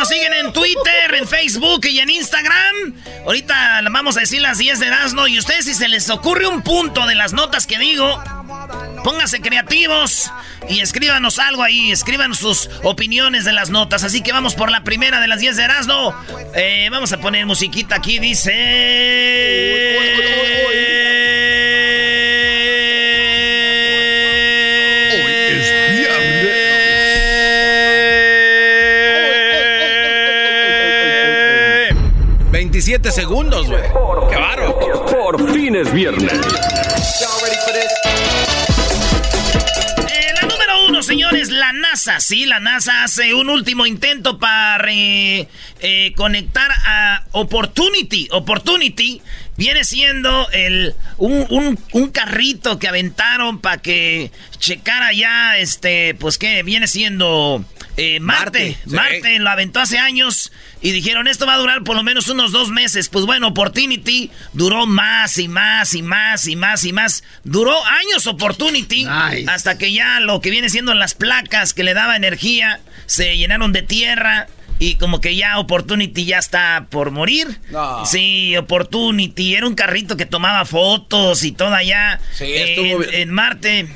Nos siguen en Twitter, en Facebook y en Instagram. Ahorita vamos a decir las 10 de Erasmo y ustedes si se les ocurre un punto de las notas que digo, pónganse creativos y escríbanos algo ahí, escriban sus opiniones de las notas. Así que vamos por la primera de las 10 de Erasmo. Eh, vamos a poner musiquita aquí, dice... 27 segundos, güey. Qué barro. Por fin es viernes. Eh, la número uno, señores, la NASA. Sí, la NASA hace un último intento para eh, eh, conectar a Opportunity. Opportunity viene siendo el, un, un- un carrito que aventaron para que checara ya, este, pues que viene siendo eh, Marte. Marte, sí. Marte lo aventó hace años y dijeron esto va a durar por lo menos unos dos meses. Pues bueno, Opportunity duró más y más y más y más y más. Duró años Opportunity Nice. hasta que ya lo que viene siendo las placas que le daba energía se llenaron de tierra. Y como que ya Opportunity ya está por morir. No. Sí, Opportunity. Era un carrito que tomaba fotos y todo allá Sí, en Marte.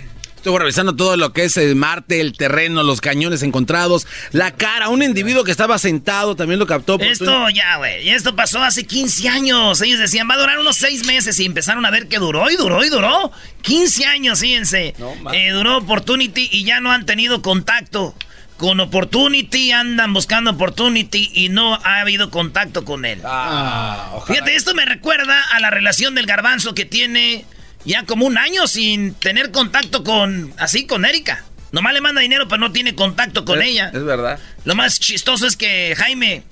Estuvo revisando todo lo que es el Marte, el terreno, los cañones encontrados, la cara, un individuo que estaba sentado también lo captó. por- Esto ya, güey. Y esto pasó hace 15 años. Ellos decían, va a durar unos 6 meses. Y empezaron a ver que duró y duró y duró. 15 años, fíjense. No. Eh, duró Opportunity y ya no han tenido contacto con Opportunity. Andan buscando Opportunity y no ha habido contacto con él. Ah, ojalá. Fíjate, esto me recuerda a la relación del garbanzo que tiene ya como un año sin tener contacto con, así, con Erika. Nomás le manda dinero, pero no tiene contacto con Es- ella. Es verdad. Lo más chistoso es que Jaime,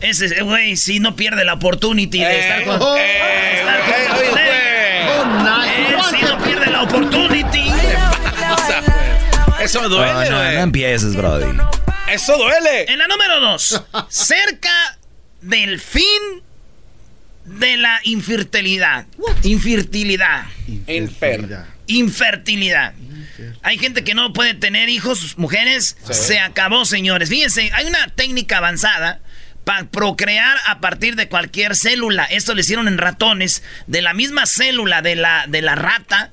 ese güey, sí no pierde la opportunity de estar con. Eh, de estar con eh, oye, usted. Él sí no pierde la opportunity. O sea, güey, Eso duele, No, no, güey. no empieces, Brody. Eso duele. En la número dos, cerca del fin de la infertilidad. Infertilidad. Enfermo. Infertilidad. Hay gente que no puede tener hijos, mujeres. Se acabó, señores. Fíjense, hay una técnica avanzada para procrear a partir de cualquier célula. Esto lo hicieron en ratones. De la misma célula de la, de la rata,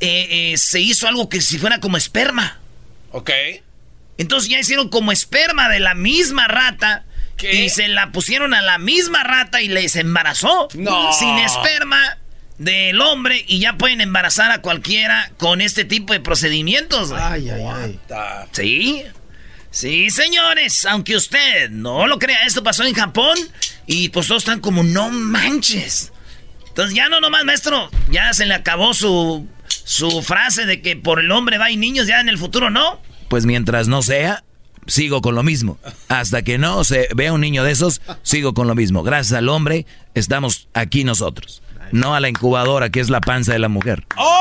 eh, eh, se hizo algo que si fuera como esperma. Ok. Entonces ya hicieron como esperma de la misma rata. ¿Qué? Y se la pusieron a la misma rata y les embarazó. No. Sin esperma del hombre. Y ya pueden embarazar a cualquiera con este tipo de procedimientos. güey. Ta- Sí. Sí, señores. Aunque usted no lo crea, esto pasó en Japón. Y pues todos están como, no manches. Entonces ya no nomás, maestro. Ya se le acabó su, su frase de que por el hombre va hay niños, ya en el futuro no. Pues mientras no sea, sigo con lo mismo. Hasta que no se vea un niño de esos, sigo con lo mismo. Gracias al hombre, estamos aquí nosotros. No a la incubadora, que es la panza de la mujer. ¡Oh!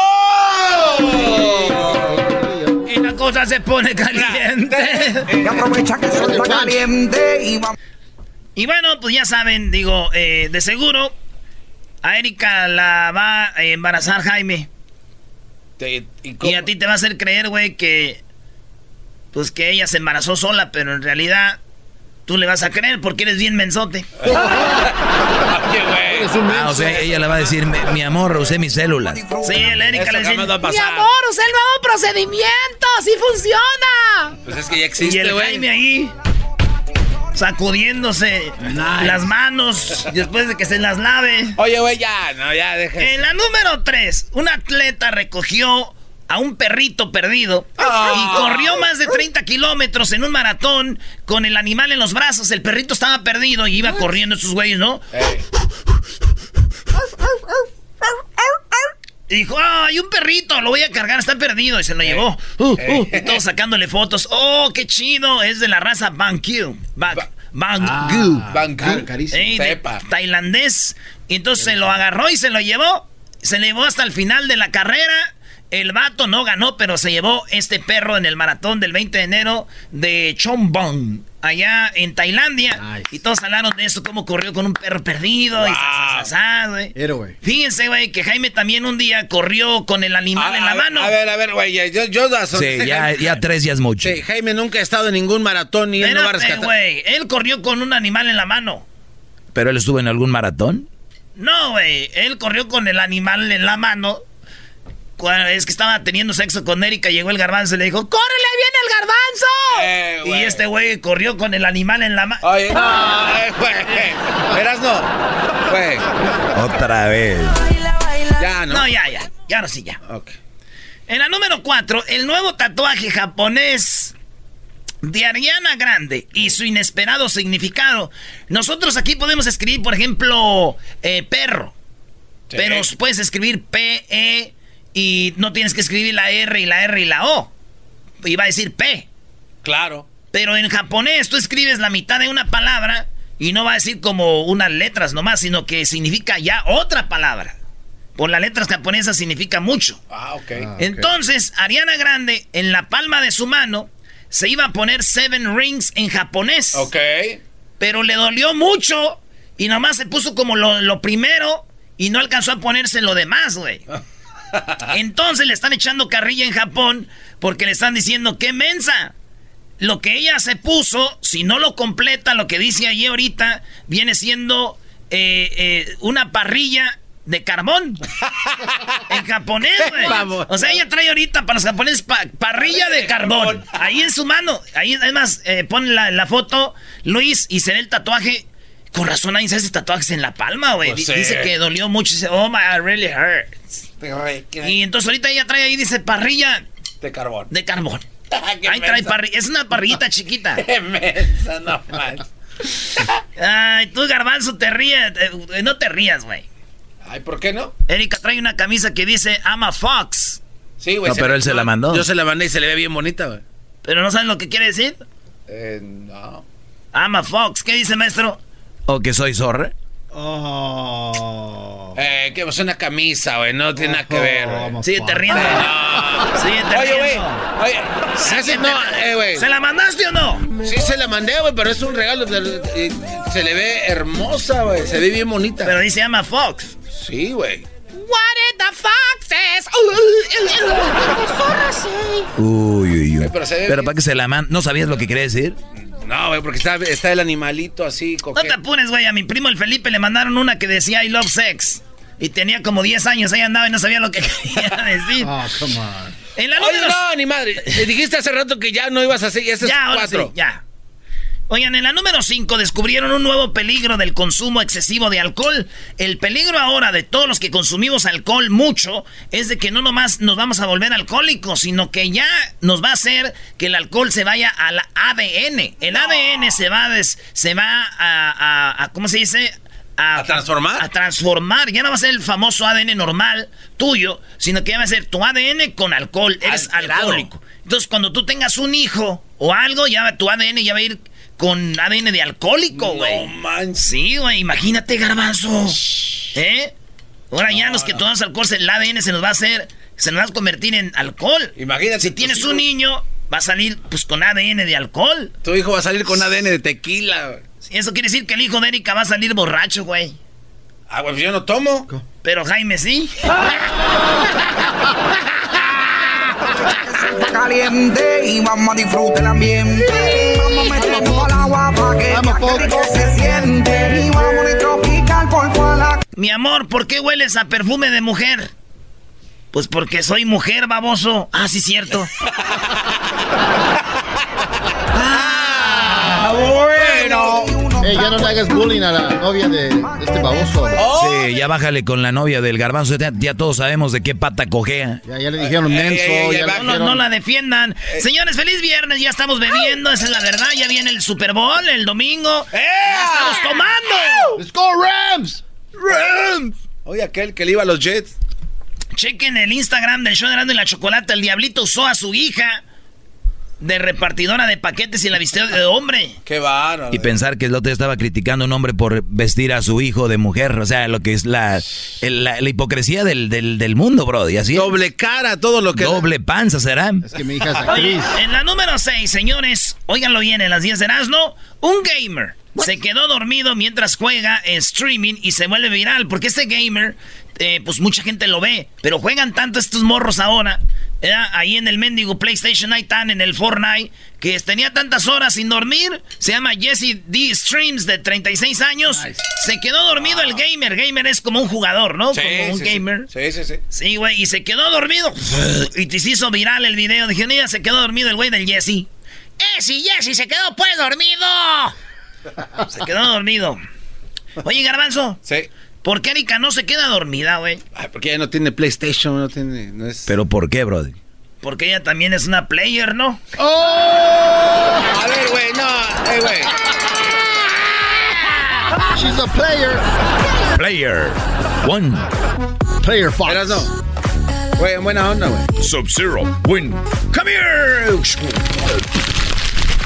cosa se pone caliente. Y y Y bueno, pues ya saben, digo, eh, de seguro a Erika la va a embarazar Jaime. ¿y? Y a ti te va a hacer creer, güey, que. Pues que ella se embarazó sola, pero en realidad tú le vas a creer porque eres bien mensote. Oye, güey. Ah, o sea, ella le va a decir, mi, mi amor, usé mis células. Sí, el Erika le dice. jamás va a Mi amor, usé el nuevo procedimiento, así funciona. Pues es que ya y existe, el güey. Jaime ahí. Sacudiéndose las manos después de que se las lave. Oye, güey, ya, no, ya, deja. En la número 3, un atleta recogió a un perrito perdido y corrió más de 30 kilómetros en un maratón con el animal en los brazos. El perrito estaba perdido y iba corriendo esos güeyes, ¿no? Ey. Y dijo, ¡ah, hay un perrito! Lo voy a cargar, está perdido. Y se lo llevó. Uh, uh, y todos sacándole fotos. ¡Oh, qué chido! Es de la raza Bangkyu. Bang, Bangkyu. Bangkok. Ey, de Sepa. tailandés. Y entonces se lo agarró y se lo llevó. Se le llevó hasta el final de la carrera. El vato no ganó, pero se llevó este perro en el maratón del 20 de enero de Chombong, allá en Tailandia. Y todos hablaron de eso, cómo corrió con un perro perdido. Y Wow. sa, sa, sa, sa, güey. Héroe. Fíjense, güey, que Jaime también un día corrió con el animal A- en la a ver, mano. A ver, a ver, güey, yo, yo da- Sí, ya, ya tres ya es mucho. Sí, Jaime nunca ha estado en ningún maratón y él no va a Espérate, rescatar. güey. Él corrió con un animal en la mano. ¿Pero él estuvo en algún maratón? No, güey. Él corrió con el animal en la mano. Cuando es que estaba teniendo sexo con Erika, llegó el garbanzo y le dijo, ¡Córrele, viene el garbanzo! Eh, y este güey corrió con el animal en la mano. Oye, no, eh, güey. Verás, no. Güey, Otra vez. ya, ¿no? No, ya, ya. Ya ahora sí, ya. Ok. En la número 4, el nuevo tatuaje japonés de Ariana Grande y su inesperado significado. Nosotros aquí podemos escribir, por ejemplo, eh, perro. Sí. Pero puedes escribir P-E y no tienes que escribir la R y la R y la O. Y va a decir P. Claro. Pero en japonés tú escribes la mitad de una palabra y no va a decir como unas letras nomás, sino que significa ya otra palabra. Por las letras japonesas significa mucho. Ah, ok. Entonces, Ariana Grande, en la palma de su mano, se iba a poner Seven Rings en japonés. Ok. Pero le dolió mucho y nomás se puso como lo, lo primero y no alcanzó a ponerse lo demás, güey. Entonces le están echando carrilla en Japón porque le están diciendo, ¡qué mensa! Lo que ella se puso, si no lo completa, lo que dice allí ahorita, viene siendo eh, eh, una parrilla de carbón. en japonés, güey. O sea, ella trae ahorita para los japoneses pa- parrilla de carbón. Ahí en su mano. Ahí, además, eh, pone la, la foto, Luis, y se ve el tatuaje. Con razón, ahí se hace tatuajes en la palma, güey. Pues. Dice que dolió mucho. Dice, oh my, it really hurts. Y entonces ahorita ella trae ahí, dice, parrilla De carbón. de carbón. Qué Ahí trae parrilla. Es una parrillita chiquita. Qué mensa, no. Ay, tú, garbanzo, te ríes. eh, No te rías, güey. Ay, ¿por qué no? Erika trae una camisa que dice I'm a fox. Sí, güey. No, pero él se la mandó. Yo se la mandé y se le ve bien bonita, güey. Pero no saben lo que quiere decir. Eh, no. I'm a fox. ¿Qué dice, maestro? ¿O que soy zorra? Oh. Eh, que es una camisa, güey. No tiene nada que ver, güey. Sigue te riendo. Sigue te Oye, güey. Oye, no, eh, güey. ¿Se la mandaste o no? Sí se la mandé, güey, pero es un regalo. Se le ve hermosa, güey. Se ve bien bonita. Pero dice I'm a fox. Sí, güey. What did the foxes? Uy, uy, uy. Pero se Pero para que se la man... ¿No sabías lo que quería decir? No, güey, porque está, está el animalito así, No te apures, güey. A mi primo el Felipe le mandaron una que decía I love sex. Y tenía como 10 años. Ahí andaba y no sabía lo que quería decir. Oh, come on. En la Oye, no, ni madre. Eh, Dijiste hace rato que ya no ibas a hacer. Ese es Ya, cuatro. sí, ya. Oigan, en la número 5 descubrieron un nuevo peligro del consumo excesivo de alcohol. El peligro ahora de todos los que consumimos alcohol mucho es de que no nomás nos vamos a volver alcohólicos, sino que ya nos va a hacer que el alcohol se vaya al ADN. El ADN se va a, des- se va a, a- a- ¿cómo se dice? ¿A transformar? A transformar. Ya no va a ser el famoso ADN normal tuyo, sino que ya va a ser tu ADN con alcohol. Eres Alterado. alcohólico. Entonces, cuando tú tengas un hijo o algo, ya va- tu ADN ya va a ir con ADN de alcohólico, güey. No manches. Sí, güey, imagínate, garbanzo. ¿Eh? Ahora ya los que tomamos alcohol, el ADN se nos va a hacer, se nos va a convertir en alcohol. Imagínate Si tienes un niño, va a salir pues con ADN de alcohol. Tu hijo va a salir con ADN de tequila. güey. Eso quiere decir que el hijo de Erika va a salir borracho, güey. Ah, güey, pues yo no tomo. Pero Jaime sí. Está caliente y vamos a disfrutar el ambiente. Vamos a meternos al agua para que Vamos, vean qué rico Fox. se siente. Y vamos a tropical por fuera. Mi amor, ¿por qué hueles a perfume de mujer? Pues porque soy mujer, baboso. Ah, sí, cierto. Ah, bueno. Ey, ya no le hagas bullying a la novia de, de este baboso. Sí, ya bájale con la novia del garbanzo. Ya, ya todos sabemos de qué pata cojea. Ya, ya le dijeron menso. ya ya No, no, dijeron- no la defiendan. Señores, feliz viernes. Ya estamos bebiendo. Esa es la verdad. Ya viene el Super Bowl el domingo. ¡Ya estamos tomando! ¡Let's go, Rams! Rams. Oye, aquel que le iba a los Jets. Chequen el Instagram del show de Erasmo y la Chocolata. El diablito usó a su hija de repartidora de paquetes y la vistió de hombre. Qué bárbaro. Y pensar que el otro día estaba criticando a un hombre por vestir a su hijo de mujer. O sea, lo que es la, el- la, la hipocresía del, del, del mundo, bro. Y así. Doble cara, todo lo que. Doble panza será. Es que mi hija es Oye, actriz. en la número 6, señores, óiganlo bien, en las 10 de Erasmo, un gamer se quedó dormido mientras juega en streaming y se vuelve viral, porque este gamer, eh, pues mucha gente lo ve, pero juegan tanto estos morros ahora, ahí en el mendigo PlayStation, ahí están en el Fortnite, que tenía tantas horas sin dormir, se llama Jesse D. Streams, de 36 años, se quedó dormido el gamer, gamer es como un jugador, ¿no? Sí, como un sí, gamer. Sí, sí, sí. Sí, güey, y se quedó dormido. Y te hizo viral el video. Dije, mira, se quedó dormido el güey del Jesse. ¡Eh, sí, Jesse se quedó pues dormido! Se quedó dormido. Oye, Garbanzo, Sí. ¿Por qué Erika no se queda dormida, güey? Porque ella no tiene PlayStation, no tiene. No es... Pero ¿por qué, bro? Porque ella también es una player, ¿no? A ver, güey, no. Eh, güey. She's a player. Player. One. Player Fox. Eras no. Güey, en buena onda, güey. Sub-Zero, win. Come here.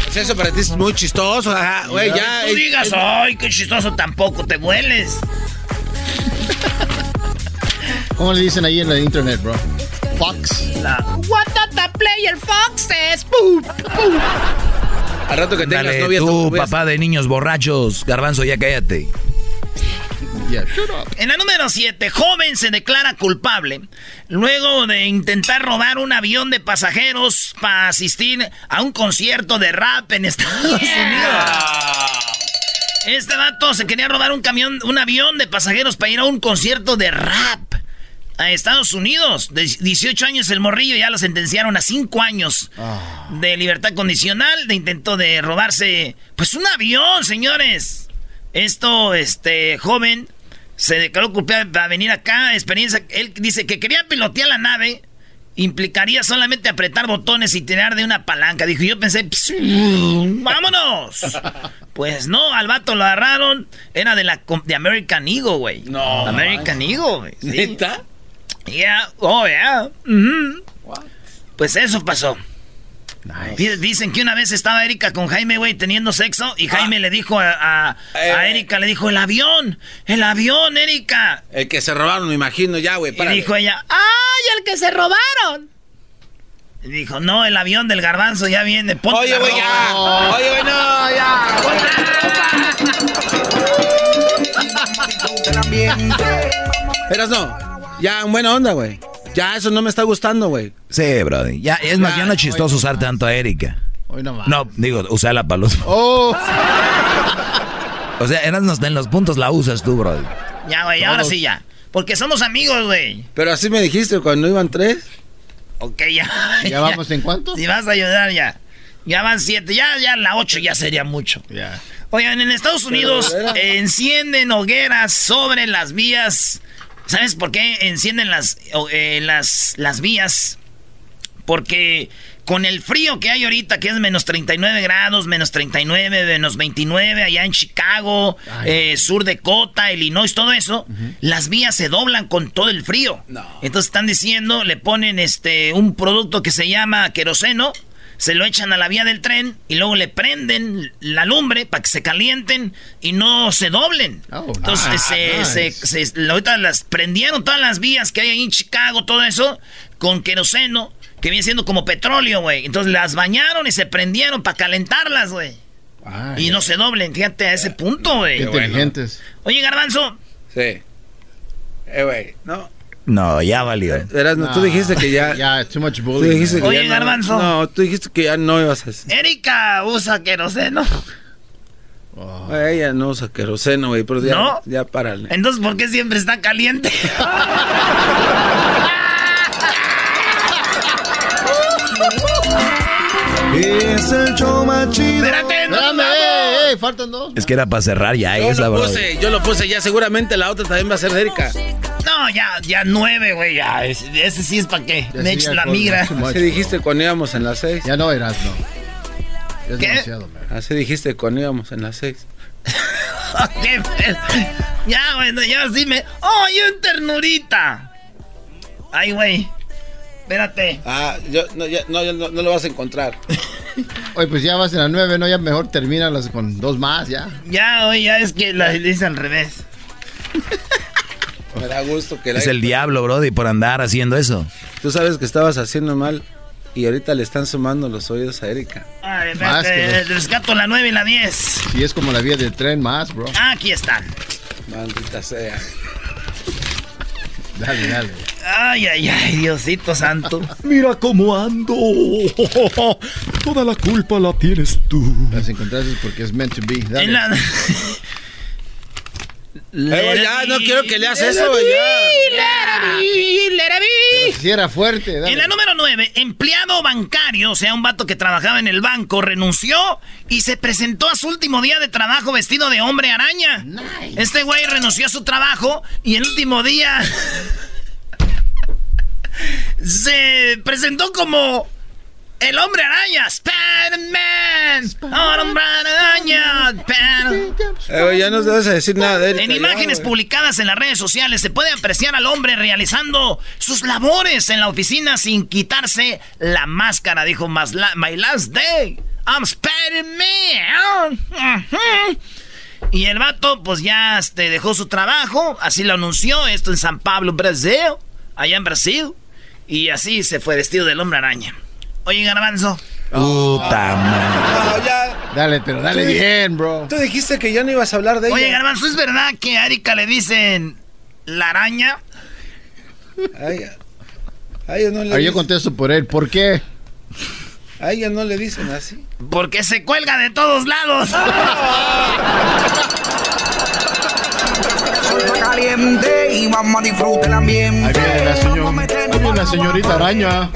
Pues eso para ti es muy chistoso, ajá. Güey, ya. Tú eh, digas, eh, ay, qué chistoso, tampoco te vueles. ¿Cómo le dicen ahí en la internet, bro? Fox. La... al rato que tengas Dale, novia, tú, a- papá de niños borrachos. Garbanzo, ya cállate. Yeah. En la número 7, joven se declara culpable luego de intentar robar un avión de pasajeros para asistir a un concierto de rap en Estados Unidos. Este vato se quería robar un camión, un avión de pasajeros para ir a un concierto de rap a Estados Unidos. De 18 años el morrillo ya lo sentenciaron a 5 años de libertad condicional, de intento de robarse pues un avión, señores. Esto, este joven se declaró culpable para venir acá, experiencia, él dice que quería pilotear la nave, implicaría solamente apretar botones y tirar de una palanca. Dijo, yo pensé, "Pss, vámonos. Pues no, al vato lo agarraron, era de la de American Eagle, güey. No, American Eagle, güey. sí. ¿Neta? Yeah, oh yeah. ujú. Pues eso pasó. Di- Dicen que una vez estaba Erika con Jaime, güey, teniendo sexo y Jaime le dijo a, a- a Eh. Erika, le dijo, el avión, el avión, Erika. El que se robaron, me imagino, ya, güey. Y dijo ella, ¡ay, el que se robaron! Y dijo, no, el avión del garbanzo ya viene. ponte Oye, güey, ropa". ya. Oye, güey, no, ya. Eras no. Ya, en buena onda, güey. Ya, eso no me está gustando, güey. Sí, bro. Ya, es más, ya no es chistoso usar tanto a Erika. Hoy no más. No, digo, usarla para los... Oh, O sea, eras nos- en los puntos la usas tú, bro. Ya, güey, ahora sí ya. Porque somos amigos, güey. Pero así me dijiste cuando iban tres. Ok, ya. ¿Ya vamos en cuánto? Si vas a ayudar, ya. Ya van siete. Ya, ya la ocho ya sería mucho. Ya. Oigan, en Estados Unidos eh, encienden hogueras sobre las vías. ¿Sabes por qué encienden las, eh, las, las vías? Porque con el frío que hay ahorita, que es menos 39 grados, menos 39, menos 29 allá en Chicago, eh, Sur Dakota, Illinois, todo eso, las vías se doblan con todo el frío. Entonces están diciendo, le ponen este un producto que se llama queroseno, se lo echan a la vía del tren y luego le prenden la lumbre para que se calienten y no se doblen. Oh, Entonces nice, se, nice. se- se- ahorita las prendieron todas las vías que hay ahí en Chicago, todo eso, con queroseno. que viene siendo como petróleo, güey. Entonces las bañaron y se prendieron para calentarlas, güey. Y no se doblen, fíjate a ese punto, güey. Inteligentes. Oye, Garbanzo. Sí. Eh, güey, no. No, ya valió. Verás, no, tú dijiste que ya. Ya, too much Tú bullying. dijiste que Oye, ya no- Garbanzo. No, tú dijiste que ya no ibas a hacer. Erika usa queroseno. Güey, Ella no usa queroseno, güey, pero ya, ¿No? ya párale. Entonces, ¿por qué siempre está caliente? Es el show más chido. Espérate, no, Faltan dos. Es que era para cerrar ya Yo esa, lo bro. puse, yo lo puse ya, seguramente la otra también va a ser de Erika. no, ya, ya nueve, güey, ya. Ese, ese sí es para qué. Ya Mech sí, la migra. Así dijiste cuando íbamos en las seis. Ya no eras, no. Es ¿Qué? demasiado, man. Así dijiste cuando íbamos en las seis. Qué fe- ya, bueno, ya sí me. ¡Oh, yo en ternurita! Ay, güey. Espérate. Ah, yo, no, ya, no, ya no, no lo vas a encontrar. Oye, pues ya vas en la nueve, ¿no? Ya mejor termínalas con dos más, ya. Ya, oye, ya es que la dice al revés. Me da gusto que la Es el diablo, Brody, por andar haciendo eso. Tú sabes que estabas haciendo mal y ahorita le están sumando los oídos a Erika. Ay, Más espérate, que rescato la 9 y la 10. Y es como la vía del tren más, bro. Aquí están. Maldita sea. Dale, dale. Ay, ay, ay, Diosito santo. Mira cómo ando. Toda la culpa la tienes tú. Las encontraste porque es meant to be. Dale. En la... Eh, güey, ya, no quiero que leas eso, güey, ya. Si era fuerte, dale. En la número 9, empleado bancario, o sea, un vato que trabajaba en el banco, renunció y se presentó a su último día de trabajo vestido de hombre araña. Este güey renunció a su trabajo y el último día se presentó como el hombre araña, Spider-Man, hombre araña, Eh, ya no debes decir nada de en imágenes publicadas en las redes sociales se puede apreciar al hombre realizando sus labores en la oficina sin quitarse la máscara. Dijo, "Mas la- My last day, I'm Spider-Man. Y el vato, pues ya este, dejó su trabajo, así lo anunció, esto en San Pablo, Brasil, allá en Brasil. Y así se fue vestido del hombre araña. Oye, Garbanzo. Puta madre. No, ya. Dale, pero dale bien, bro. Tú dijiste que ya no ibas a hablar de ella. Oye, Garbanzo, ¿es verdad que a Erika le dicen la araña? A ella, a ella no le Ahora yo contesto por él. ¿Por qué? a ella no le dicen así. Porque se cuelga de todos lados. Caliente y vamos a disfrutar el ambiente. Ahí viene la, señor, ahí viene la señorita araña.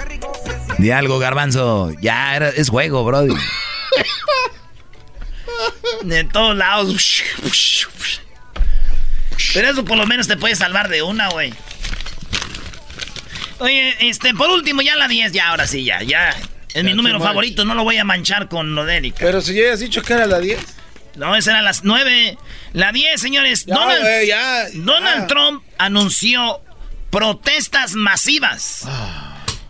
Di algo, garbanzo. Ya era- es juego, Brody. De todos lados. Pero eso por lo menos te puede salvar de una, güey. Oye, este, por último, ya la 10, ya, ahora sí, ya, ya. Es mi número favorito, no lo voy a manchar con lo de Erika. Pero si ya has dicho que era la 10. No, esa era las 9. La 10, señores. Ya, Donald, ya. Donald. Trump anunció protestas masivas.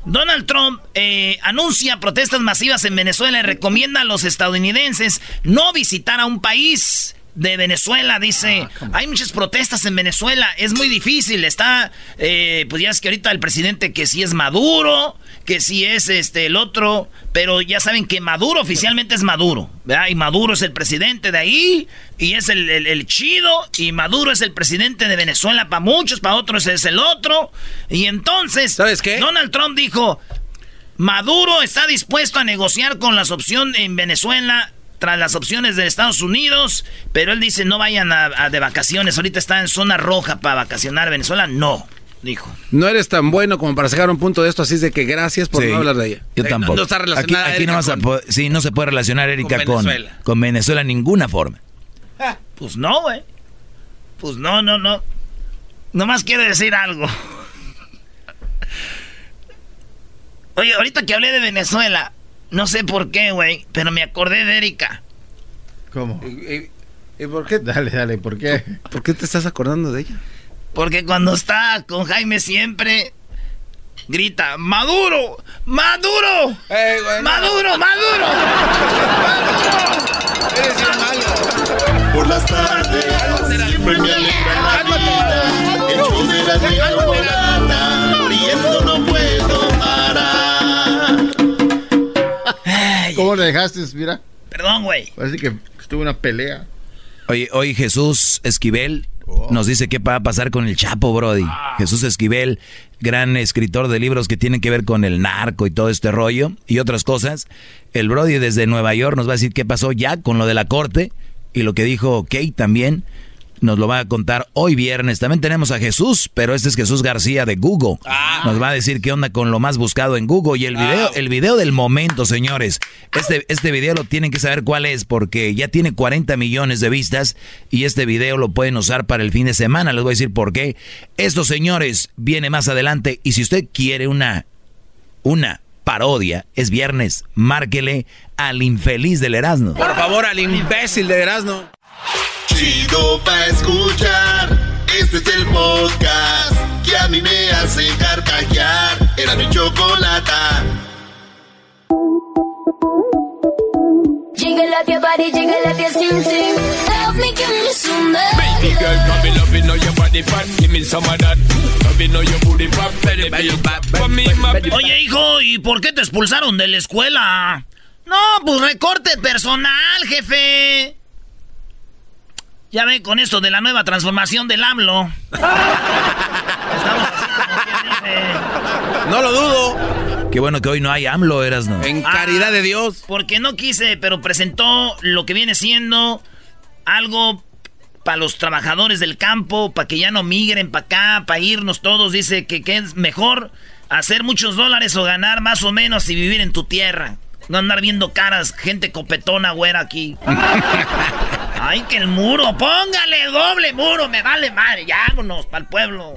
Donald Trump eh, anuncia protestas masivas en Venezuela y recomienda a los estadounidenses no visitar a un país de Venezuela. Dice, hay muchas protestas en Venezuela, es muy difícil. Está, eh, pues ya es que ahorita el presidente que sí es Maduro, que sí es este el otro, pero ya saben que Maduro oficialmente es Maduro, ¿verdad? Y Maduro es el presidente de ahí, y es el, el- el chido, y Maduro es el presidente de Venezuela para muchos, para otros es el otro. Y entonces, ¿Sabes qué? Donald Trump dijo, Maduro está dispuesto a negociar con las opciones en Venezuela tras las opciones de Estados Unidos, pero él dice no vayan a, a de vacaciones, ahorita está en zona roja para vacacionar Venezuela, no, dijo. No eres tan bueno como para sacar un punto de esto, así es de que gracias por Sí, no hablar de ella. Yo Eh, tampoco. No, no está aquí relacionada aquí Erika no, vas a con- po- sí, no se puede relacionar Erika con con, Venezuela. con Venezuela en ninguna forma. Pues no, güey. Pues no, no, no. Nomás quiero decir algo. Oye, ahorita que hablé de Venezuela, no sé por qué, güey, pero me acordé de Erika. ¿Cómo? ¿Y, y- y por, qué, Dale, dale, ¿por qué? por qué te estás acordando de ella? Porque cuando está con Jaime siempre grita, Maduro, Maduro, Eh, güey, no. Maduro, Maduro. Eres bien malo. Por las tardes siempre me alegra la vida. El ¿Cómo le dejaste? Mira. Perdón, güey. Parece que estuvo una pelea. Oye, hoy Jesús Esquivel nos dice qué va a pasar con el Chapo, Brody. Jesús Esquivel, gran escritor de libros que tienen que ver con el narco y todo este rollo y otras cosas. El Brody desde Nueva York nos va a decir qué pasó ya con lo de la corte y lo que dijo Kate también nos lo va a contar hoy viernes. También tenemos a Jesús, pero este es Jesús García de Google. Ah. Nos va a decir qué onda con lo más buscado en Google y el video, el video del momento, señores. Este, este video lo tienen que saber cuál es porque ya tiene 40 millones de vistas y este video lo pueden usar para el fin de semana. Les voy a decir por qué. Esto, señores, viene más adelante y si usted quiere una, una parodia, es viernes, márquele al infeliz del Erasmo. Por favor, al imbécil de Erasmo. Chido pa' escuchar. Este es el podcast que a mí me hace carcajear. Era mi chocolata. Jiggle up your body, jiggle up your sing sing. Help me give me some Baby girl, come me love it, know your body fat. Give me some of that. Love it, know your booty fat. Fat. For me, my Oye, hijo, ¿y por qué te expulsaron de la escuela? No, pues recorte personal, jefe. Ya ve con esto de la nueva transformación del AMLO. Estamos. No lo dudo. Qué bueno que hoy no hay AMLO, Erasmo. En caridad de Dios. Porque no quise, pero presentó lo que viene siendo algo para los trabajadores del campo, para que ya no migren para acá, para irnos todos. Dice que, que es mejor hacer muchos dólares o ganar más o menos y vivir en tu tierra. No andar viendo caras, gente copetona, güera, aquí. Ay, que el muro, póngale doble muro, me vale madre, ya vámonos para el pueblo.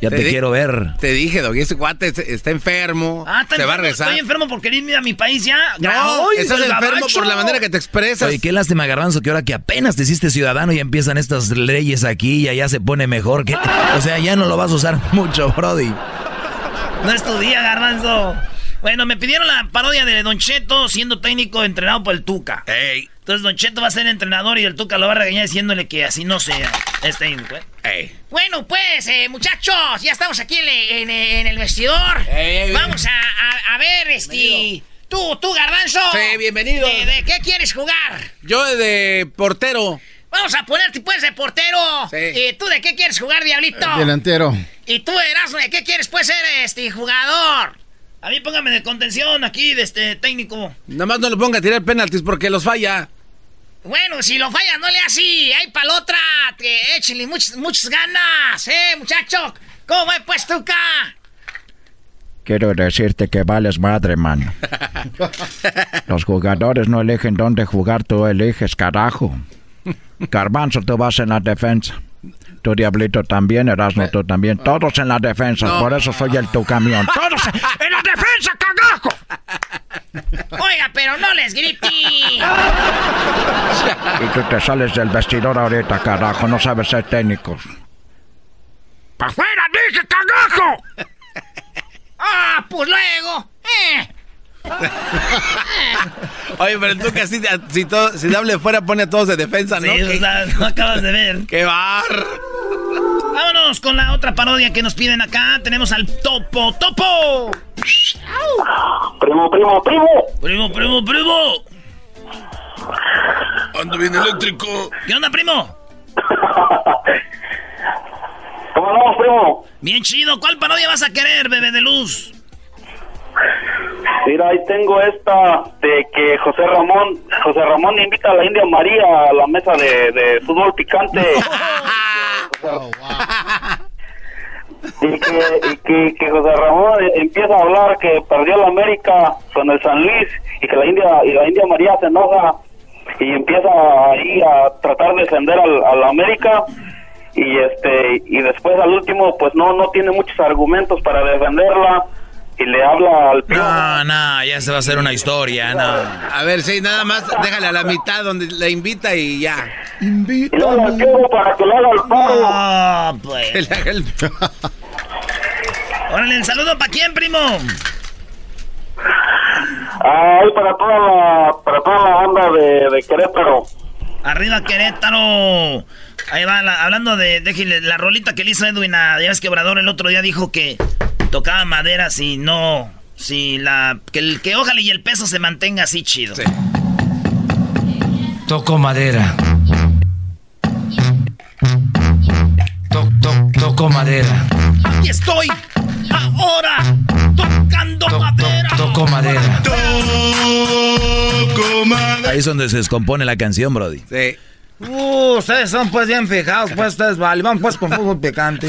Ya te, quiero ver. Te dije, Doggy, ese cuate es- está enfermo. Ah, está se va a enfermo, rezar. Estoy enfermo por querer irme a mi país ya. No, estás enfermo gabacho. por la manera que te expresas. Oye, qué lástima, Garbanzo, que ahora que apenas te hiciste ciudadano ya empiezan estas leyes aquí y allá se pone mejor. que O sea, ya no lo vas a usar mucho, Brody. No es tu día, garbanzo. Bueno, me pidieron la parodia de Don Cheto siendo técnico entrenado por el Tuca. Ey, Entonces Don Cheto va a ser entrenador y el Tuca lo va a regañar diciéndole que así no sea. Es técnico, ¿eh? ey. Bueno, pues, eh, muchachos, ya estamos aquí en, en- en el vestidor. Ey, ey, Vamos a, a- a ver, este... Tú, tú, Garbanzo. Sí, bienvenido. ¿De, de qué quieres jugar? Yo de portero. Vamos a ponerte, pues, de portero. Sí. ¿Y tú de qué quieres jugar, Diablito? Delantero. ¿Y tú, Erasmo, de qué quieres, pues, ser este jugador? A mí póngame de contención aquí, de este técnico. Nada más no le ponga a tirar penaltis porque los falla. Bueno, si lo fallas, no le así. Hay para otra. Que échenle muchas, muchas ganas, ¿eh, muchacho? ¿Cómo va, pues, Tuca? Quiero decirte que vales madre, mano. Los jugadores no eligen dónde jugar, tú eliges, carajo. Garbanzo, tú vas en la defensa. Tu diablito también, Erasmo, tú también. Todos en la defensa, No. por eso soy el tu camión. ¡Todos en la defensa, cagajo! Oiga, pero no les grite. Y tú te sales del vestidor ahorita, carajo, no sabes ser técnico. ¡Para afuera, dije, cagajo! ah, pues luego. Eh. Oye, pero tú que así, si, todo, si hable fuera pone a todos de defensa, ¿no? Sí, ¿Qué, o sea, no acabas de ver. qué bar. Vámonos con la otra parodia que nos piden acá. Tenemos al Topo Topo. Primo, primo, primo. Primo, primo, primo. Ando bien eléctrico. ¿Qué onda, primo? ¿Cómo andamos, primo? Bien chido. ¿Cuál parodia vas a querer, bebé de luz? Mira, ahí tengo esta de que José Ramón, José Ramón invita a la India María a la mesa de, de fútbol picante. Y que, y que, que José Ramón empieza a hablar que perdió la América con el San Luis y que la India y la India María se enoja y empieza ahí a tratar de defender al, a la América y este y después al último pues no no tiene muchos argumentos para defenderla y le habla al No, no, ya se va a hacer una historia, no. A ver, sí, nada más déjale a la mitad donde la invita y ya. y luego al Piojo para que le haga el paro. Ah, pues. Que le haga el- Órale, el saludo para quién, primo. Ahí para toda la, para toda la banda de, de Querétaro. Arriba Querétaro. Ahí va, la- hablando de, déjale, la rolita que le hizo Edwin a, ya ves que Obrador el otro día dijo que tocaba maderas y no, Sí, la, que, el, que ojalá y el peso se mantenga así chido. Sí. Toco madera. toco madera. Aquí estoy. Ahora. Tocando madera. toco madera. Toco madera. Ahí es donde se descompone la canción, Brody. Sí. Uh, ustedes son pues bien fijados, pues ustedes vale. Vamos pues con fútbol picante.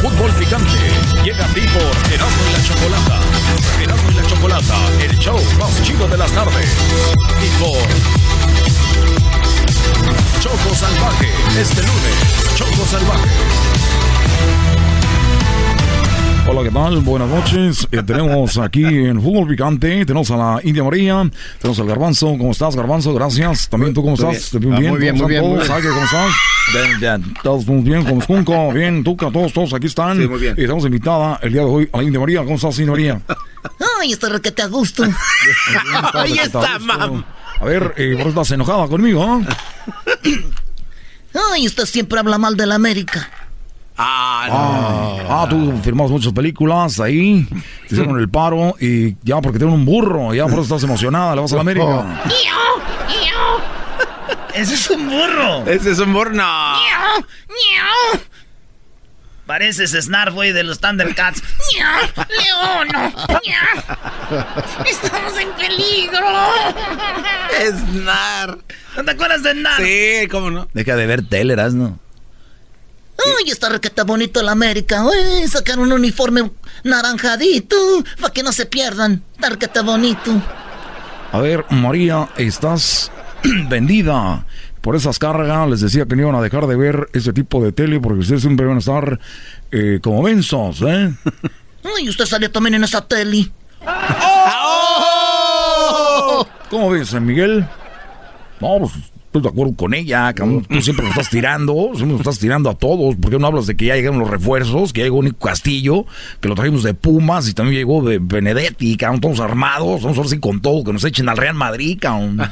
Fútbol picante. Llega a ti por Erasmo y la Chocolata. Erasmo y la Chocolata, el show más chido de las tardes. Y Choco Salvaje, este lunes, Choco Salvaje. Hola, ¿qué tal? Buenas noches. Eh, tenemos aquí en Fútbol Picante, tenemos a la India María, tenemos al Garbanzo. ¿Cómo estás, Garbanzo? Gracias. También tú, ¿cómo estás? Bien. Muy bien, muy bien. Muy bien, todos? ¿Cómo estás? Bien, bien. Todos muy bien, como Junco, bien, Tuca, todos, todos aquí están. Sí, muy bien. Y estamos invitada el día de hoy a la India María. ¿Cómo estás, India María? Ay, está requete a gusto. Ahí está, mam. A ver, eh, ¿por qué estás enojada conmigo? Ay, usted siempre habla mal de la América. Ah, ah, ah, tú firmas muchas películas ahí, te hicieron el paro y ya porque tienen un burro, ya por eso estás emocionada, le vas a la América. Ese es un burro. Ese es un burro, no. Pareces Snarf, güey, de los Thundercats. ¡León! ¡Estamos en peligro! Snar. ¿No te acuerdas de Snar? Sí, cómo no. Deja de ver tele, ¿no? Uy, está requeta bonito la América. Uy, sacar un uniforme naranjadito para que no se pierdan. Está requeta bonito. A ver, María, estás vendida por esas cargas. Les decía que no iban a dejar de ver ese tipo de tele porque ustedes siempre van a estar eh, como mensos, ¿eh? Uy, usted salió también en esa tele. ¡Oh! ¿Cómo ves, Miguel? No, pues estoy de acuerdo con ella, cabrón. Tú siempre nos estás tirando, siempre nos estás tirando a todos. ¿Por qué no hablas de que ya llegaron los refuerzos? Que ya llegó Nico Castillo, que lo trajimos de Pumas y también llegó de Benedetti, cabrón. Todos armados, vamos a ver si con todo, que nos echen al Real Madrid, cabrón.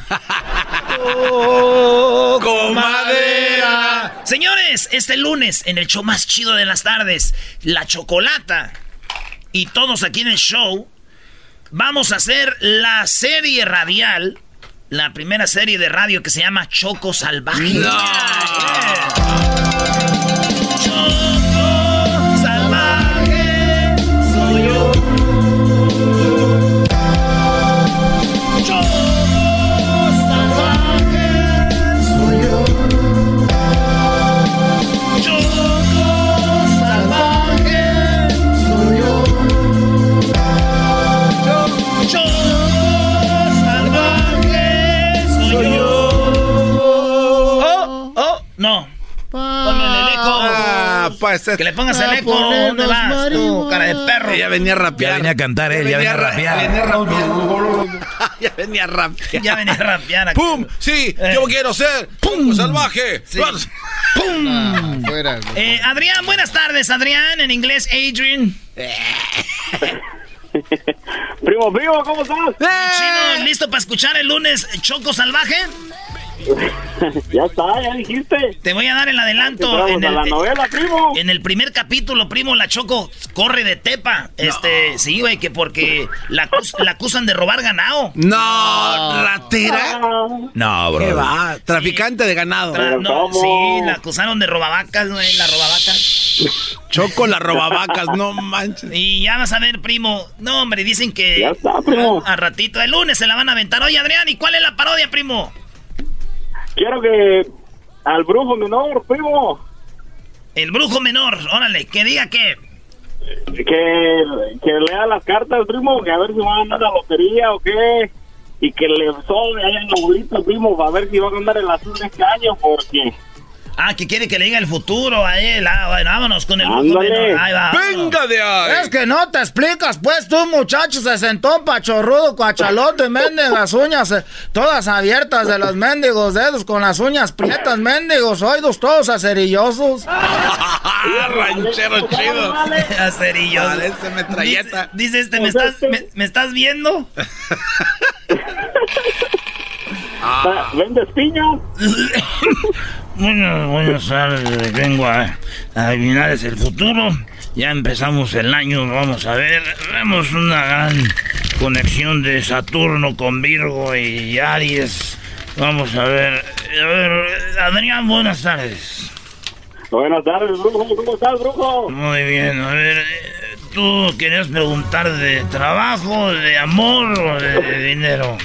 oh, comadera. Señores, este lunes, en el show más chido de las tardes, La Chocolata y todos aquí en el show, vamos a hacer la serie radial la primera serie de radio que se llama Choco Salvaje. No. No. Ponme el eco. Ah, pues, que le pongas el eco. ¿Dónde vas tú, cara de perro? Ya venía a rapear. Ya venía a cantar él, ya venía a rapear. Ya venía a rapear. Ya venía a rapear. ¡Pum! Sí, yo quiero ser ¡Pum! salvaje. Sí. ¡Pum! Ah, fuera, eh, Adrián, buenas tardes, Adrián. En inglés, Adrian. primo, primo, ¿cómo estás? Chino, ¿listo para escuchar el lunes Choco Salvaje? ya está, ya dijiste. Te voy a dar el adelanto. En el, la novela, primo. En el primer capítulo, primo, la Choco corre de tepa. Este, sí, güey, que porque la, la, acusan de robar ganado. No, ratera. No, bro. ¿Qué va? Traficante de ganado. sí, la acusaron de robavacas, güey, la robavacas. Choco la robavacas, no manches. Y ya vas a ver, primo. No, hombre, dicen que. Ya está, primo. A, a ratito, el lunes se la van a aventar. Oye, Adrián, ¿y cuál es la parodia, primo? Quiero que al brujo menor, primo. El brujo menor, órale, que diga que... Que, que lea las cartas, primo, que a ver si va a ganar la lotería o qué. Y que le sobre ahí en la bolita, primo, para ver si va a ganar el azul de este año, porque... Ah, que quiere que le diga el futuro a él. Ah, bueno, vámonos con el menor. Ahí va. ¡Venga de ahí! Es que no te explicas, pues tú, muchacho, se sentó pachorrudo, cuachalote, mendigas uñas, eh, todas abiertas de los mendigos dedos, con las uñas prietas, mendigos, oídos todos acerillosos. Ranchero chido. Acerilloso. Parece metralleta. Dice, dice este, ¿me estás, me, me estás viendo? Ah. ¿Vendes piña? Bueno, buenas tardes, vengo a, a adivinar el futuro. Ya empezamos el año, vamos a ver. Vemos una gran conexión de Saturno con Virgo y Aries. Vamos a ver. A ver, Adrián, buenas tardes. Buenas tardes, Brujo. ¿Cómo estás, Brujo? Muy bien, a ver. ¿Tú querías preguntar de trabajo, de amor o de dinero?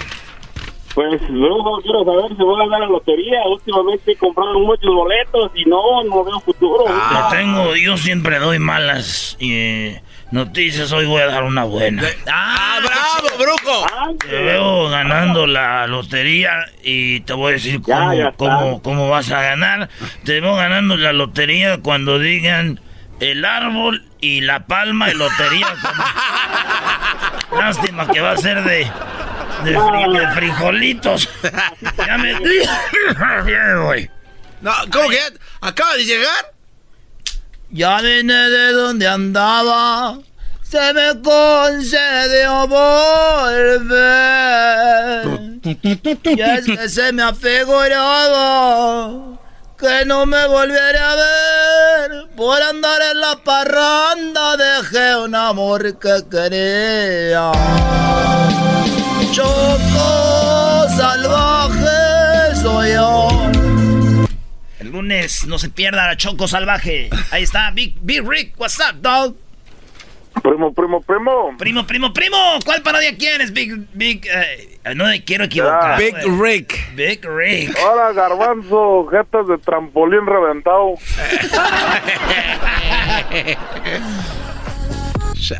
Pues, Brujo, quiero saber si voy a ganar la lotería. Últimamente he comprado muchos boletos y no, no veo futuro. Ah, tengo, yo siempre doy malas eh, noticias. Hoy voy a dar una buena. ¡Ah, bravo, brujo! Te veo ganando la lotería y te voy a decir Ya, cómo, ya cómo, cómo vas a ganar. Te veo ganando la lotería cuando digan el árbol y la palma de lotería. Lástima que va a ser de, de, fri- de frijolitos. ya me... Ya voy. No, ¿cómo que acaba de llegar? Ya vine de donde andaba, se me concedió volver. Y es que se me ha figurado que no me volviera a ver. Por andar en la parranda dejé un amor que quería. Choco salvaje soy yo. El lunes no se pierda la Choco Salvaje. Ahí está, Big, Big Rick. What's up, dog? Primo, primo, primo. Primo, primo, primo. ¿Cuál parodia quieres, Big, Big? eh, no me quiero equivocar. Big güey. Rick. Big Rick. Hola, garbanzo, jetas de trampolín reventado.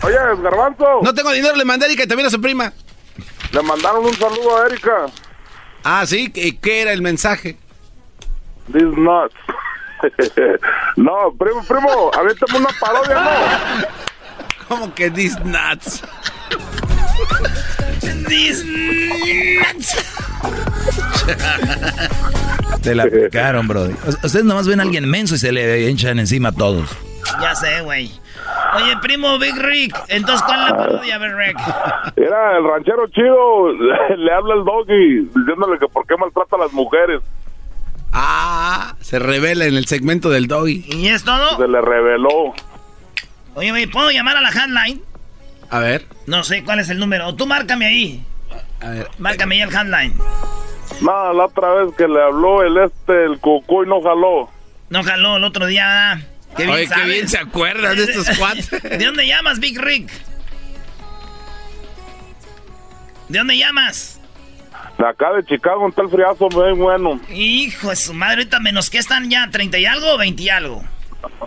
Oye, garbanzo. No tengo dinero, le mandé y también a su prima. Le mandaron un saludo a Erika. Ah, sí, ¿qué, qué era el mensaje? This nuts. no, primo, primo, aviéntame una parodia, ¿no? ¿Cómo que these nuts? These nuts. Te la picaron, bro. Ustedes nomás ven a alguien menso y se le echan encima a todos. Ya sé, güey. Oye, primo Big Rick. Entonces, ¿cuál es la parodia, Big Rick? Era el ranchero chido, le habla el doggy diciéndole que por qué maltrata a las mujeres. Ah, se revela en el segmento del doggy. ¿Y es todo? Se le reveló. Oye, güey, ¿puedo llamar a la handline? A ver. No sé cuál es el número. O tú márcame ahí. A ver. Márcame ahí el handline. No, la otra vez que le habló el este, el cucuy no jaló. No jaló el otro día. ¿verdad? Qué bien Oye, qué bien se acuerdan de estos cuates. ¿De dónde llamas, Big Rick? ¿De dónde llamas? De acá de Chicago, un tal friazo muy bueno. Hijo de su madre, ahorita menos que están ya, ¿30 y algo o 20 y algo?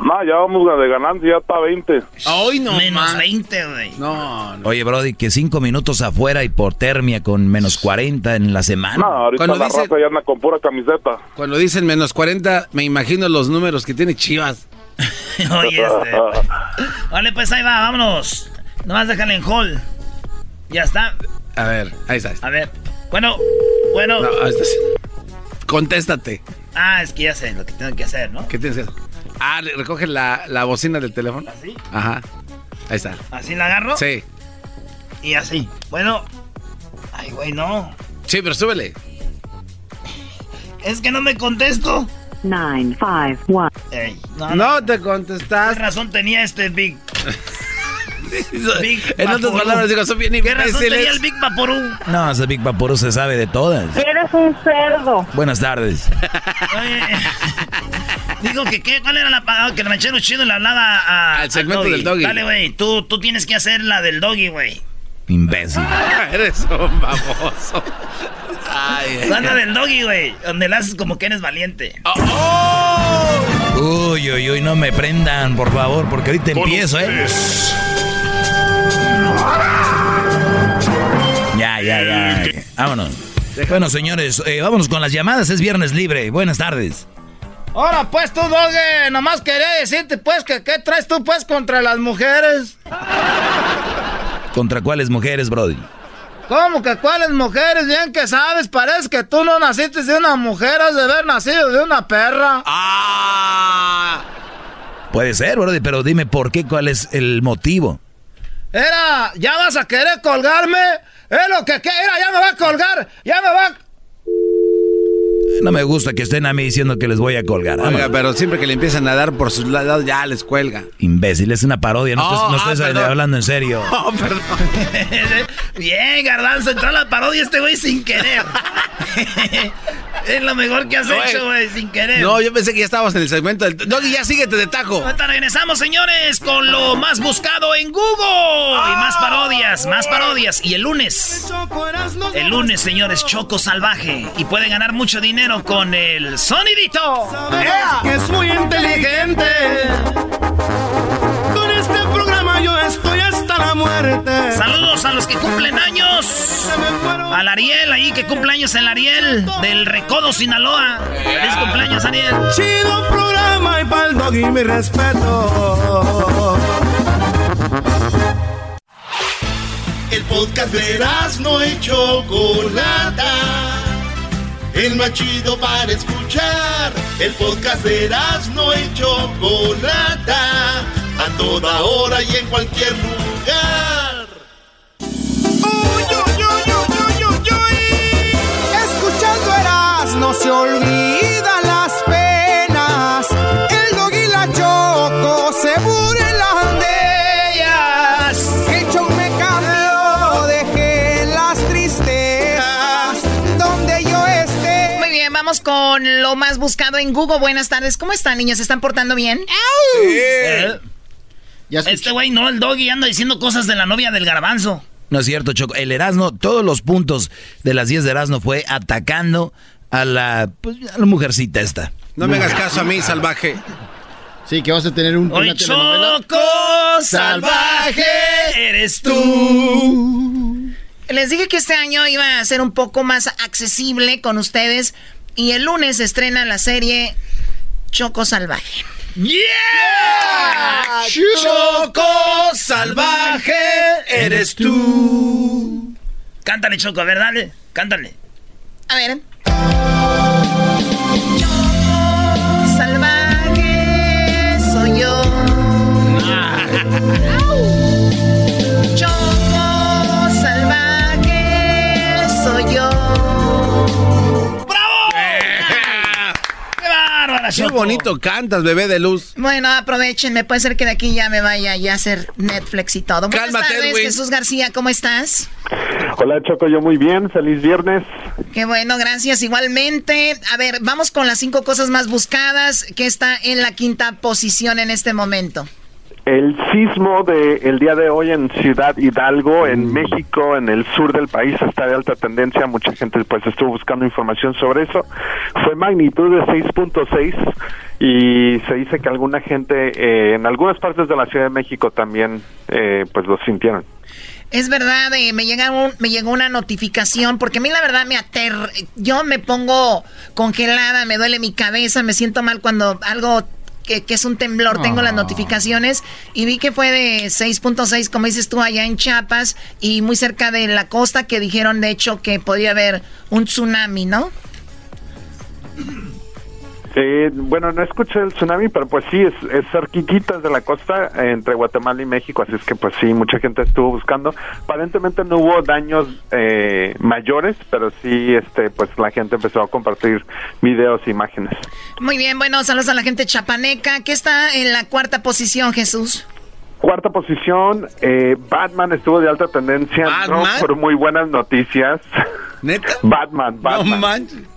No, ya vamos de ganancia, ya está 20. Hoy no Menos más. 20, güey. No, no. Oye, Brody, que cinco minutos afuera hipotermia con menos 40 en la semana. No, ahorita Cuando la dice- raza ya anda con pura camiseta. Cuando dicen menos 40, me imagino los números que tiene Chivas. Oye, este. Vale, pues ahí va, vámonos. Nomás déjale en hall. Ya está. A ver, ahí está. A ver. Bueno, bueno. No, ahí está. Contéstate. Ah, es que ya sé lo que tengo que hacer, ¿no? ¿Qué tienes que hacer? Ah, recoge la, la bocina del teléfono. ¿Así? Ajá. Ahí está. Así la agarro. Sí. Y así. Bueno. Ay, güey, no. Sí, pero súbele. Es que no me contesto. 951. Ey, No te contestas. ¿Qué razón tenía este Big? Big En otras palabras, digo, son bien ¿Qué razón tenía el Big Vaporú? No, ese Big Vaporú se sabe de todas. Eres un cerdo. Buenas tardes. Oye, digo que ¿qué? ¿cuál era la pa- que el ranchero chido le hablaba a, Al segmento al del doggy. Dale, güey, tú, tú tienes que hacer la del doggy, güey. Imbécil. Eres un baboso. Ay, ay, La ay. del doggy, güey, donde le haces como que eres valiente. Uy, uy, uy, no me prendan, por favor, porque ahorita empiezo, ¿eh? Ya, ya, ya. Vámonos. Bueno, señores, eh, vámonos con las llamadas. Es viernes libre. Buenas tardes. Ahora pues tú, Doge, nomás quería decirte pues que qué traes tú pues contra las mujeres. ¿Contra cuáles mujeres, Brody? ¿Cómo que cuáles mujeres? Bien que sabes, parece que tú no naciste de una mujer, has de haber nacido de una perra. Ah. Puede ser, Brody, pero dime por qué, cuál es el motivo. Era, ¿ya vas a querer colgarme? Es lo que era, ya me va a colgar, ya me va... No me gusta que estén a mí diciendo que les voy a colgar. Oiga, Vámonos. pero siempre que le empiezan a dar por sus lados, ya les cuelga. Imbécil, es una parodia, no, Oh, estés, no ah, estés perdón. hablando en serio. Oh, perdón. Bien, Garbanzo, entró a la parodia este güey sin querer. es lo mejor que has hecho, güey, sin querer. No, yo pensé que ya estábamos en el segmento del... Doggy, ya síguete de tajo. Ahorita regresamos, señores, con lo más buscado en Google. Y más parodias, más parodias. Y el lunes, el lunes, señores, Choco Salvaje. Y pueden ganar mucho dinero con el sonidito. que es muy inteligente. Estoy hasta la muerte. Saludos a los que cumplen años. Al Ariel, ahí que cumple años el Ariel del Recodo, Sinaloa. Feliz cumpleaños, Ariel. Chido programa y pa'l doggy mi respeto. El podcast de no y Chocolata. El más chido para escuchar. El podcast de no y Chocolata. A toda hora y en cualquier lugar. Escuchando Eras no se olvida las penas. El dog y la choco se burlan de ellas. El show me cambió, dejé las tristezas donde yo esté. Muy bien, vamos con lo más buscado en Google. Buenas tardes. ¿Cómo están, niños? ¿Se están portando bien? Este güey, no, el doggy anda diciendo cosas de la novia del garbanzo. No es cierto, Choco. El Erasmo, todos los puntos de las 10 de Erasmo fue atacando a la, pues, a la mujercita esta. No me hagas caso a mí, salvaje. Sí, que vas a tener un, Hoy. Choco Salvaje eres tú. Les dije que este año iba a ser un poco más accesible con ustedes. Y el lunes se estrena la serie Choco Salvaje. ¡Yeah! Choco Salvaje eres tú. Cántale, Choco, a ver, dale. Cántale. A ver. Qué Choco! bonito cantas, bebé de luz. Bueno, aprovechenme. Puede ser que de aquí ya me vaya ya a hacer Netflix y todo. Buenas Cálmate, tardes, Edwin. Jesús García. ¿Cómo estás? Hola Choco, yo muy bien, feliz viernes. Qué bueno, gracias. Igualmente. A ver, vamos con las cinco cosas más buscadas que está en la quinta posición en este momento. El sismo del día de hoy en Ciudad Hidalgo, en México, en el sur del país, está de alta tendencia. Mucha gente pues estuvo buscando información sobre eso. Fue magnitud de 6.6 y se dice que alguna gente eh, en algunas partes de la Ciudad de México también eh, pues lo sintieron. Es verdad, eh, me, llega un- me llegó una notificación, porque a mí la verdad me ater... Yo me pongo congelada, me duele mi cabeza, me siento mal cuando algo que, que es un temblor, tengo las notificaciones y vi que fue de 6.6, como dices tú, allá en Chiapas y muy cerca de la costa, que dijeron de hecho que podía haber un tsunami, ¿no? Eh, bueno, no escuché el tsunami, pero pues sí, es, es cerquititas de la costa eh, entre Guatemala y México, así es que pues sí, mucha gente estuvo buscando. Aparentemente no hubo daños eh, mayores, pero sí, este, pues la gente empezó a compartir videos e imágenes. Muy bien, bueno, saludos a la gente chapaneca, que está en la cuarta posición, Jesús. Cuarta posición, eh, Batman estuvo de alta tendencia, no ¿Batman? por muy buenas noticias. ¿Neta? Batman, Batman. No manches.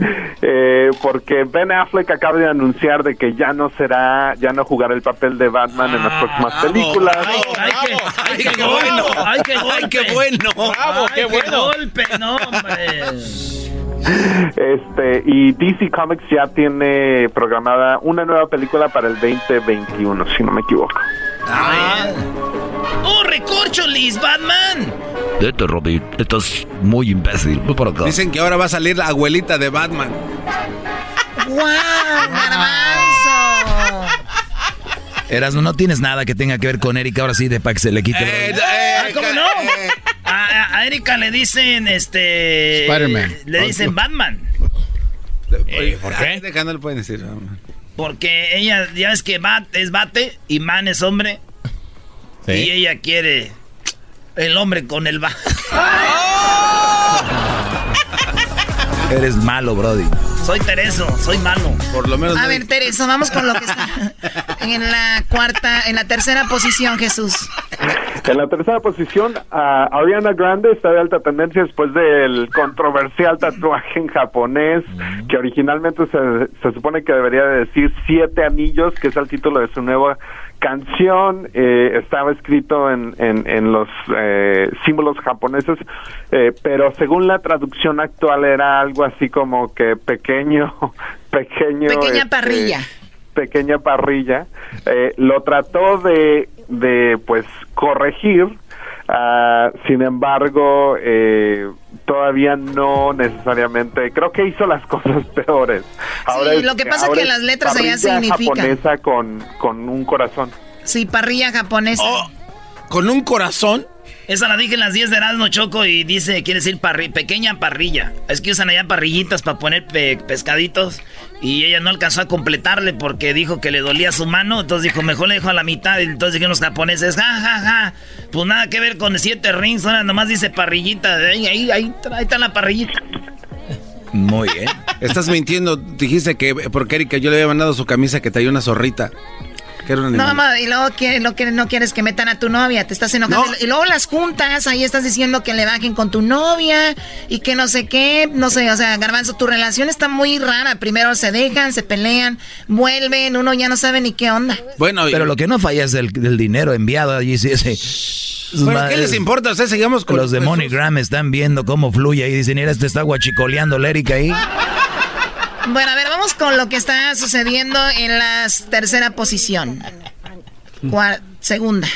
Eh, porque Ben Affleck acaba de anunciar de que ya no será, ya no jugará el papel de Batman en las próximas películas. ¡Ay, qué, ay, qué qué bueno! ¡Ay, qué golpe! Ay, qué bueno. ¡Bravo, qué bueno! golpe! ¡No, hombre! Este, y DC Comics ya tiene programada una nueva película para el 2021, si no me equivoco. ¡Oh, recorcholis, Batman! Vete, Roddy, estás muy imbécil. Voy para acá. Dicen que ahora va a salir la abuelita de Batman. ¡Wow! ¡Garbanzo! Erasmo, no tienes nada que tenga que ver con Erika ahora sí, de para que se le quite. Eh, el- Ah, eh, ¿Cómo eh, no? eh. A, a- Erika le dicen, este... Spider-Man. Le dicen Batman. Oye, ¿Por qué? No le pueden decir. Porque ella, ya ves que Bat es bate y Man es hombre. Y ella quiere el hombre con el bat. Eres malo, Brody. Soy Tereso, soy malo. Por lo menos. A ver, Tereso, vamos con lo que está en la cuarta, en la tercera posición, Jesús. En la tercera posición, a Ariana Grande está de alta tendencia después del controversial tatuaje en japonés, que originalmente se, se supone que debería de decir Siete Anillos, que es el título de su nueva canción. Eh, estaba escrito en, en, en los eh, símbolos japoneses, eh, pero según la traducción actual era algo así como que pequeño, pequeño. Pequeña este, parrilla. pequeña parrilla, eh, lo trató de, de pues corregir, ah, sin embargo, eh, todavía no necesariamente, creo que hizo las cosas peores. Sí, lo que pasa es que las letras allá parrilla significan. japonesa con, con un corazón. Sí, parrilla japonesa. Oh. ¿Con un corazón? Esa la dije en las 10 de Erasmo Choco y dice, quiere decir parri pequeña parrilla. Es que usan allá parrillitas para poner pe- pescaditos. Y ella no alcanzó a completarle porque dijo que le dolía su mano. Entonces dijo, mejor le dejo a la mitad. Y entonces dijeron los japoneses, ja, ja, ja. Pues nada que ver con siete rings. Ahora nomás dice parrillita. Ahí, ahí, ahí, ahí está la parrillita. Muy bien. Estás mintiendo. Dijiste que porque Erika yo le había mandado su camisa que traía una zorrita. Que era No, mamá, y luego quiere- lo que no quieres que metan a tu novia, te estás enojando. Y luego las juntas, ahí estás diciendo que le bajen con tu novia y que no sé qué, no sé, o sea, Garbanzo, tu relación está muy rara. Primero se dejan, se pelean, vuelven, uno ya no sabe ni qué onda. Bueno, Pero lo que no falla es el, del dinero enviado allí. Sí, ese. Bueno, ¿qué les importa? O sea, sigamos con Los de Jesús. MoneyGram están viendo cómo fluye ahí. Dicen, mira, este está guachicoleando la Erika ahí. Bueno, a ver, vamos con lo que está sucediendo en la tercera posición. Segunda.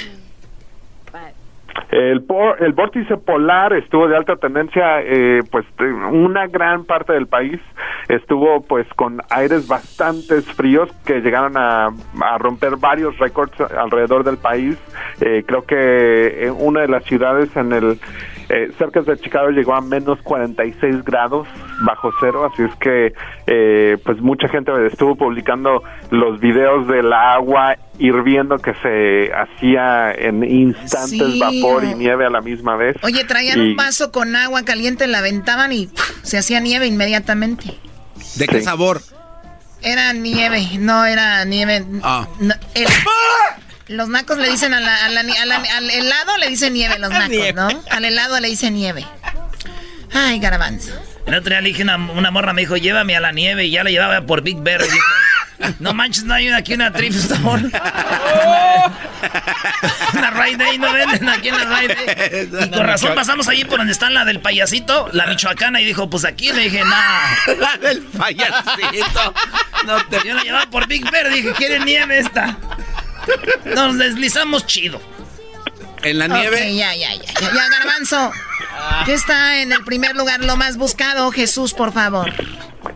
El, por- el vórtice polar estuvo de alta tendencia, eh, pues una gran parte del país estuvo pues con aires bastante fríos que llegaron a, a romper varios récords alrededor del país. Eh, creo que eh, una de las ciudades en el eh, cerca de Chicago llegó a menos 46 grados bajo cero, así es que eh, pues mucha gente estuvo publicando los videos del agua hirviendo que se hacía en instantes Sí. vapor y nieve a la misma vez. Oye, traían Y- un vaso con agua caliente, la aventaban y se hacía nieve inmediatamente. ¿De qué sabor? Era nieve, no era nieve. Ah. no, el- los nacos le dicen a la- a la ni- a la- al helado le dicen nieve los nacos, ¿no? Al helado le dicen nieve. Ay, garbanzo. El otro día le dije una, una morra, me dijo, llévame a la nieve. Y ya la llevaba por Big Bear. Y dijo, no manches, no hay aquí una thrift store. una Ride Day, no venden aquí en la Ride Day. Y con razón pasamos allí por donde está la del payasito, la michoacana. Y dijo, pues aquí. Le dije, nah. La del payasito. No te... Yo la llevaba por Big Bear. Dije, ¿quiere nieve esta? Nos deslizamos chido. En la nieve. Ok, ya, ya, ya, ya, ya, garbanzo. ¿Qué está en el primer lugar, lo más buscado? Jesús, por favor.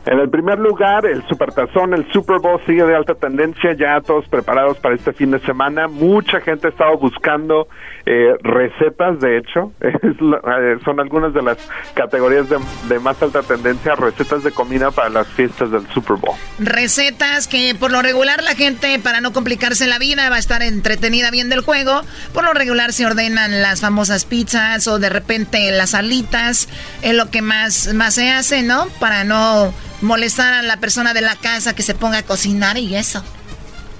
En el primer lugar, el Supertazón, el Super Bowl sigue de alta tendencia, ya todos preparados para este fin de semana. Mucha gente ha estado buscando eh, recetas, de hecho, eh, son algunas de las categorías de, de más alta tendencia, recetas de comida para las fiestas del Super Bowl. Recetas que por lo regular la gente, para no complicarse la vida, va a estar entretenida viendo el juego. Por lo regular se ordenan las famosas pizzas o de repente las alitas. Es lo que más, más se hace, ¿no? Para no molestar a la persona de la casa que se ponga a cocinar y eso.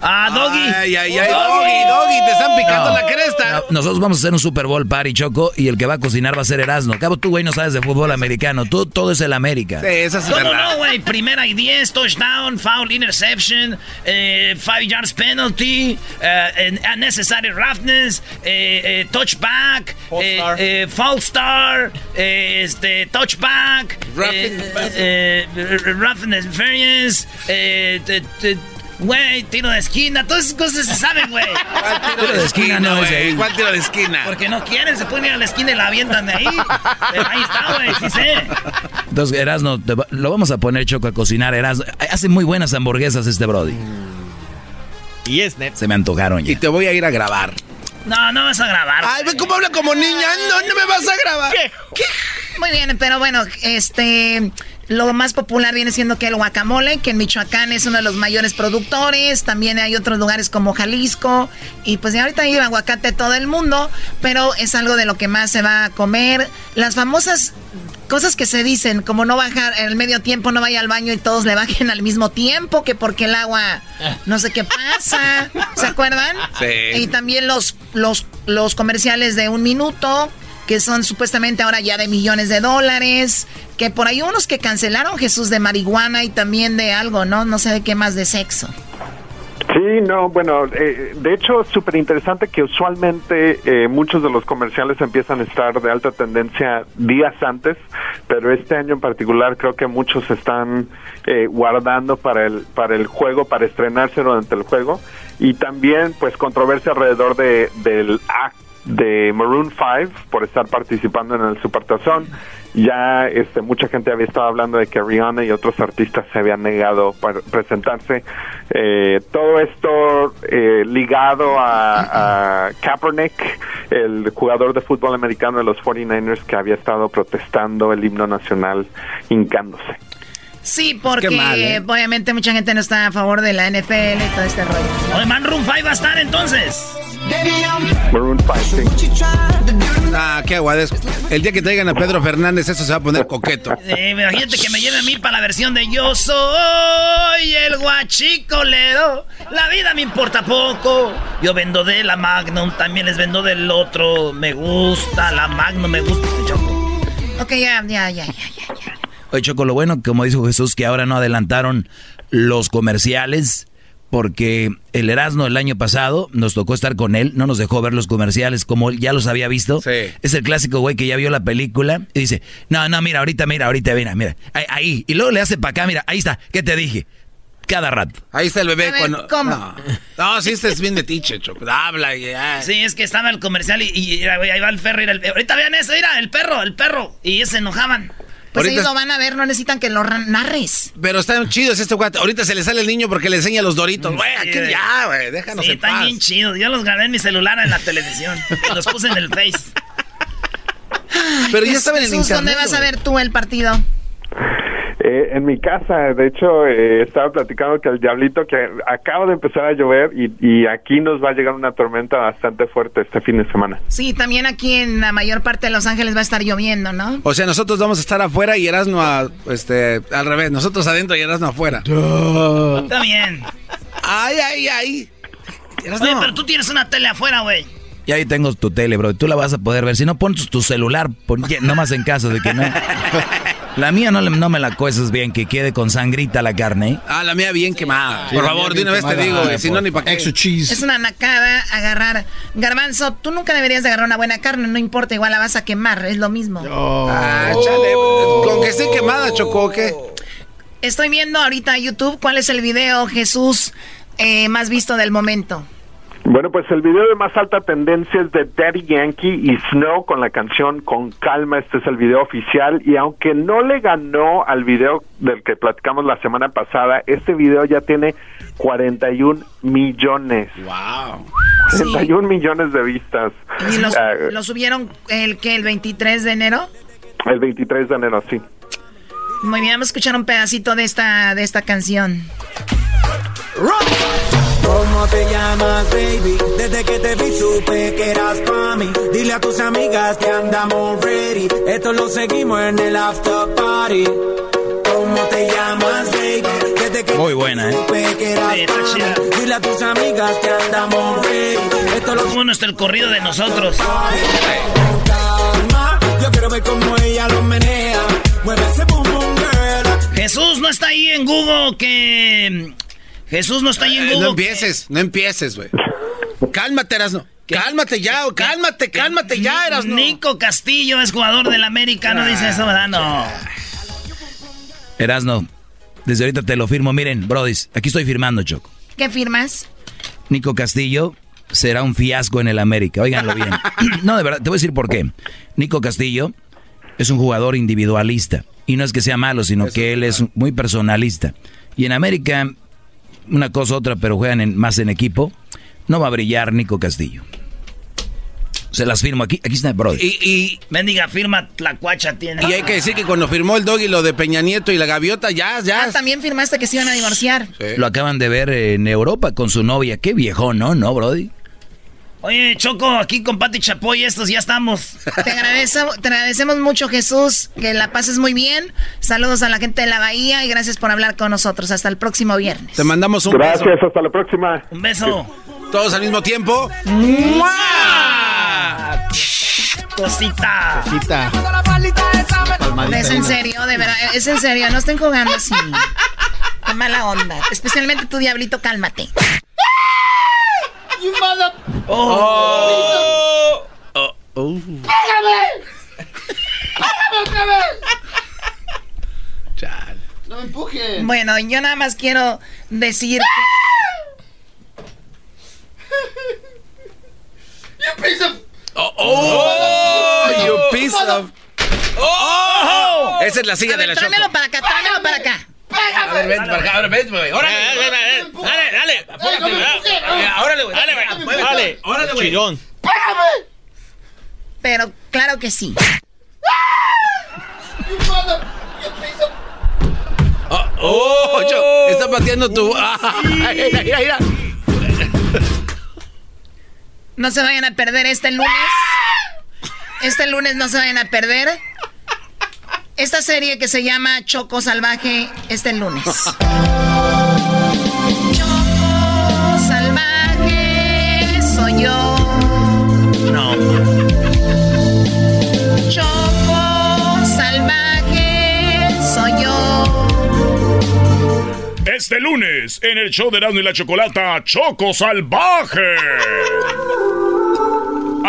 Ah, Doggy. Ay, ay, ay, Doggy, Doggy, te están picando No. la cresta. No, nosotros vamos a hacer un Super Bowl party, Choco, y el que va a cocinar va a ser Erasmo. Cabo, tú, güey, no sabes de fútbol americano. Tú, todo es el América. esa ¿Cómo no, güey? Primera y 10, touchdown, foul, interception, eh, five yards penalty, eh, unnecessary roughness, eh, eh, touchback, false star, eh, este, touchback, eh, eh, eh, roughness variance, eh, güey, tiro de esquina, todas esas cosas se saben, güey. Tiro de esquina no es ahí. ¿Cuál tiro de esquina? Porque no quieren, se pueden ir a la esquina y la avientan de ahí. Pero ahí está, güey, sí sé. Entonces, va- lo vamos a poner Choco a cocinar. Erasmo, hace muy buenas hamburguesas este Brody. Y es net. Se me antojaron ya. Y te voy a ir a grabar. No, no vas a grabar. Ay, ve cómo habla como niña. No, no me vas a grabar. ¿Qué? Muy bien, pero bueno, este, lo más popular viene siendo que el guacamole, que en Michoacán es uno de los mayores productores. También hay otros lugares como Jalisco. Y pues ya ahorita lleva aguacate todo el mundo, pero es algo de lo que más se va a comer. Las famosas cosas que se dicen, como no bajar en el medio tiempo, no vaya al baño y todos le bajen al mismo tiempo, que porque el agua no sé qué pasa. ¿Se acuerdan? Sí. Y también los, los, los comerciales de un minuto que son supuestamente ahora ya de millones de dólares, que por ahí unos que cancelaron Jesús de marihuana y también de algo, ¿no? No sé de qué más de sexo. Sí, no, bueno, eh, de hecho es súper interesante que usualmente eh, muchos de los comerciales empiezan a estar de alta tendencia días antes, pero este año en particular creo que muchos están eh, guardando para el para el juego, para estrenarse durante el juego y también pues controversia alrededor de del act de Maroon 5 por estar participando en el Supertazón. Ya este, mucha gente había estado hablando de que Rihanna y otros artistas se habían negado para presentarse. Eh, todo esto eh, ligado a, a Kaepernick, el jugador de fútbol americano de los 49ers que había estado protestando el himno nacional hincándose. Sí, porque mal, ¿eh? obviamente mucha gente no está a favor de la NFL y todo este rollo. Oye, Man Room 5 va a estar entonces. Maroon 5, sí. Ah, qué aguades. El día que traigan a Pedro Fernández, eso se va a poner coqueto. Eh, imagínate que me lleve a mí para la versión de Yo soy el guachicolero. La vida me importa poco. Yo vendo de la Magnum, también les vendo del otro. Me gusta la Magnum, me gusta. Choco. Ok, ya, ya, ya, ya, ya. ya. Oye, Choco, lo bueno, como dijo Jesús, que ahora no adelantaron los comerciales, porque el Erasmo el año pasado nos tocó estar con él, no nos dejó ver los comerciales como él ya los había visto. Sí. Es el clásico güey que ya vio la película y dice, no, no, mira, ahorita, mira, ahorita, mira, mira, ahí, ahí. Y luego le hace para acá, mira, ahí está, ¿qué te dije? Cada rato. Ahí está el bebé A cuando. ¿cómo? No, no sí, este es bien de tiche, Choco. Habla y ya. Sí, es que estaba el comercial y, ahí va el perro. y era el- ahorita vean eso, mira, el perro, el perro. Y se enojaban. Pues Ahorita- ellos lo van a ver, no necesitan que lo narres. Pero están chidos este cuate. Ahorita se le sale el niño porque le enseña los doritos. Güey, Sí, aquí güey. ya, güey. Déjanos Sí, en están paz. bien chidos. Yo los grabé en mi celular en la televisión. Los puse en el Face. Pero ya saben en Jesús, ¿dónde internet. vas a güey. ver tú el partido? Eh, en mi casa, de hecho, eh, estaba platicando que el diablito que acaba de empezar a llover y, y aquí nos va a llegar una tormenta bastante fuerte este fin de semana. Sí, también aquí en la mayor parte de Los Ángeles va a estar lloviendo, ¿no? O sea, nosotros vamos a estar afuera y Erasmo a, este, al revés. Nosotros adentro y Erasmo afuera. Está bien. Ay, ay, ay. Erasmo. Oye, pero tú tienes una tele afuera, güey. Y ahí tengo tu tele, bro. Tú la vas a poder ver. Si no, pon tu, celular. Pon, nomás en caso de que no. La mía no, le- no me la cueces bien, que quede con sangrita la carne. ¿eh? Ah, la mía bien quemada. Sí, Por favor, de una vez te quemada, digo, si no ni para qué. Extra cheese. Es una nacada agarrar. Garbanzo, tú nunca deberías de agarrar una buena carne, no importa, igual la vas a quemar, es lo mismo. Ah, chale. Con que esté quemada, Choco, ¿o ¿qué? Estoy viendo ahorita en YouTube cuál es el video, Jesús, eh, más visto del momento. Bueno, pues el video de más alta tendencia es de Daddy Yankee y Snow con la canción Con Calma. Este es el video oficial y aunque no le ganó al video del que platicamos la semana pasada, este video ya tiene 41 millones. Wow. 41 millones de vistas. ¿Y los- Ah, lo subieron el que el 23 de enero? el 23 de enero, sí. Muy bien, vamos a escuchar un pedacito de esta, de esta canción. ¿Cómo te llamas, baby? Desde que te vi supe que eras pa' mí. Dile a tus amigas que andamos ready. Esto lo seguimos en el after party. ¿Cómo te llamas, baby? Desde que Muy buena, ¿eh? supe que eras Sí, está chida. Dile a tus amigas que andamos ready. Esto lo Bueno, está el corrido de nosotros. Yo quiero ver cómo ella lo menea. Mueve ese boom boom girl. Jesús no está ahí en Google que... Jesús no está ahí en Eh, Google. no empieces, no empieces, güey. Cálmate, Erasmo. Cálmate ya, cálmate, cálmate ya, Erasmo. Nico Castillo es jugador del América, no dice eso, ¿verdad? No. Erasno, desde ahorita te lo firmo. Miren, brodis, aquí estoy firmando, Choco. ¿Qué firmas? Nico Castillo será un fiasco en el América. Óiganlo bien. no, de verdad, te voy a decir por qué. Nico Castillo es un jugador individualista. Y no es que sea malo, sino que él es muy personalista. Y en América, una cosa otra, pero juegan en- más en equipo, no va a brillar Nico Castillo. Se las firmo aquí, aquí está Brody. Y, y mendiga firma la cuacha tiene. Y hay que decir que cuando firmó el doggy lo de Peña Nieto y la gaviota, ya, ya. Ah, también firmaste que se iban a divorciar. Lo acaban de ver en Europa con su novia. Qué viejo, ¿no? ¿No, Brody? Oye, Choco, aquí con Pati Chapoy estos ya estamos. Te, agradecemos, te agradecemos mucho, Jesús, que la pases muy bien. Saludos a la gente de la Bahía y gracias por hablar con nosotros. Hasta el próximo viernes. Te mandamos un Gracias, beso. hasta la próxima. Un beso. Todos al mismo tiempo. Cosita. Cosita. Es en serio, de verdad, es en serio, no estén jugando así. Qué mala onda. Especialmente tu diablito, cálmate. You mother... Oh. Oh. Oh. ¡Pégame! ¡Pégame otra vez! No me empujes. Bueno, yo nada más quiero decir You piece of... Oh, oh, you piece of. Oh, esa es la silla A de ver, la Choco. tráemelo para acá, tráemelo para acá. A ver, vente para acá, ahora vente, güey. Órale, dale, dale. Órale, güey. Dale, güey. Dale, órale, güey. Chillón. Pero claro que sí. Piece of... Oh, Cho, está pateando tu. Ah, mira, mira, mira. No se vayan a perder este lunes. Este lunes no se vayan a perder. Esta serie que se llama Choco Salvaje este lunes. Choco Salvaje soy yo. No. Choco Salvaje soy yo. Este lunes, en el show de Erasmo y la Chocolata, Choco Salvaje.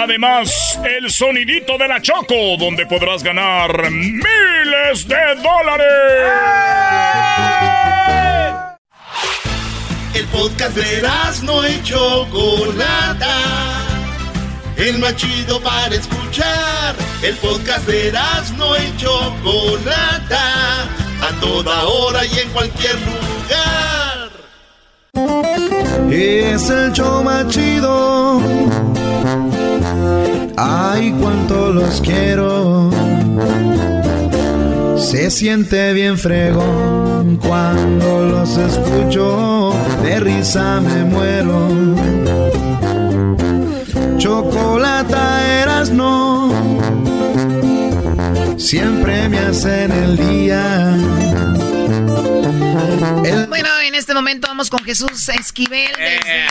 Además, el sonidito de la Choco, donde podrás ganar miles de dólares. El podcast de no y Chocolata. El más chido para escuchar. El podcast de no y Chocolata. A toda hora y en cualquier lugar. Es el show chido. Ay, cuánto los quiero. Se siente bien fregón cuando los escucho. De risa me muero. Chocolata eras no. Siempre me hacen el día. Bueno, en este momento vamos con Jesús Esquivel desde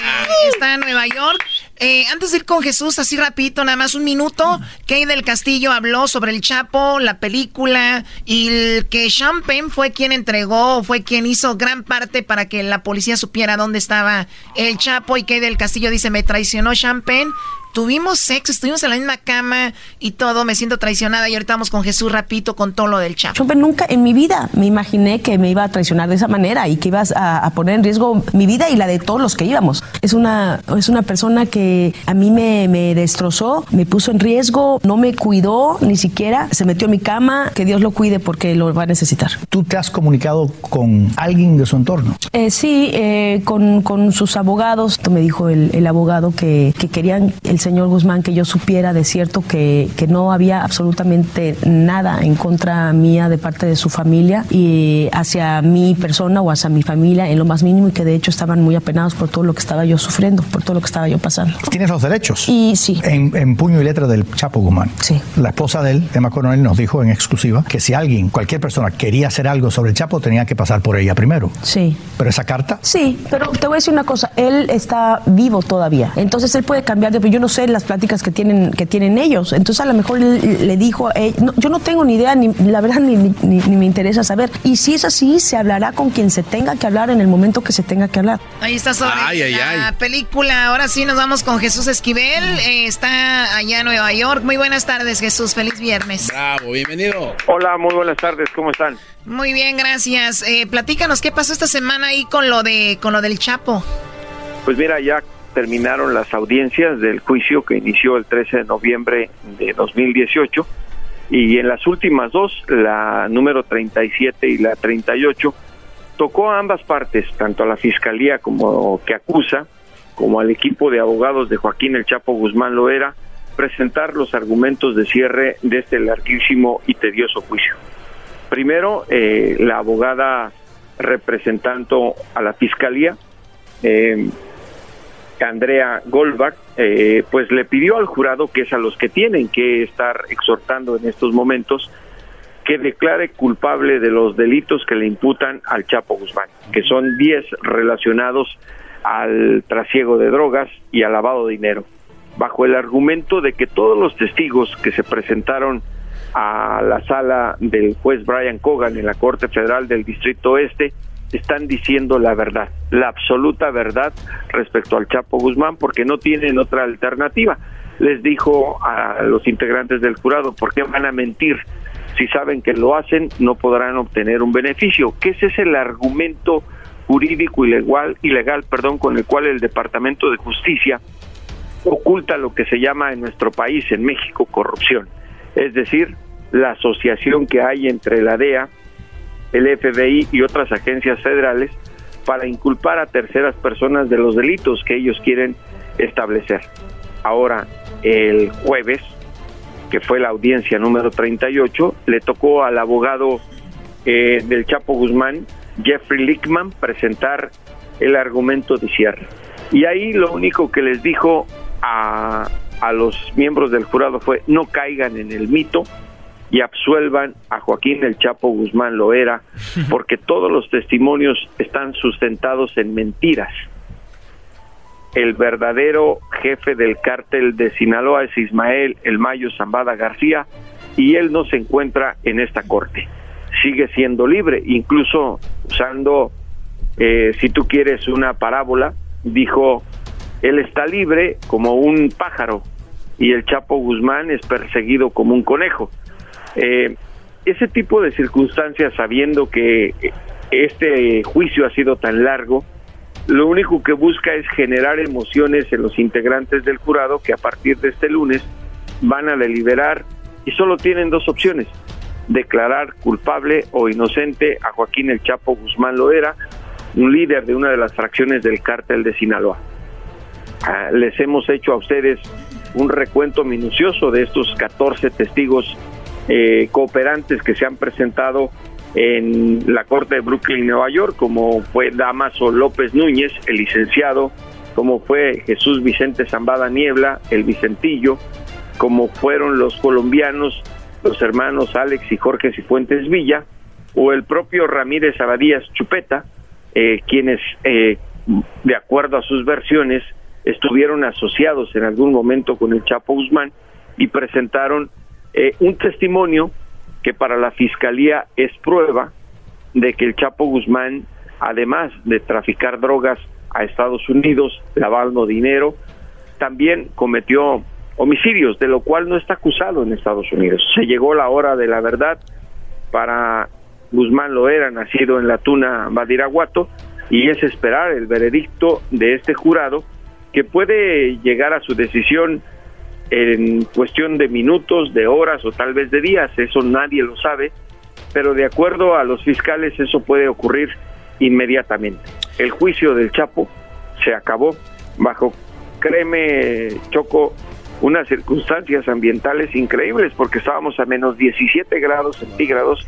está en Nueva York. Eh, antes de ir con Jesús, así rapidito, nada más un minuto, Kay del Castillo habló sobre el Chapo, la película, y el que Champagne fue quien entregó, fue quien hizo gran parte para que la policía supiera dónde estaba el Chapo, y Kay del Castillo dice, me traicionó Champagne, Tuvimos sexo, estuvimos en la misma cama y todo, me siento traicionada y ahorita vamos con Jesús rapito con todo lo del Chapo. Yo nunca en mi vida me imaginé que me iba a traicionar de esa manera y que ibas a, a, poner en riesgo mi vida y la de todos los que íbamos. Es una, es una persona que a mí me, me destrozó, me puso en riesgo, no me cuidó ni siquiera, se metió en mi cama, que Dios lo cuide porque lo va a necesitar. ¿Tú te has comunicado con alguien de su entorno? Eh, sí, eh, con, con, sus abogados. Me dijo el, el abogado que, que querían el señor Guzmán que yo supiera de cierto que, que, no había absolutamente nada en contra mía de parte de su familia y hacia mi persona o hacia mi familia en lo más mínimo y que de hecho estaban muy apenados por todo lo que estaba yo sufriendo, por todo lo que estaba yo pasando. ¿Tienes los derechos? Y sí. En, en puño y letra del Chapo Guzmán. Sí. La esposa de él, Emma Coronel, nos dijo en exclusiva que si alguien, cualquier persona quería hacer algo sobre el Chapo tenía que pasar por ella primero. Sí. ¿Pero esa carta? Sí, pero te voy a decir una cosa, él está vivo todavía, entonces él puede cambiar de... Yo no sé las pláticas que tienen, que tienen ellos. Entonces a lo mejor él le dijo, eh, no, yo no tengo ni idea, ni la verdad ni, ni, ni, me interesa saber. Y si es así, se hablará con quien se tenga que hablar en el momento que se tenga que hablar. Ahí está sobre ay, ay, la ay. película. Ahora sí nos vamos con Jesús Esquivel. Eh, está allá en Nueva York. Muy buenas tardes, Jesús. Feliz viernes. Bravo, bienvenido. Hola, muy buenas tardes. ¿Cómo están? Muy bien, gracias. Eh, platícanos qué pasó esta semana ahí con lo de con lo del Chapo. Pues mira, ya terminaron las audiencias del juicio que inició el 13 de noviembre de 2018 y en las últimas dos, la número 37 y la 38, tocó a ambas partes, tanto a la fiscalía como que acusa, como al equipo de abogados de Joaquín El Chapo Guzmán Loera, presentar los argumentos de cierre de este larguísimo y tedioso juicio. Primero, eh, la abogada representando a la fiscalía, eh, Andrea Goldbach, eh, pues le pidió al jurado, que es a los que tienen que estar exhortando en estos momentos, que declare culpable de los delitos que le imputan al Chapo Guzmán, que son 10 relacionados al trasiego de drogas y al lavado de dinero, bajo el argumento de que todos los testigos que se presentaron a la sala del juez Brian Cogan en la Corte Federal del Distrito Oeste están diciendo la verdad, la absoluta verdad respecto al Chapo Guzmán, porque no tienen otra alternativa. Les dijo a los integrantes del jurado, ¿por qué van a mentir? Si saben que lo hacen, no podrán obtener un beneficio. Que ese es el argumento jurídico ilegal, ilegal perdón, con el cual el Departamento de Justicia oculta lo que se llama en nuestro país, en México, corrupción. Es decir, la asociación que hay entre la DEA, el FBI y otras agencias federales para inculpar a terceras personas de los delitos que ellos quieren establecer. Ahora, el jueves, que fue la audiencia número 38, le tocó al abogado eh, del Chapo Guzmán, Jeffrey Lickman, presentar el argumento de cierre. Y ahí lo único que les dijo a, a los miembros del jurado fue no caigan en el mito y absuelvan a Joaquín el Chapo Guzmán Loera, porque todos los testimonios están sustentados en mentiras. El verdadero jefe del cártel de Sinaloa es Ismael El Mayo Zambada García y él no se encuentra en esta corte. Sigue siendo libre, incluso usando, eh, si tú quieres, una parábola, dijo, él está libre como un pájaro y el Chapo Guzmán es perseguido como un conejo. Eh, ese tipo de circunstancias, sabiendo que este juicio ha sido tan largo, lo único que busca es generar emociones en los integrantes del jurado que a partir de este lunes van a deliberar y solo tienen dos opciones, declarar culpable o inocente a Joaquín el Chapo Guzmán Loera, un líder de una de las fracciones del cártel de Sinaloa. Ah, les hemos hecho a ustedes un recuento minucioso de estos 14 testigos eh, cooperantes que se han presentado en la Corte de Brooklyn, Nueva York, como fue Damaso López Núñez, el licenciado, como fue Jesús Vicente Zambada Niebla, el Vicentillo, como fueron los colombianos, los hermanos Alex y Jorge Cifuentes Villa, o el propio Ramírez Abadías Chupeta, eh, quienes, eh, de acuerdo a sus versiones, estuvieron asociados en algún momento con el Chapo Guzmán y presentaron eh, un testimonio que para la fiscalía es prueba de que el Chapo Guzmán, además de traficar drogas a Estados Unidos, lavando dinero, también cometió homicidios, de lo cual no está acusado en Estados Unidos. Se llegó la hora de la verdad para Guzmán Loera, nacido en la Tuna Badiraguato, y es esperar el veredicto de este jurado que puede llegar a su decisión en cuestión de minutos, de horas o tal vez de días, eso nadie lo sabe, pero de acuerdo a los fiscales eso puede ocurrir inmediatamente. El juicio del Chapo se acabó bajo, créeme, Choco, unas circunstancias ambientales increíbles porque estábamos a menos 17 grados centígrados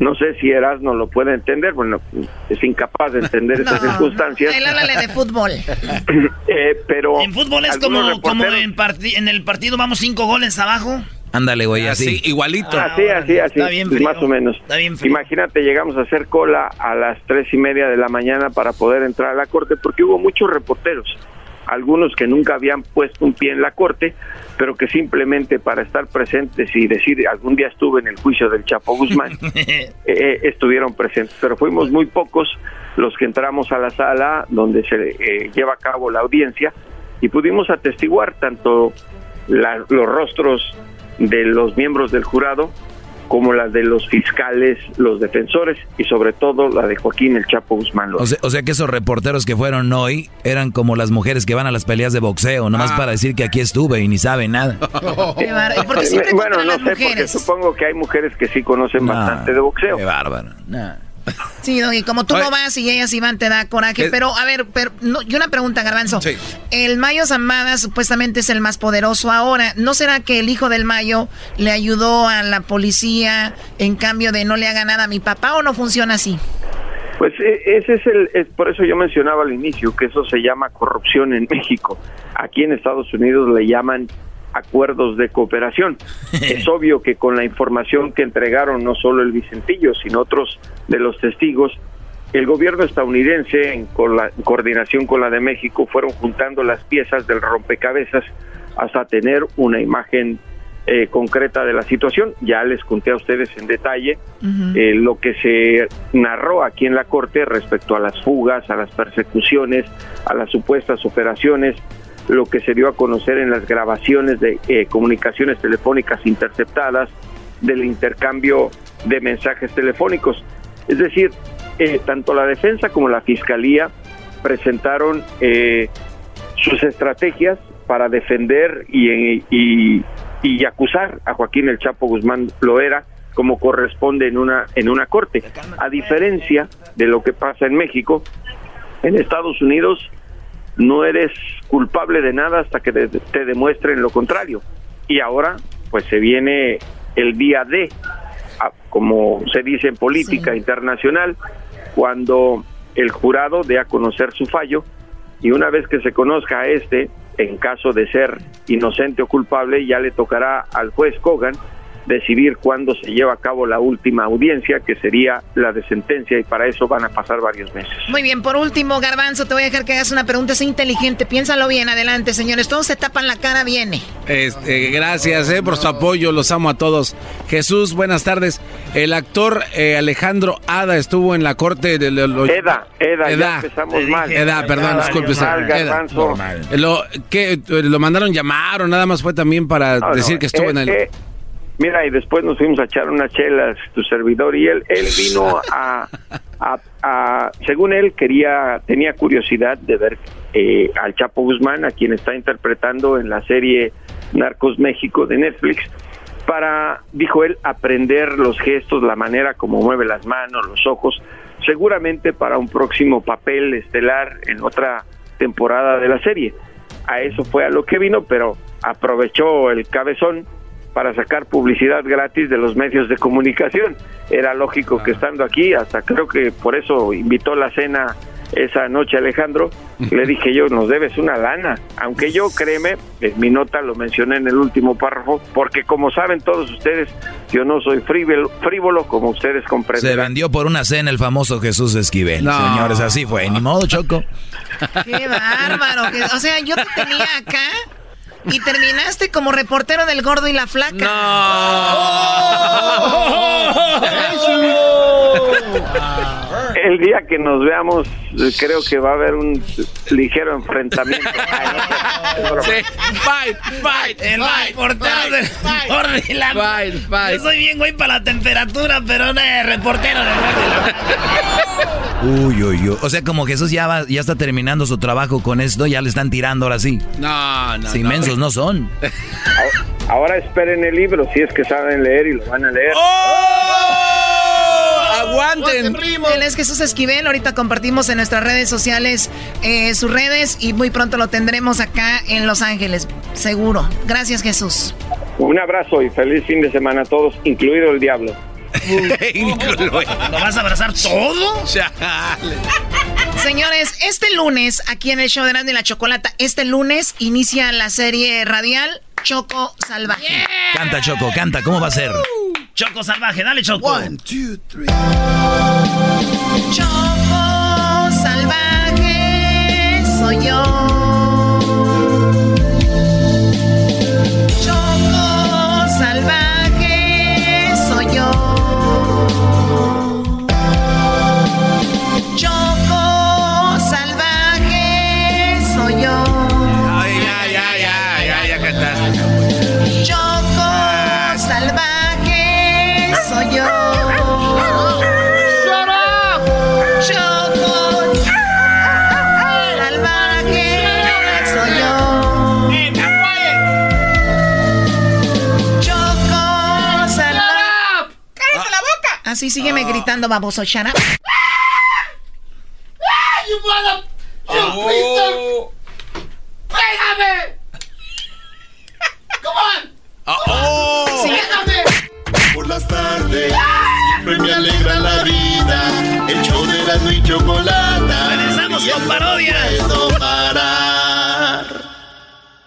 no sé si Erasmo lo puede entender, bueno, es incapaz de entender esas circunstancias. Él háblale de fútbol. eh, pero en fútbol es como, como en, en, el partido vamos cinco goles abajo. Ándale, güey, así, igualito. así, así, así, pues más o menos. Está bien Imagínate, llegamos a hacer cola a las tres y media de la mañana para poder entrar a la corte porque hubo muchos reporteros algunos que nunca habían puesto un pie en la corte, pero que simplemente para estar presentes y decir algún día estuve en el juicio del Chapo Guzmán, eh, eh, estuvieron presentes. Pero fuimos muy pocos los que entramos a la sala donde se eh, lleva a cabo la audiencia y pudimos atestiguar tanto los rostros de los miembros del jurado como la de los fiscales, los defensores y sobre todo la de Joaquín el Chapo Guzmán. O sea, o sea, que esos reporteros que fueron hoy eran como las mujeres que van a las peleas de boxeo, nomás ah. para decir que aquí estuve y ni saben nada. bueno, no sé, porque supongo que hay mujeres que sí conocen bastante de boxeo. Qué bárbaro. Sí, y como tú no vas y ellas iban, te da coraje. Pero, a ver, pero, no, y una pregunta, Garbanzo. El Mayo Zambada supuestamente es el más poderoso ahora. ¿No será que el hijo del Mayo le ayudó a la policía en cambio de no le haga nada a mi papá o no funciona así? Pues e, ese es el, es por eso yo mencionaba al inicio que eso se llama corrupción en México. Aquí en Estados Unidos le llaman acuerdos de cooperación. es obvio que con la información que entregaron no solo el Vicentillo, sino otros de los testigos, el gobierno estadounidense, en, con la, coordinación con la de México, fueron juntando las piezas del rompecabezas hasta tener una imagen eh, concreta de la situación. Ya les conté a ustedes en detalle eh, lo que se narró aquí en la Corte respecto a las fugas, a las persecuciones, a las supuestas operaciones, lo que se dio a conocer en las grabaciones de eh, comunicaciones telefónicas interceptadas, del intercambio de mensajes telefónicos. Es decir, eh, tanto la defensa como la fiscalía presentaron eh, sus estrategias para defender y, y, y, acusar a Joaquín el Chapo Guzmán Loera como corresponde en una en una corte. A diferencia de lo que pasa en México, en Estados Unidos no eres culpable de nada hasta que te, demuestren lo contrario. Y ahora, pues se viene el día D, como se dice en política internacional, cuando el jurado dé a conocer su fallo y una vez que se conozca a este, en caso de ser inocente o culpable, ya le tocará al juez Kogan decidir cuándo se lleva a cabo la última audiencia, que sería la de sentencia, y para eso van a pasar varios meses. Muy bien, por último, Garbanzo, te voy a dejar que hagas una pregunta, es inteligente, piénsalo bien, adelante, señores, todos se tapan la cara, viene. Este, gracias eh, por su apoyo, los amo a todos. Jesús, buenas tardes. El actor eh, Alejandro Ada estuvo en la corte de... Lo, Eda, Eda, ya empezamos mal. Eda, perdón, disculpe. Lo, que, ¿Lo mandaron llamar o nada más fue también para decir que estuvo en el... Mira, y después nos fuimos a echar unas chelas, tu servidor, y él, él vino a, a, según él, quería, tenía curiosidad de ver eh, al Chapo Guzmán, a quien está interpretando en la serie Narcos México de Netflix, para, dijo él, aprender los gestos, la manera como mueve las manos, los ojos, seguramente para un próximo papel estelar en otra temporada de la serie. A eso fue a lo que vino, pero aprovechó el cabezón para sacar publicidad gratis de los medios de comunicación. Era lógico que estando aquí, hasta creo que por eso invitó la cena esa noche Alejandro, le dije yo, nos debes una lana, aunque yo créeme, en mi nota lo mencioné en el último párrafo, porque como saben todos ustedes, yo no soy frívolo, frívolo como ustedes comprenden. Se vendió por una cena el famoso Jesús Esquivel, señores, así fue, ni modo, Choco. Qué bárbaro, o sea, yo te tenía acá y terminaste como reportero del gordo y la flaca. No. El día que nos veamos, creo que va a haber un ligero enfrentamiento. sí. Fight, fight, el reportero del gordo y la fight, fight. Yo soy bien güey para la temperatura, pero no es reportero del gordo y la flaca. Uy, uy, uy. O sea, como Jesús ya, va, ya está terminando su trabajo con esto, ya le están tirando ahora sí. No, no. inmensos no son. Ahora esperen el libro, si es que saben leer y lo van a leer. ¡Oh! ¡Aguanten! Él es Jesús Esquivel. Ahorita compartimos en nuestras redes sociales eh, sus redes y muy pronto lo tendremos acá en Los Ángeles, seguro. Gracias, Jesús. Un abrazo y feliz fin de semana a todos, incluido el diablo. ¿Lo vas a abrazar todo? Señores, este lunes, aquí en el show de Grande y la Chocolata, este lunes inicia la serie radial Choco Salvaje. Canta, Choco, canta. ¿Cómo va a ser? Choco Salvaje, dale, Choco. One, two, three. Choco Así sígueme gritando, baboso, shut up. You mother... You Oh. ¡Pégame! Come on! Oh. Sí. ¡Pégame! Por las tardes siempre me alegra la vida. El show de la y chocolata. Regresamos con parodia. No puedo parar.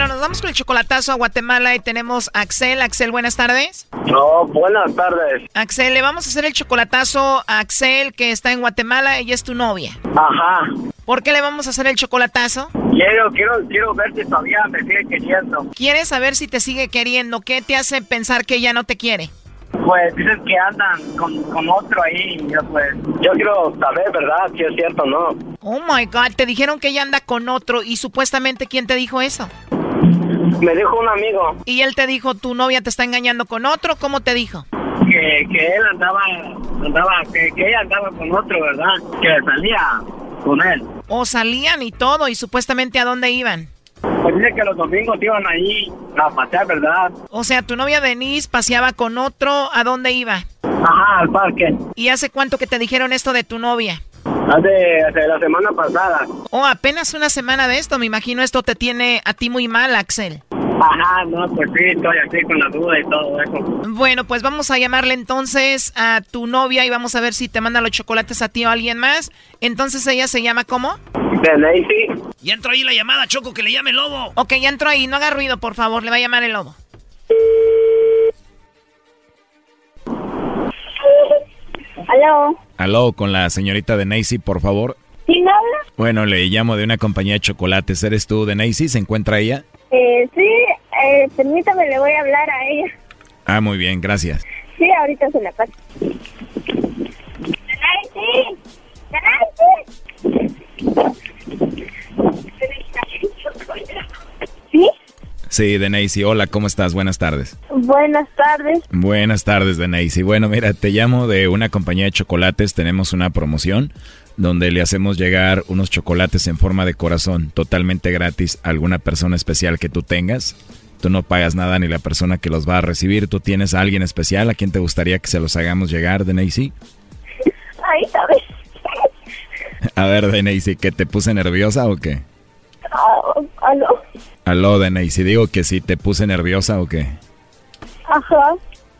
Bueno, nos vamos con el chocolatazo a Guatemala y tenemos a Axel. Axel, buenas tardes. No, buenas tardes. Axel, le vamos a hacer el chocolatazo a Axel que está en Guatemala. Ella es tu novia. Ajá. ¿Por qué le vamos a hacer el chocolatazo? Quiero, quiero, quiero ver si todavía me sigue queriendo. ¿Quieres saber si te sigue queriendo? ¿Qué te hace pensar que ella no te quiere? Pues dices que andan con, con otro ahí. Yo, pues, yo quiero saber, ¿verdad? Si es cierto o no. Oh my god, te dijeron que ella anda con otro y supuestamente ¿quién te dijo eso? Me dijo un amigo Y él te dijo, tu novia te está engañando con otro, ¿cómo te dijo? que, que él andaba, andaba, que, que ella andaba con otro, ¿verdad? Que salía con él. O salían y todo y supuestamente a dónde iban. Pues dice que los domingos iban ahí a pasear, ¿verdad? O sea, tu novia Denise paseaba con otro, ¿a dónde iba? Ajá, al parque. ¿Y hace cuánto que te dijeron esto de tu novia? Hace, hace la semana pasada. Oh, apenas una semana de esto, me imagino esto te tiene a ti muy mal, Axel. Ajá, no, pues sí, estoy aquí con la duda y todo eso. Bueno, pues vamos a llamarle entonces a tu novia y vamos a ver si te manda los chocolates a ti o a alguien más. Entonces ella se llama ¿cómo? De Lacey. Ya entró ahí la llamada, Choco, que le llame el lobo. Ok, ya entró ahí, no haga ruido, por favor, le va a llamar el lobo. ¿Aló? Aló, con la señorita de Nancy, por favor. ¿Quién habla? Bueno, le llamo de una compañía de chocolates. ¿Eres tú de Nancy? ¿Se encuentra ella? Eh, sí, eh, permítame, le voy a hablar a ella. Ah, muy bien, gracias. Sí, ahorita se la paso. ¡Nancy! ¿Sí? Sí, Denise, hola, ¿cómo estás? Buenas tardes. Buenas tardes. Buenas tardes, Denise. Bueno, mira, te llamo de una compañía de chocolates. Tenemos una promoción donde le hacemos llegar unos chocolates en forma de corazón, totalmente gratis, a alguna persona especial que tú tengas. Tú no pagas nada ni la persona que los va a recibir. ¿Tú tienes a alguien especial a quien te gustaría que se los hagamos llegar, Denise? Ahí sabes. A ver, Denise, ¿que te puse nerviosa o qué? Ah, ¿Aló? Aló, Denise, digo que sí, ¿te puse nerviosa o qué? Ajá.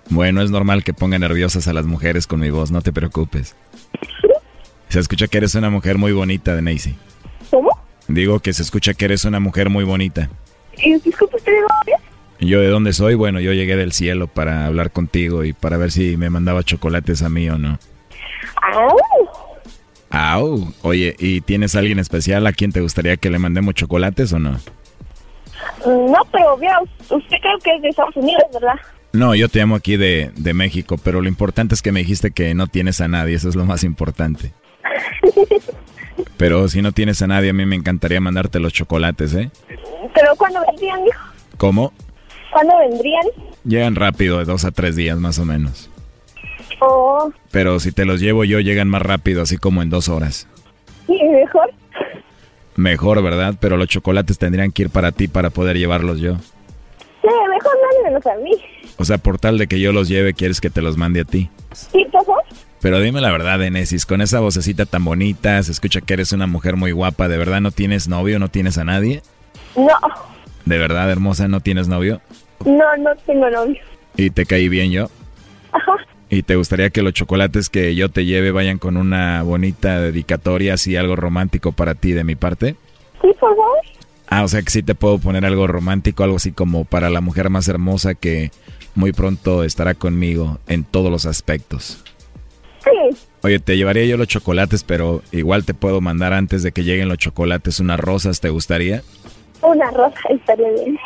Bueno, es normal que ponga nerviosas a las mujeres con mi voz, no te preocupes. Se escucha que eres una mujer muy bonita, Denise. ¿Cómo? Digo que se escucha que eres una mujer muy bonita. ¿Y disculpe usted de dónde? ¿Yo de dónde soy? Bueno, yo llegué del cielo para hablar contigo y para ver si me mandaba chocolates a mí o no. Au. Au. Oye, ¿y tienes alguien especial a quien te gustaría que le mandemos chocolates o no? No, pero vea, usted creo que es de Estados Unidos, ¿verdad? No, yo te llamo aquí de, de México, pero lo importante es que me dijiste que no tienes a nadie, eso es lo más importante. Pero si no tienes a nadie, a mí me encantaría mandarte los chocolates, ¿eh? ¿Pero cuándo vendrían, hijo? ¿Cómo? ¿Cuándo vendrían? Llegan rápido, de dos a tres días más o menos. Oh, Pero si te los llevo yo, llegan más rápido, así como en dos horas. sí, mejor. Mejor, ¿verdad? Pero los chocolates tendrían que ir para ti para poder llevarlos yo. Sí, mejor mándemelos a mí. O sea, por tal de que yo los lleve, quieres que te los mande a ti. ¿Sí, por favor? Pero dime la verdad, Enesis, con esa vocecita tan bonita, se escucha que eres una mujer muy guapa. ¿De verdad no tienes novio, no tienes a nadie? No, ¿De verdad, hermosa, no tienes novio? no, no tengo novio. ¿Y te caí bien yo? ¿Y te gustaría que los chocolates que yo te lleve vayan con una bonita dedicatoria, así algo romántico para ti de mi parte? ¿Sí, por favor? Ah, o sea que sí te puedo poner algo romántico, algo así como para la mujer más hermosa que muy pronto estará conmigo en todos los aspectos. Sí. Oye, te llevaría yo los chocolates, pero igual te puedo mandar antes de que lleguen los chocolates unas rosas, ¿te gustaría? Una rosa estaría bien.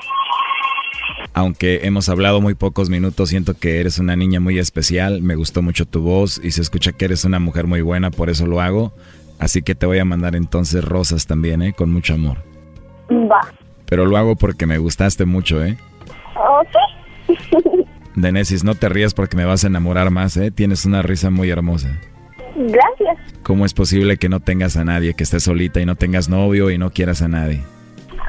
Aunque hemos hablado muy pocos minutos, siento que eres una niña muy especial, me gustó mucho tu voz y se escucha que eres una mujer muy buena, por eso lo hago. Así que te voy a mandar entonces rosas también, ¿eh? Con mucho amor. Va. Pero lo hago porque me gustaste mucho, ¿eh? Ok. Denesis, no te rías porque me vas a enamorar más, ¿eh? Tienes una risa muy hermosa. Gracias. ¿Cómo es posible que no tengas a nadie, que estés solita y no tengas novio y no quieras a nadie?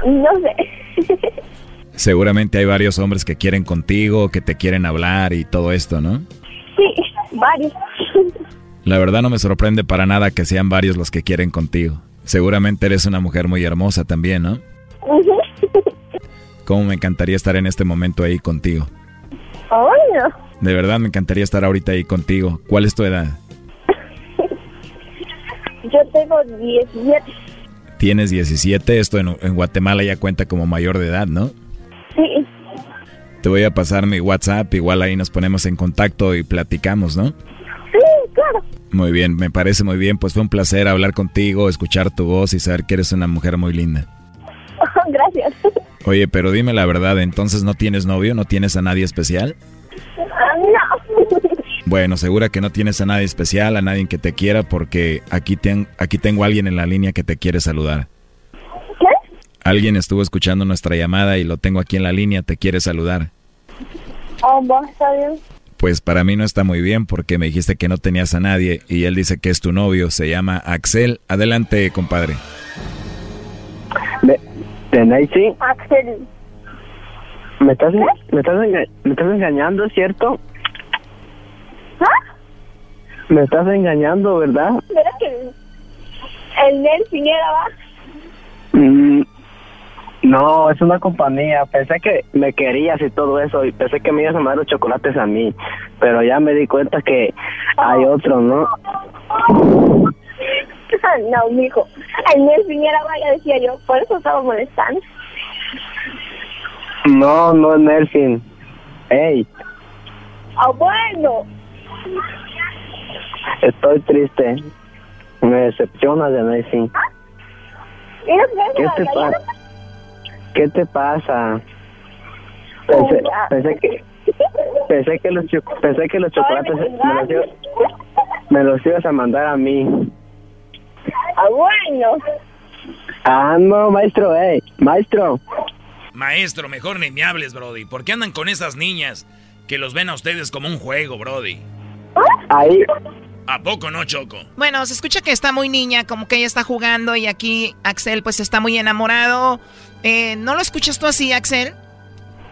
No sé. Seguramente hay varios hombres que quieren contigo, que te quieren hablar y todo esto, ¿no? Sí, varios. La verdad no me sorprende para nada que sean varios los que quieren contigo. Seguramente eres una mujer muy hermosa también, ¿no? ¿Cómo me encantaría estar en este momento ahí contigo? Oh, no. De verdad me encantaría estar ahorita ahí contigo. ¿Cuál es tu edad? Yo tengo 17. Tienes 17, esto en, en Guatemala ya cuenta como mayor de edad, ¿no? Sí. Te voy a pasar mi WhatsApp, igual ahí nos ponemos en contacto y platicamos, ¿no? Sí, claro. Muy bien, me parece muy bien, pues fue un placer hablar contigo, escuchar tu voz y saber que eres una mujer muy linda. Gracias. Oye, pero dime la verdad, entonces no tienes novio, no tienes a nadie especial? Ah, no. Bueno, segura que no tienes a nadie especial, a nadie que te quiera, porque aquí, ten, aquí tengo a alguien en la línea que te quiere saludar. Alguien estuvo escuchando nuestra llamada y lo tengo aquí en la línea, te quiere saludar. Oh, va, está bien. Pues para mí no está muy bien porque me dijiste que no tenías a nadie y él dice que es tu novio, se llama Axel. Adelante, compadre. De Nancy, Axel. ¿me estás, me, estás me estás engañando, ¿cierto? ¿Ah? Me estás engañando, ¿verdad? ¿Verdad que el Nelson era va? Mm, no, es una compañía. Pensé que me querías y todo eso, y pensé que me ibas a mandar los chocolates a mí, pero ya me di cuenta que hay otro, ¿no? no, mijo. El Nelson era va, ya decía yo. Por eso estaba molestando. No, no es Nelson. Ey, Ah, bueno. estoy triste. Me decepciona de Nelson. Mira, ¿Qué te pasa? ¿Qué te pasa? Pensé, pensé que pensé que los pensé que los chocolates me los, ibas- me los ibas a mandar a mí. Ah, bueno. Ah, no, maestro, hey, maestro. Maestro, mejor ni me hables, Brody. ¿Por qué andan con esas niñas que los ven a ustedes como un juego, Brody? Ahí, ¿A poco no, Choco? Bueno, se escucha que está muy niña, como que ella está jugando y aquí Axel pues está muy enamorado. Eh, ¿No lo escuchas tú así, Axel?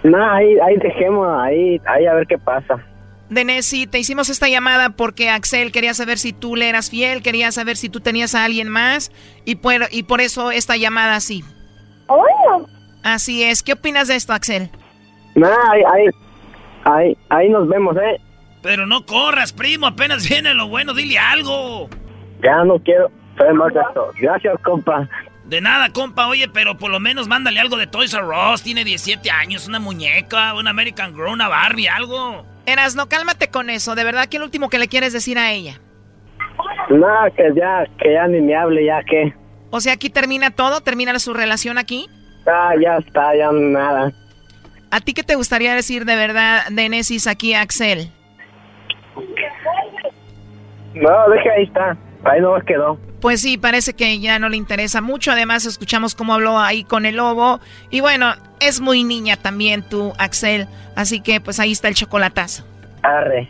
no, ahí, ahí dejemos, ahí, ahí a ver qué pasa. Denesi, te hicimos esta llamada porque Axel quería saber si tú le eras fiel, quería saber si tú tenías a alguien más y por, y por eso esta llamada así. Bueno. Así es. ¿Qué opinas de esto, Axel? No, ahí, ahí, ahí, ahí nos vemos, eh. Pero no corras, primo. Apenas viene lo bueno. Dile algo. Ya no quiero saber más de esto. Gracias, compa. De nada, compa. Oye, pero por lo menos mándale algo de Toys R Us. Tiene 17 años. Una muñeca, una American Girl, una Barbie, algo. Eras, no, cálmate con eso. De verdad, ¿qué es lo último que le quieres decir a ella? No, que ya, que ya ni me hable, ya que. O sea, aquí termina todo, termina su relación aquí. Ah, ya está, ya nada. ¿A ti qué te gustaría decir de verdad de Nesis aquí a Axel? No, deja ahí está. Ahí no quedó. Pues sí, parece que ya no le interesa mucho. Además, escuchamos cómo habló ahí con el lobo. Y bueno, es muy niña también tú, Axel. Así que pues ahí está el chocolatazo. Arre.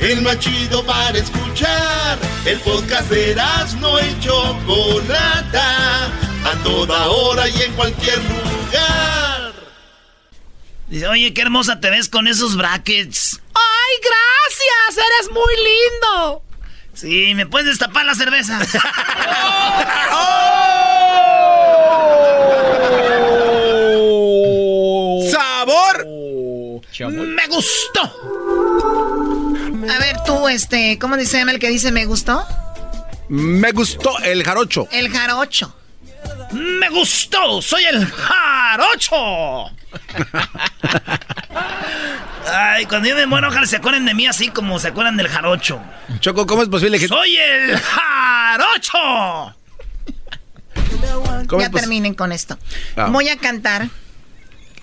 El más chido para escuchar. El podcast de no y Chocolata. A toda hora y en cualquier lugar. Dice, oye, qué hermosa te ves con esos brackets. ¡Ay, gracias! ¡Eres muy lindo! Sí, ¿me puedes destapar la cerveza? ¡Sabor! Me gustó. A ver, tú, este, ¿cómo dice el que dice me gustó? Me gustó el jarocho. El jarocho. Me gustó, soy el jarocho. Ay, cuando yo me muero, ojalá se acuerden de mí así como se acuerdan del jarocho. Choco, ¿cómo es posible que... ¡Soy el jarocho! ya terminen con esto. Ah. Voy a cantar.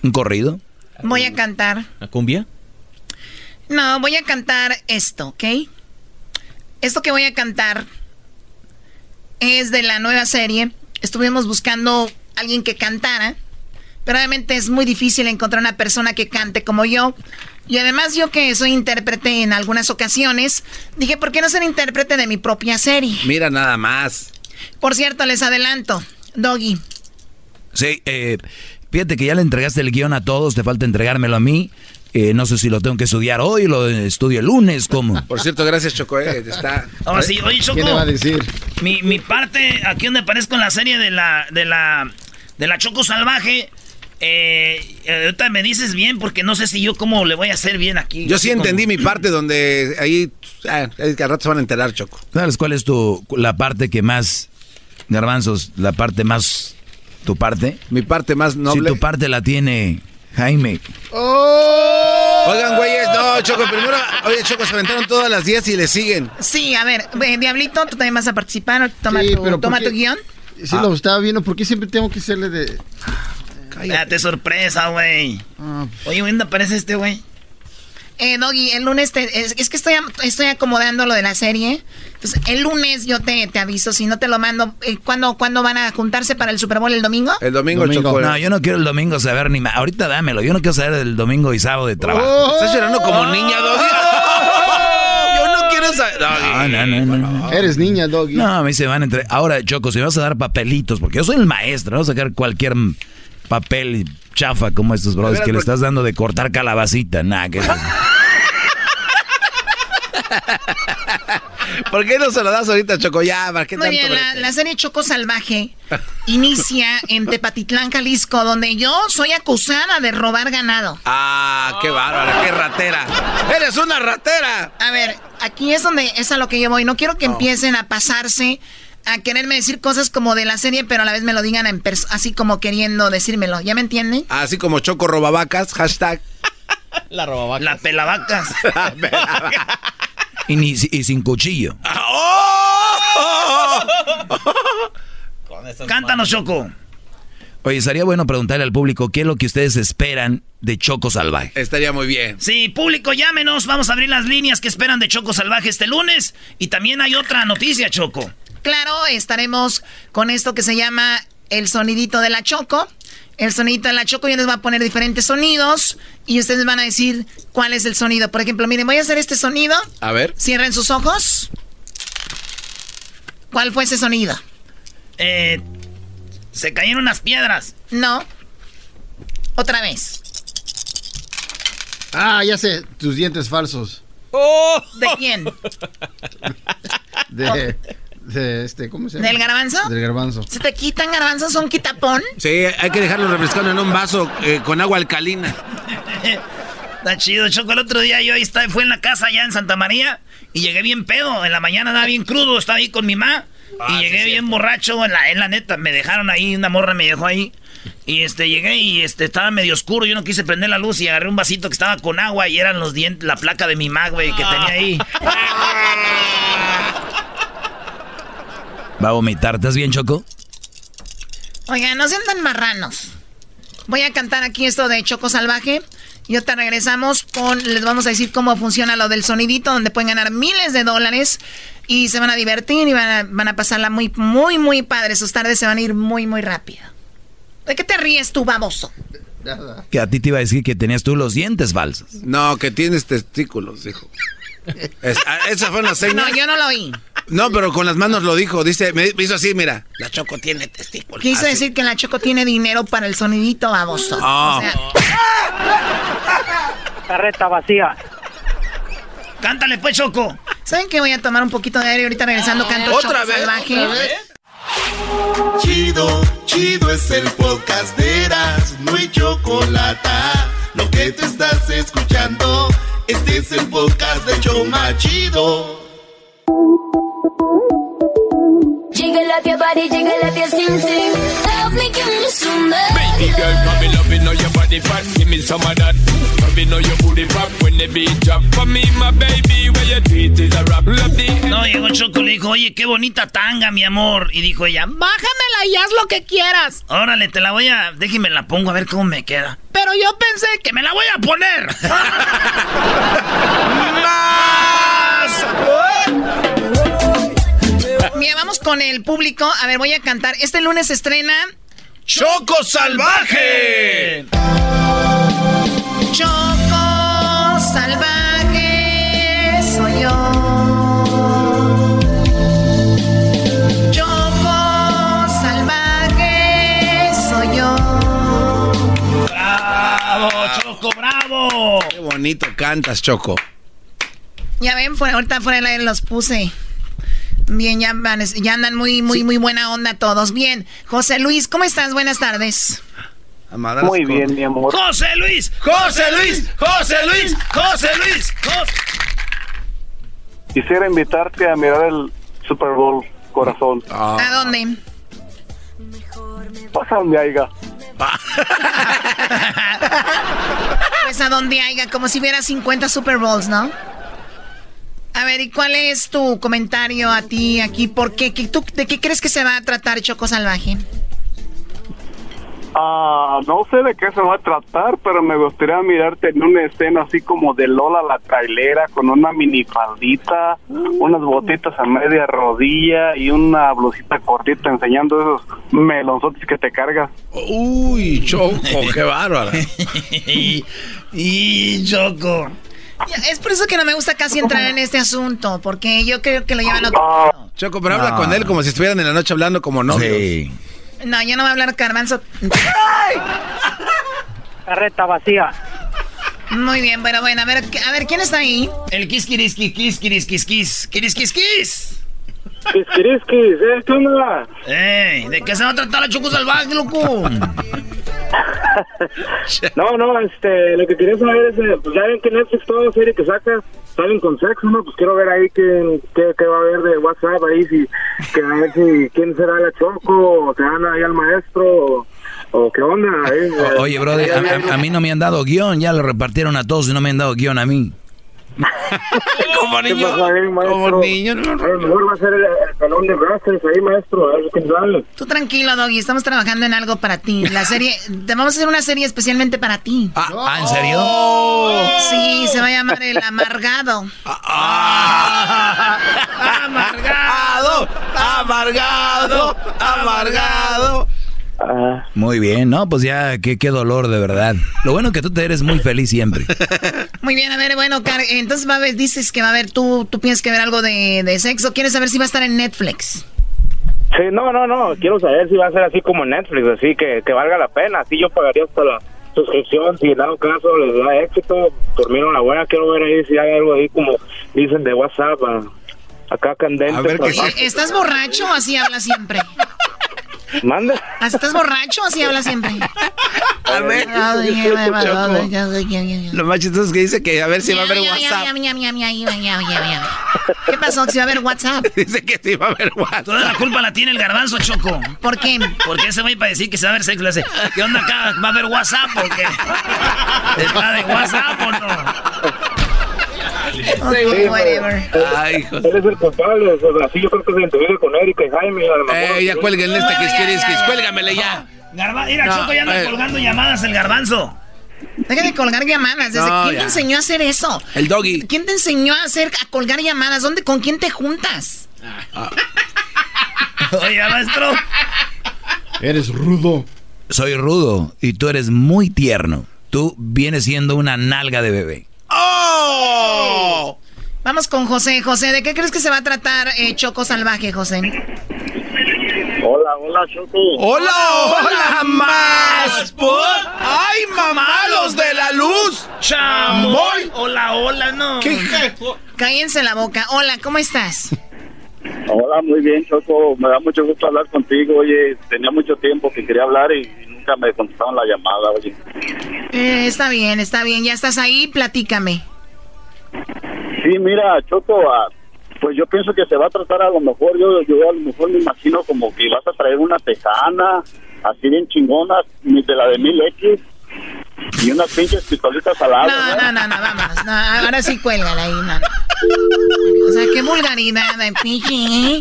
¿Un corrido? Voy a cantar. ¿La cumbia? No, voy a cantar esto, ¿ok? Esto que voy a cantar es de la nueva serie. Estuvimos buscando alguien que cantara, pero obviamente es muy difícil encontrar una persona que cante como yo. Y además yo que soy intérprete en algunas ocasiones, dije, ¿por qué no ser intérprete de mi propia serie? Mira nada más. Por cierto, les adelanto, Doggy. Sí, eh, fíjate que ya le entregaste el guion a todos, te falta entregármelo a mí. Eh, no sé si lo tengo que estudiar hoy, lo estudio el lunes, ¿cómo? Por cierto, gracias Choco, eh, está... Ahora sí, oye Choco. ¿Qué le va a decir? Mi, mi parte, aquí donde aparezco en la serie de la, de la, de la Choco Salvaje, eh, ahorita me dices bien porque no sé si yo cómo le voy a hacer bien aquí. Yo sí entendí mi parte donde ahí ah, al rato se van a enterar, Choco. ¿Sabes cuál es tu la parte que más garbanzos, la parte más tu parte? Mi parte más noble. Si tu parte la tiene Jaime. ¡Oh! Oigan, güeyes, no, Choco, primero, oye, Choco, se aventaron todas las 10 y le siguen. Sí, a ver, Diablito, tú también vas a participar, toma, tu, toma tu guion. Sí, lo estaba viendo, ¿por qué siempre tengo que serle de... Cállate, sorpresa, güey. Ah, pues. Oye, ¿dónde aparece este güey? Eh, Doggy, el lunes te, es, que estoy, estoy acomodando lo de la serie. Entonces, el lunes yo te, te aviso, si no te lo mando. Eh, ¿cuándo, ¿Cuándo van a juntarse para el Super Bowl? ¿El domingo? El domingo, domingo. No, yo no quiero el domingo saber ni más. Ahorita dámelo. Yo no quiero saber el domingo y sábado de trabajo. Oh. Estás llorando como niña, Doggy. yo no quiero saber. Doggy. No, no, no, no, Eres niña, Doggy. No, a mí se van entre. Ahora, Choco, si vas a dar papelitos, porque yo soy el maestro, no a sacar cualquier papel chafa como estos brothers que le estás dando de cortar calabacita. Nah, que ¿Por qué no se lo das ahorita, Choco? Ya, ¿para qué Muy bien, la, serie Choco Salvaje inicia en Tepatitlán, Jalisco, donde yo soy acusada de robar ganado. Ah, qué bárbara, qué ratera. ¡Eres una ratera! A ver, aquí es donde es a lo que yo voy. No quiero que empiecen a pasarse a quererme decir cosas como de la serie, pero a la vez me lo digan en así como queriendo decírmelo. ¿Ya me entienden? Así como Choco Robavacas, hashtag. La robavacas. La pelavacas. y, y sin cuchillo. Cántanos, Choco. Oye, estaría bueno preguntarle al público qué es lo que ustedes esperan de Choco Salvaje. Estaría muy bien. Sí, público, llámenos. Vamos a abrir las líneas que esperan de Choco Salvaje este lunes. Y también hay otra noticia, Choco. Claro, estaremos con esto que se llama el sonidito de la Choco. El sonidito de la Choco, yo les voy a poner diferentes sonidos y ustedes van a decir cuál es el sonido. Por ejemplo, miren, voy a hacer este sonido. A ver. Cierren sus ojos. ¿Cuál fue ese sonido? Eh, se cayeron unas piedras. No. Otra vez. Ah, ya sé, tus dientes falsos. Oh. ¿De quién? De, de este, ¿cómo se llama? ¿Del garbanzo? Del garbanzo. ¿Se te quitan garbanzos? ¿Son quitapón? Sí, hay que dejarlo refrescando en un vaso eh, con agua alcalina. Está chido, Choco. El otro día yo ahí estaba, fue en la casa allá en Santa María y llegué bien pedo. En la mañana estaba bien crudo, estaba ahí con mi mamá. y ah, llegué bien borracho, en la, en la neta, me dejaron ahí, una morra me dejó ahí. Y este, llegué y este, estaba medio oscuro, yo no quise prender la luz y agarré un vasito que estaba con agua y eran los dientes, la placa de mi mag, güey, que tenía ahí. Va a vomitar. ¿Estás bien, Choco? Oigan, no sean tan marranos. Voy a cantar aquí esto de Choco Salvaje. Y te regresamos con, les vamos a decir cómo funciona lo del sonidito, donde pueden ganar miles de dólares y se van a divertir y van a, van a pasarla muy, muy, muy padre. Sus tardes se van a ir muy, muy rápido. ¿De qué te ríes tú, baboso? Que a ti te iba a decir que tenías tú los dientes falsos. No, que tienes testículos, dijo. Ah, esa fue una señal. No, yo no lo oí. No, pero con las manos lo dijo. Dice, me hizo así, mira. La Choco tiene testículos. Quiso decir que la Choco tiene dinero para el sonidito baboso. Oh. Carreta vacía. Cántale pues, Choco. ¿Saben que voy a tomar un poquito de aire ahorita regresando canto ¿Otra vez? Salvaje? Chido, chido es el podcast de Eras, no hay chocolate lo que te estás escuchando, este es el podcast de Choma Chido. Jiggle up your body, jiggle up your sing sing. Love me, give me some Baby girl, come me love it, know your body fat. Give me some of that. Love it, know your booty pop when the beat drop. For me, my baby, where your tweet is a rap. Love the... No, llegó Choco, le dijo, oye, qué bonita tanga, mi amor. Y dijo ella, bájamela y haz lo que quieras. Órale, te la voy a... Déjeme la pongo a ver cómo me queda. Pero yo pensé que me la voy a poner. Mira, vamos con el público. A ver, voy a cantar. Este lunes se estrena... ¡Choco Salvaje! Choco Salvaje soy yo. Choco Salvaje soy yo. ¡Bravo, Choco, bravo! Qué bonito cantas, Choco. Ya ven, fuera, ahorita fuera del aire los puse. Bien, ya, van- ya andan muy, muy, muy buena onda todos. Bien, José Luis, ¿cómo estás? Buenas tardes. Muy bien, mi amor. José Luis, José Luis, José Luis, José Luis, José. Quisiera invitarte a mirar el Super Bowl, corazón. ¿A dónde? Pasa donde haya. Pues a donde haya, como si hubiera 50 Super Bowls, ¿no? A ver, ¿y cuál es tu comentario a ti aquí? ¿Por qué? ¿Qué- tú, ¿De qué crees que se va a tratar Choco Salvaje? Ah, no sé de qué se va a tratar, pero me gustaría mirarte en una escena así como de Lola la trailera con una minifaldita, unas botitas a media rodilla y una blusita cortita enseñando esos melonzotes que te cargas. Uy, Choco, qué bárbaro. y Choco. Es por eso que no me gusta casi entrar en este asunto, porque yo creo que lo llevan a otro. Choco, pero habla No. con él como si estuvieran en la noche hablando como novios. Sí. No, yo no voy a hablar carbanzo. Carreta vacía. Muy bien, bueno, bueno, a ver, a ver, ¿quién está ahí? El kiss, kiris, kiss, kiss, kiris, kiss, kiss, kiris, kiss, kiss. Quisquiriskis, ¿eh? ¿Qué onda? Ey, ¿de qué se va a tratar la Choco Salvaje, loco? No, no, este, lo que quería saber es, eh, pues ya ven que Netflix toda serie que saca salen con sexo, ¿no? Pues quiero ver ahí qué, qué, qué va a haber de WhatsApp ahí, si, que a ver si, quién será la Choco, o se van ahí al maestro, o, o qué onda, eh. O- Oye, brother, a, a- a mí no me han dado guion, ya lo repartieron a todos y no me han dado guion a mí. Como niño, como niño, A lo mejor va a ser el, el pelón de brazos ahí, maestro. Tú tranquilo, Doggy, estamos trabajando en algo para ti. La serie, te vamos a hacer una serie especialmente para ti. Ah, ¿en serio? Sí, se va a llamar El Amargado. Amargado, amargado, amargado. Muy bien, no, pues ya, qué, qué dolor de verdad. Lo bueno que tú te eres muy feliz siempre. Muy bien, a ver, bueno, Car- entonces va a haber, dices que va a haber, tú, tú piensas que va a haber algo de, de sexo. ¿Quieres saber si va a estar en Netflix? Sí, no, no, no, quiero saber si va a ser así como Netflix, así que, que valga la pena, así yo pagaría hasta la suscripción, si en dado caso les da éxito, por mí una buena, quiero ver ahí si hay algo ahí como dicen de WhatsApp, ah, acá candente. pues, Oye, ¿Estás borracho o así habla siempre? Manda. ¿Estás borracho o así habla siempre? A ver, Lo más chistoso es que dice que a ver si va a haber WhatsApp. ¿Qué pasó? Si va a haber WhatsApp. Dice que sí va a haber WhatsApp. Toda la culpa la tiene el garbanzo, Choco. ¿Por qué? Porque ese güey para decir que se va a ver sexo le hace, ¿qué onda acá? ¿Va a haber WhatsApp o qué? ¿Está de WhatsApp o no? Sí, whatever. Ay, hijo. Él es el culpable, o sea, así yo creo que se identifica con Erika y Jaime. a lo mejor. Eh, ya cuélguenle esta quisquiriskis, cuélgamele ya. Garba mira, No, Choco ya anda eh. colgando llamadas el garbanzo. Deja de colgar llamadas. ¿Desde No, quién ya. te enseñó a hacer eso? El doggy. ¿Quién te enseñó a hacer a colgar llamadas? ¿Dónde con quién te juntas? Oye, maestro. Eres rudo. Soy rudo y tú eres muy tierno. Tú vienes siendo una nalga de bebé. ¡Oh! Vamos con José. José, ¿de qué crees que se va a tratar eh, Choco Salvaje, José? Hola, hola, Choco. Hola, hola, más por. ¡Ay, mamalos de la luz! ¡Chamboy! Hola, hola, no. ¿Qué? Cállense la boca. Hola, ¿cómo estás? Hola, muy bien, Choco. Me da mucho gusto hablar contigo. Oye, tenía mucho tiempo que quería hablar y nunca me contestaron la llamada, oye. Eh, está bien, está bien. Ya estás ahí, platícame. Sí, mira, Choco, ah, pues yo pienso que se va a tratar a lo mejor, yo, yo a lo mejor me imagino como que vas a traer una tejana, así bien chingona, de la de mil X, y unas pinches pistolitas al lado. No, no, no, no. No, ahora sí cuélgala ahí, no, no. O sea, qué vulgaridad, de pinche.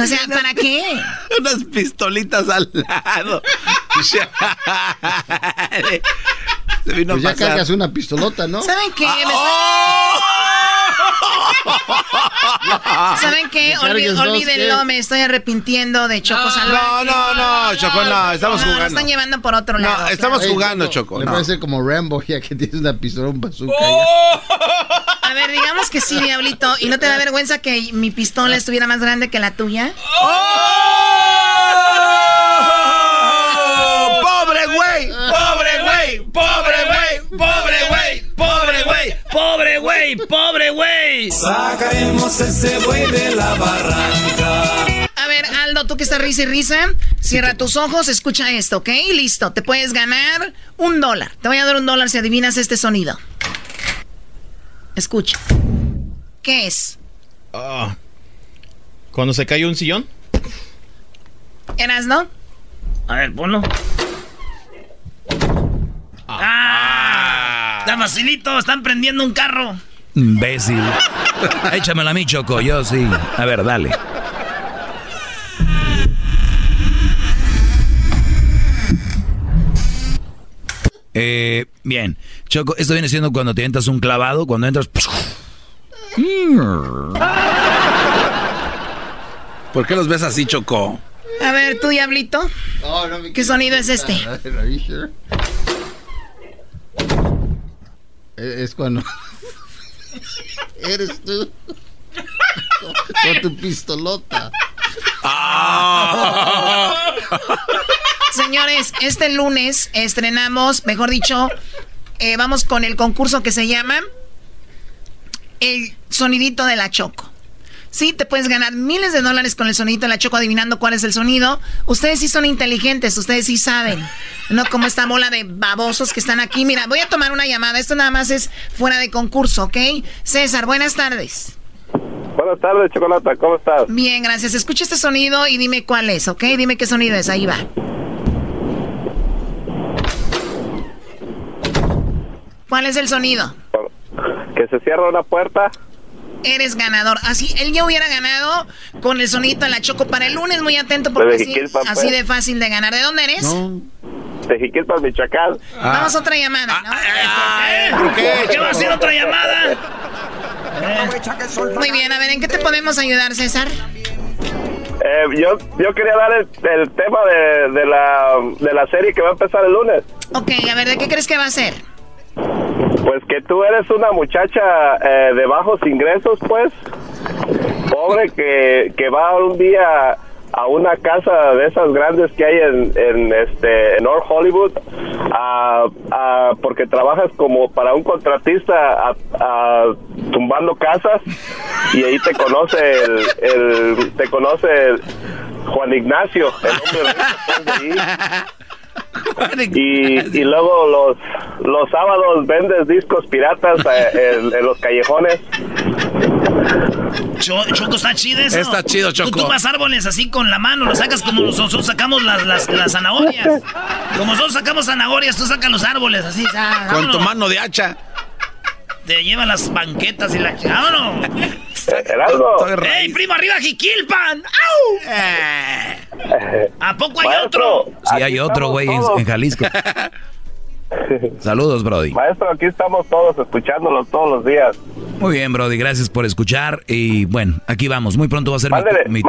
O sea, ¿para qué? Unas pistolitas al lado. Se vino pues ya cargas una pistolota, ¿no? ¿Saben qué? ¿Saben qué? olvídenlo, me estoy arrepintiendo de Choco Salvaje. No, no, no, Choco, no, estamos jugando. Nos están llevando por otro lado. No, estamos jugando, Choco. Me parece como Rambo, ya que tienes una pistola, un bazooka. A ver, digamos que sí, Diablito. ¿Y no te da vergüenza que mi pistola estuviera más grande que la tuya? ¡Oh! ¡Pobre güey! ¡Pobre güey! ¡Pobre güey! ¡Pobre güey! ¡Pobre güey! ¡Pobre güey! ¡Pobre güey! Sacaremos ese güey de la barranca. A ver, Aldo, tú que estás risa y risa, cierra tus ojos, escucha esto, ¿ok? Listo, te puedes ganar un dólar. Te voy a dar un dólar si adivinas este sonido. Escucha. ¿Qué es? Ah. ¿Cuando se cae un sillón? ¿Eras, no? A ver, ponlo. ¡Ah! ¡Ah! facilito! ¡Están prendiendo un carro! Imbécil. Échamela a mí, Choco. Yo sí. A ver, dale. Eh, bien. Choco, esto viene siendo cuando te entras un clavado, cuando entras... ¿Por qué los ves así, Choco? A ver, tú, Diablito. ¿Qué sonido es este? Es cuando... Eres tú. Con tu pistolota. Ah. Señores, este lunes estrenamos, mejor dicho, eh, vamos con el concurso que se llama El Sonidito de la Choco. Sí, te puedes ganar miles de dólares con el sonidito de la Choco adivinando cuál es el sonido. Ustedes sí son inteligentes, ustedes sí saben. No como esta mola de babosos que están aquí. Mira, voy a tomar una llamada. Esto nada más es fuera de concurso, ¿ok? César, buenas tardes. Buenas tardes, Chocolata. ¿Cómo estás? Bien, gracias. Escucha este sonido y dime cuál es, ¿ok? Dime qué sonido es. Ahí va. ¿Cuál es el sonido? Que se cierra una puerta eres ganador. Así, él ya hubiera ganado con el sonito de la Choco para el lunes. Muy atento porque así, así, de fácil de ganar. ¿De dónde eres? No. De Jiquilpa, Michoacán. Ah. Vamos a otra llamada. ¿no? Ah, ¿Qué? ¿Qué va a ser otra llamada? Muy bien, a ver, ¿en qué te podemos ayudar, César? Eh, yo, yo quería dar el, tema de, de, la, de la serie que va a empezar el lunes. Ok, a ver, ¿de qué crees que va a ser? Pues que tú eres una muchacha eh, de bajos ingresos, pues, pobre que, que va un día a una casa de esas grandes que hay en, en este en North Hollywood a, porque trabajas como para un contratista a, tumbando casas. Y ahí te conoce el, te conoce Juan Ignacio el hombre de ahí y, y luego los, los sábados vendes discos piratas eh, en, los callejones. Choco, está chido eso. Está chido, Choco. Tú tumbas árboles así con la mano, lo sacas como nosotros sacamos las, las, las zanahorias. Como nosotros sacamos zanahorias, tú sacas los árboles así. con tu mano de hacha. Te lleva las banquetas y la... ¡Vámonos! ¡Ey, primo, arriba, Jiquilpan! ¡Au! Eh. ¿A poco hay otro? Sí, hay otro, güey, en, Jalisco. Saludos, Brody. Maestro, aquí estamos todos escuchándolos todos los días. Muy bien, Brody, gracias por escuchar. Y bueno, aquí vamos. Muy pronto va a ser mi, mi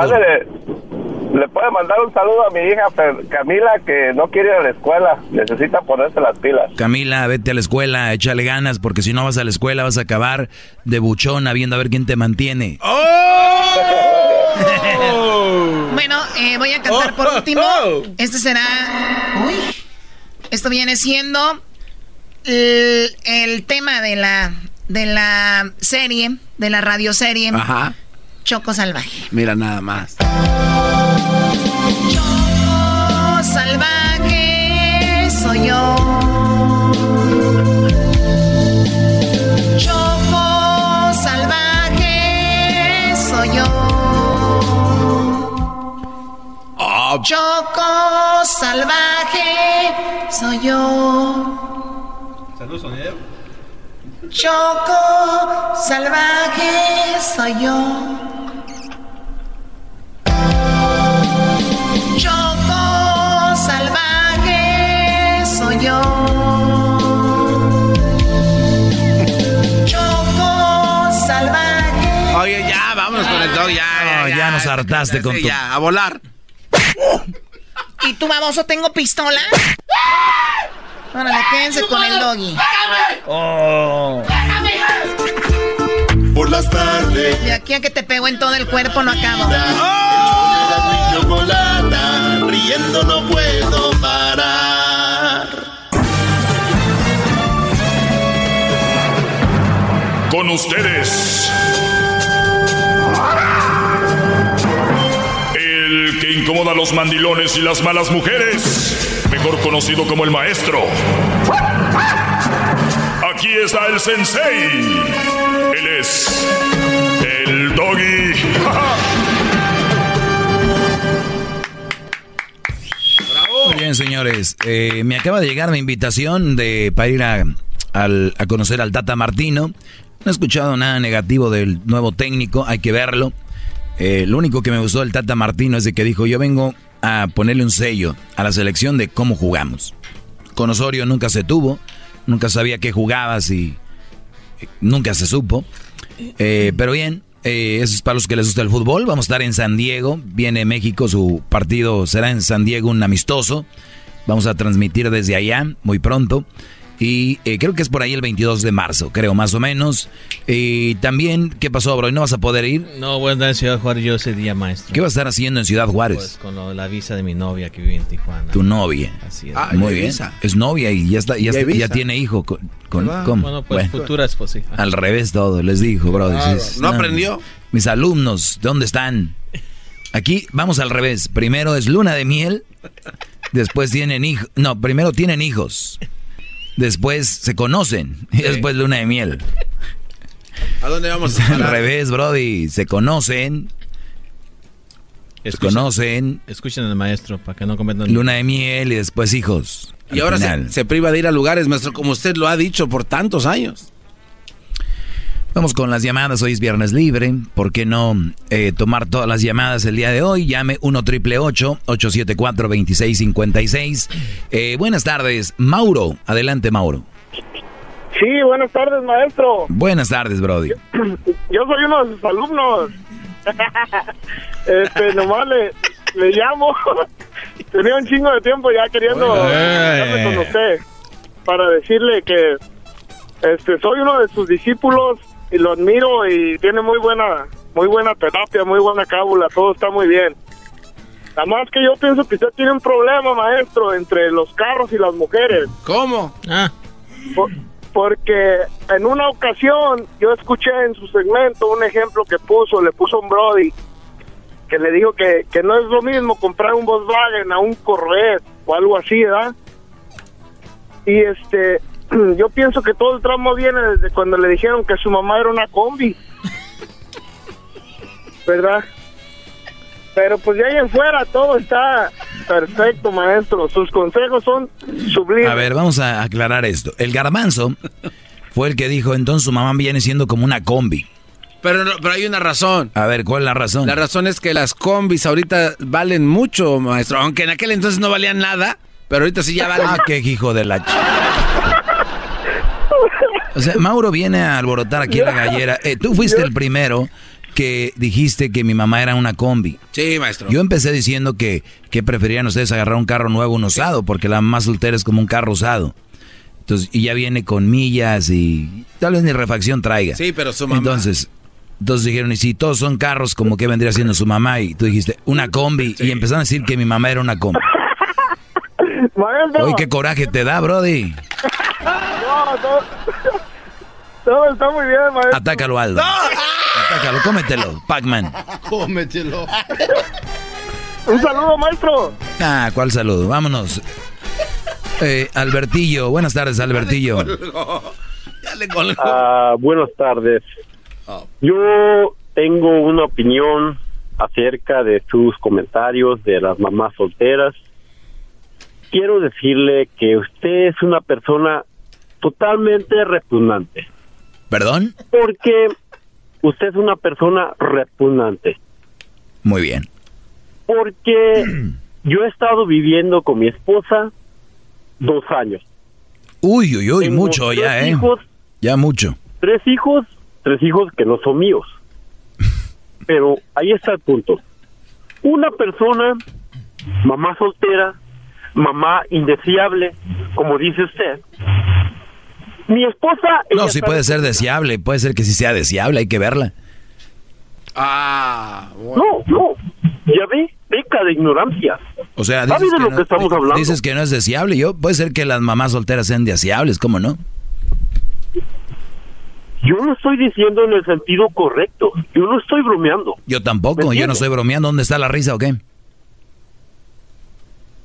le puede mandar un saludo a mi hija Camila que no quiere ir a la escuela, necesita ponerse las pilas. Camila, vete a la escuela, échale ganas, porque si no vas a la escuela vas a acabar de buchona viendo a ver quién te mantiene. ¡Oh! bueno, eh, voy a cantar por oh, último. Oh. Este será... Uy. Esto viene siendo el, el tema de la, de la serie, de la radioserie. Ajá. Choco Salvaje. Mira nada más. Choco salvaje soy yo. Saludos, sonido. Choco salvaje soy yo. Choco salvaje soy yo. Choco salvaje. Oye, ya, vámonos con el dog, ya, ya, No, ya nos hartaste con tu- Ya, a volar. ¿Y tú, baboso, tengo pistola? Órale, quédense con el doggy. Oh. Por las tardes. De aquí a que te pego en todo el cuerpo no acabo. chocolata, riendo no puedo parar. Con ustedes. El que incomoda a los mandilones y las malas mujeres. Mejor conocido como el maestro. Aquí está el sensei. Él es el doggy. Muy bien, señores. Eh, me acaba de llegar mi invitación de, para ir a, a conocer al Tata Martino. No he escuchado nada negativo del nuevo técnico, hay que verlo. Eh, lo único que me gustó del Tata Martino es de que dijo, yo vengo a ponerle un sello a la selección de cómo jugamos. Con Osorio nunca se tuvo, nunca sabía qué jugabas y eh, nunca se supo. Eh, pero bien, eh, eso es para los que les gusta el fútbol. Vamos a estar en San Diego. Viene México, su partido será en San Diego, un amistoso. Vamos a transmitir desde allá muy pronto. Y eh, creo que es por ahí el 22 de marzo, creo, más o menos. Y también, ¿qué pasó, bro? ¿No vas a poder ir? No, voy a andar en Ciudad Juárez yo ese día, maestro. ¿Qué vas a estar haciendo en Ciudad Juárez? Pues con lo la visa de mi novia que vive en Tijuana. tu novia. Así es. Ah, Muy bien. visa. Es novia y ya está, ya, está- ya tiene hijo. Con, con- Ah, ¿cómo? Bueno, pues Bueno. futura esposa. sí. Al revés todo, les dijo, bro. Claro. ¿No aprendió? Mis alumnos, ¿dónde están? Aquí vamos al revés. Primero es luna de miel, después tienen hijos. No, primero tienen hijos. Después se conocen y después luna de miel. ¿A dónde vamos a Al revés, Brody. Se conocen, se Escuchen- conocen, Escuchen al maestro para que no cometan... luna de miel y después hijos. Y ahora se, se priva de ir a lugares, maestro, como usted lo ha dicho por tantos años. Vamos con las llamadas, hoy es viernes libre, ¿por qué no eh, tomar todas las llamadas el día de hoy? Llame 1 triple 874 2656 eh, Buenas tardes, Mauro, adelante Mauro. Sí, buenas tardes, maestro. Buenas tardes, Brody. Yo soy uno de sus alumnos. este, nomás le, le llamo. Tenía un chingo de tiempo ya queriendo Bueno. con usted para decirle que este soy uno de sus discípulos y lo admiro y tiene muy buena muy buena terapia, muy buena cábula, todo está muy bien. Nada más que yo pienso que usted tiene un problema, maestro, entre los carros y las mujeres. ¿Cómo? Ah, Por- porque en una ocasión yo escuché en su segmento un ejemplo que puso, le puso un Brody, que le dijo que, que no es lo mismo comprar un Volkswagen a un Corvette o algo así, ¿verdad? Y este, yo pienso que todo el tramo viene desde cuando le dijeron que su mamá era una combi, ¿verdad? Pero pues de ahí en fuera todo está perfecto, maestro. Sus consejos son sublimes. A ver, vamos a aclarar esto. El garbanzo fue el que dijo, entonces su mamá viene siendo como una combi. Pero, no- pero hay una razón. A ver, ¿cuál es la razón? La razón es que las combis ahorita valen mucho, maestro. Aunque en aquel entonces no valían nada, pero ahorita sí ya valen. Ah, qué hijo de la... ch- O sea, Mauro viene a alborotar aquí la gallera. Eh, tú fuiste el primero que dijiste que mi mamá era una combi. Sí, maestro. Yo empecé diciendo que, que preferían ustedes agarrar un carro nuevo, un usado, porque la más soltera es como un carro usado. Entonces, y ya viene con millas y tal vez ni refacción traiga. Sí, pero su mamá. Entonces, entonces dijeron, y si todos son carros, como que vendría siendo su mamá? Y tú dijiste, una combi. Y empezaron a decir que mi mamá era una combi. Maestro. Oye, qué coraje te da, Brody. No, todo, todo está muy bien, maestro. Atácalo, Aldo. Atácalo, cómetelo, Pac-Man. Cómetelo. Un saludo, maestro. Ah, ¿cuál saludo? Vámonos. Eh, Albertillo, buenas tardes, Albertillo. Ah, buenas tardes. Yo tengo una opinión acerca de sus comentarios de las mamás solteras. Quiero decirle que usted es una persona totalmente repugnante. ¿Perdón? Porque usted es una persona repugnante. Muy bien. Porque yo he estado viviendo con mi esposa dos años. Uy, uy, uy, Tengo mucho ya, tres ¿eh? hijos. Ya mucho. Tres hijos, tres hijos que no son míos. Pero ahí está el punto. Una persona, mamá soltera, mamá indeseable, como dice usted. Mi esposa... No, sí puede ser deseable, puede ser que sí sea deseable, hay que verla. Ah, No, no. Ya ve, peca de ignorancia. O sea, ¿Sabe dices de que, lo no, que estamos hablando? dices que no es deseable. Yo, puede ser que las mamás solteras sean deseables, ¿cómo no? Yo no estoy diciendo en el sentido correcto. Yo no estoy bromeando. Yo tampoco, yo no estoy bromeando. ¿Dónde está la risa o qué?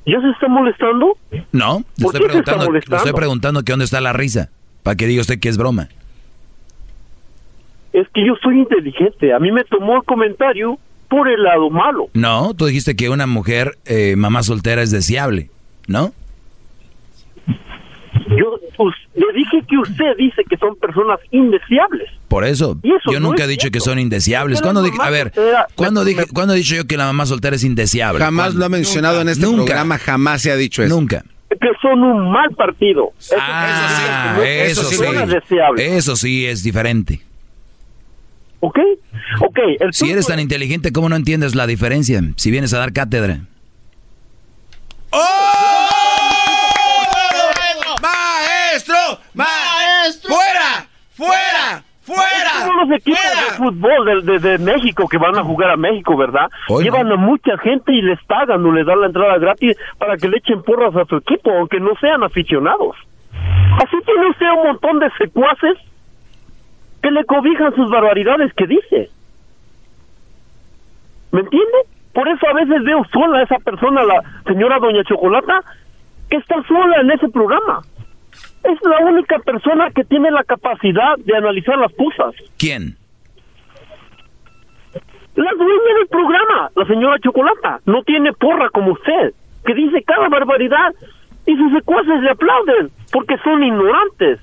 ¿Ya se está molestando? No, le ¿Por estoy qué se está preguntando, le molestando? estoy preguntando que dónde está la risa. Para que diga usted que es broma. Es que yo soy inteligente. A mí me tomó el comentario por el lado malo. No, tú dijiste que una mujer, eh, mamá soltera, es deseable, ¿no? Yo pues, le dije que usted dice que son personas indeseables. Por eso, yo no nunca es he dicho cierto. que son indeseables. ¿Cuándo dije, a ver, ¿cuándo, dije, ¿cuándo he dicho yo que la mamá soltera es indeseable? Jamás ¿Cuándo? lo ha mencionado en este Nunca. programa, jamás se ha dicho eso. Nunca. Que son un mal partido. Eso, Ah, eso, eso sí. Personas deseables. Eso sí es diferente. ¿Ok? Ok. El Si eres tan inteligente, ¿cómo no entiendes la diferencia? Si vienes a dar cátedra. ¡Maestro! ¡Maestro! ¡Fuera! ¡Fuera! ¡Fuera! Todos los equipos de fútbol de, de- de México que van a jugar a México, ¿verdad? Llevan a mucha gente y les pagan o les dan la entrada gratis para que le echen porras a su equipo, aunque no sean aficionados. Así tiene usted un montón de secuaces que le cobijan sus barbaridades que dice. ¿Me entiende? Por eso a veces veo sola a esa persona, la señora Doña Chocolata, que está sola en ese programa. Es la única persona que tiene la capacidad de analizar las cosas. ¿Quién? La dueña del programa, la señora Chocolata, no tiene porra como usted, que dice cada barbaridad y sus secuaces le aplauden porque son ignorantes.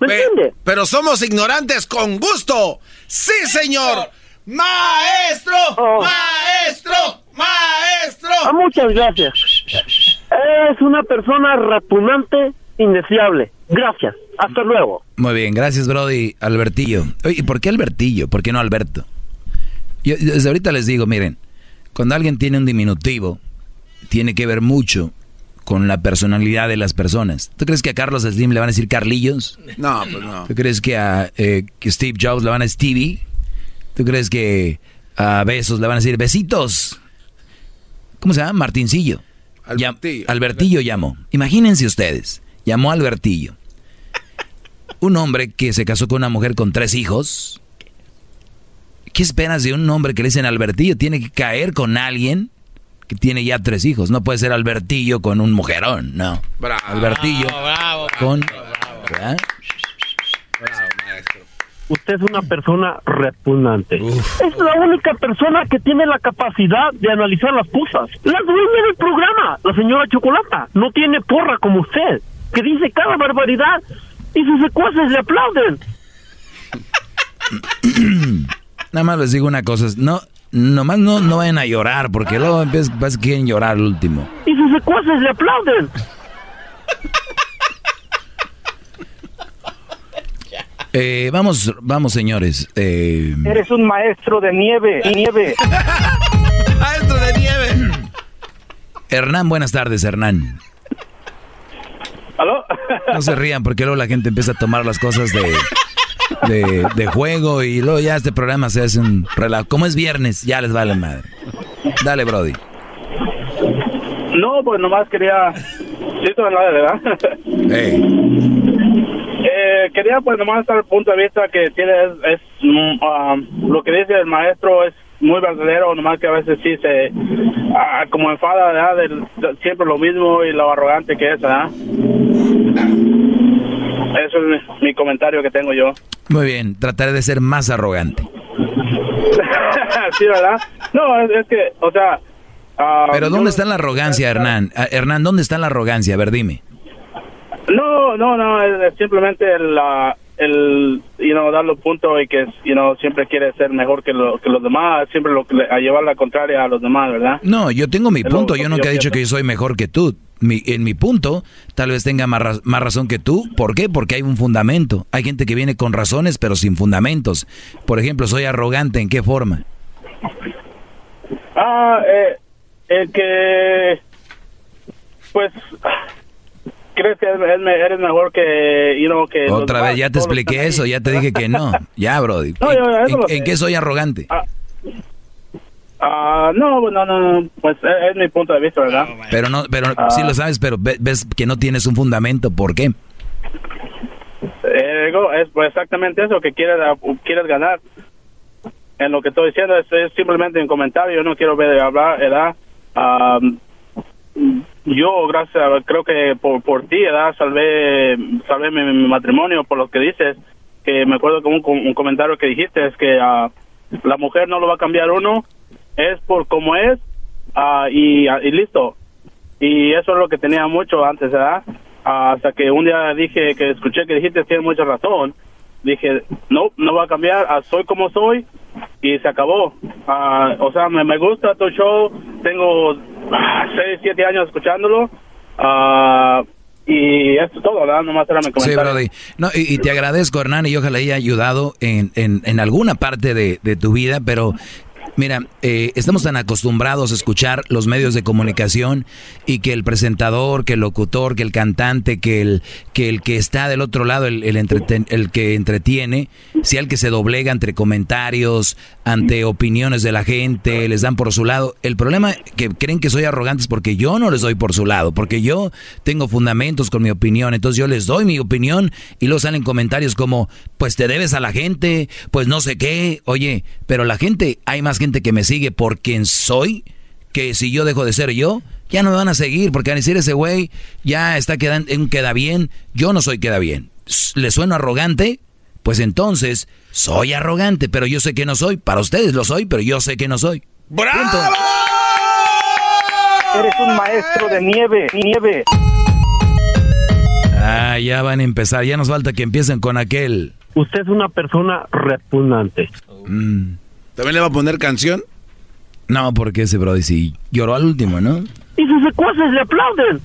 ¿Me entiende? Pero somos ignorantes con gusto. Sí, señor. ¡Maestro! Oh. ¡Maestro! ¡Maestro! Ah, muchas gracias. Es una persona repugnante, indeseable. Gracias. Hasta luego. Muy bien, gracias, Brody. Albertillo. Oye, ¿y por qué Albertillo? ¿Por qué no Alberto? Yo, desde ahorita les digo, miren, cuando alguien tiene un diminutivo, tiene que ver mucho con la personalidad de las personas. ¿Tú crees que a Carlos Slim le van a decir Carlillos? No, pues no. ¿Tú crees que a eh, que Steve Jobs le van a decir Stevie? ¿Tú crees que a Besos le van a decir Besitos? ¿Cómo se llama? Martincillo. Albertillo. Albertillo llamó. Imagínense ustedes. Llamó a Albertillo. Un hombre que se casó con una mujer con tres hijos. ¿Qué esperas de un hombre que le dicen Albertillo? Tiene que caer con alguien que tiene ya tres hijos. No puede ser Albertillo con un mujerón, no. Albertillo con... ¿verdad? Usted es una persona repugnante. Es la única persona que tiene la capacidad de analizar las cosas. La dueña del programa, la señora Chocolata, no tiene porra como usted, que dice cada barbaridad y sus secuaces le aplauden. Nada más les digo una cosa, no, nomás no, no vayan a llorar, porque luego empiezan, vas- quieren llorar al último. Y sus secuaces le aplauden. Eh, vamos, vamos señores. Eh, Eres un maestro de nieve, nieve. Maestro de nieve. Hernán, buenas tardes, Hernán. ¿Aló? No se rían porque luego la gente empieza a tomar las cosas de, de, de juego y luego ya este programa se hace un relajo. Como es viernes, ya les vale madre. Dale, Brody. No, pues nomás quería... Sí, no, ¿verdad? Eh, quería pues nomás dar el punto de vista que tiene es, es, ah, lo que dice el maestro es muy verdadero, nomás que a veces sí se, ah, como enfada, ¿verdad? Del- siempre lo mismo y lo arrogante que es, ¿verdad? Eso es mi, mi comentario que tengo yo. Muy bien, trataré de ser más arrogante. sí, ¿verdad? No, es, es que, o sea... ah, Pero yo- ¿dónde está la arrogancia, Hernán? Ah, Hernán, ¿dónde está la arrogancia? A ver, dime. No, no, no, es, es simplemente el, ah, el, you know, dar los puntos y que, you know, siempre quiere ser mejor que, lo- que los demás, siempre lo, a llevar la contraria a los demás, ¿verdad? No, yo tengo mi punto. Yo nunca yo he dicho pienso. que yo soy mejor que tú. Mi- en mi punto, tal vez tenga más, más razón que tú. ¿Por qué? Porque hay un fundamento. Hay gente que viene con razones, pero sin fundamentos. Por ejemplo, soy arrogante. ¿En qué forma? Ah, eh, el que, pues, crees que eres, me- eres mejor que, you know, que... los Otra demás, vez, ya te expliqué eso. Ya te dije que no. Ya, Brody. No, yo- eso ¿En, qué soy arrogante? Ah, no, no, no, no, pues es, es mi punto de vista, ¿verdad? Pero no, pero Ah. sí lo sabes, pero ve- ves que no tienes un fundamento. ¿Por qué? Eh, es pues, exactamente eso, que quieres, ah, quieres ganar. En lo que estoy diciendo es, es simplemente un comentario, yo no quiero ver hablar, ¿verdad? Ah, yo, gracias, creo que por, por ti. Salvé, salvé mi, matrimonio por lo que dices, que me acuerdo que un, comentario que dijiste es que ah, la mujer no lo va a cambiar uno, es por como es ah, y, ah, y listo. Y eso es lo que tenía mucho antes, ¿verdad? Hasta que un día dije que escuché que dijiste tienes mucha razón. Dije, no, no va a cambiar, soy como soy y se acabó. Ah, o sea, me, me gusta tu show, tengo 6, 7 años escuchándolo ah, y esto es todo, ¿verdad? Nomás era mi Sí, comentario. Brody. No, y, y te agradezco, Hernán, y ojalá haya ayudado en, en, en alguna parte de, de tu vida, pero mira, eh, estamos tan acostumbrados a escuchar los medios de comunicación y que el presentador, que el locutor, que el cantante, que el que, el que está del otro lado, el, entreten- el que entretiene, sea el que se doblega entre comentarios, ante opiniones de la gente, les dan por su lado. El problema que creen que soy arrogante es porque yo no les doy por su lado, porque yo tengo fundamentos con mi opinión, entonces yo les doy mi opinión y luego salen comentarios como, pues te debes a la gente, pues no sé qué, oye, pero la gente, hay más gente que me sigue por quien soy, que si yo dejo de ser yo, ya no me van a seguir, porque van a decir ese güey ya está quedando, queda bien, yo no soy queda bien. ¿Le sueno arrogante? Pues entonces soy arrogante, pero yo sé que no soy. Para ustedes lo soy, pero yo sé que no soy. Punto. Eres un maestro de nieve, nieve. Ah, ya van a empezar. Ya nos falta que empiecen con aquel. Usted es una persona repugnante. ¿También le va a poner canción? No, porque ese Brody sí lloró al último, ¿no? Y sus secuaces le aplauden.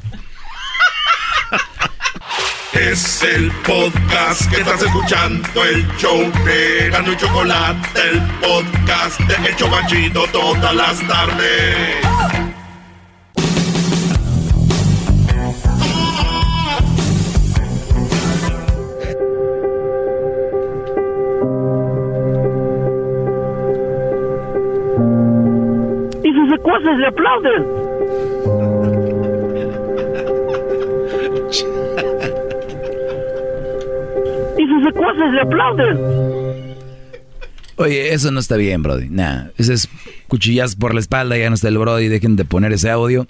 Es el podcast que estás escuchando, el show de Gano y Chocolate, el podcast de El Chobachito todas las tardes. Y sus secuaces le aplauden. Y sus secuaces le aplauden. Oye, eso no está bien, Brody. Nah, ese es cuchillas por la espalda, ya no está el Brody, dejen de poner ese audio.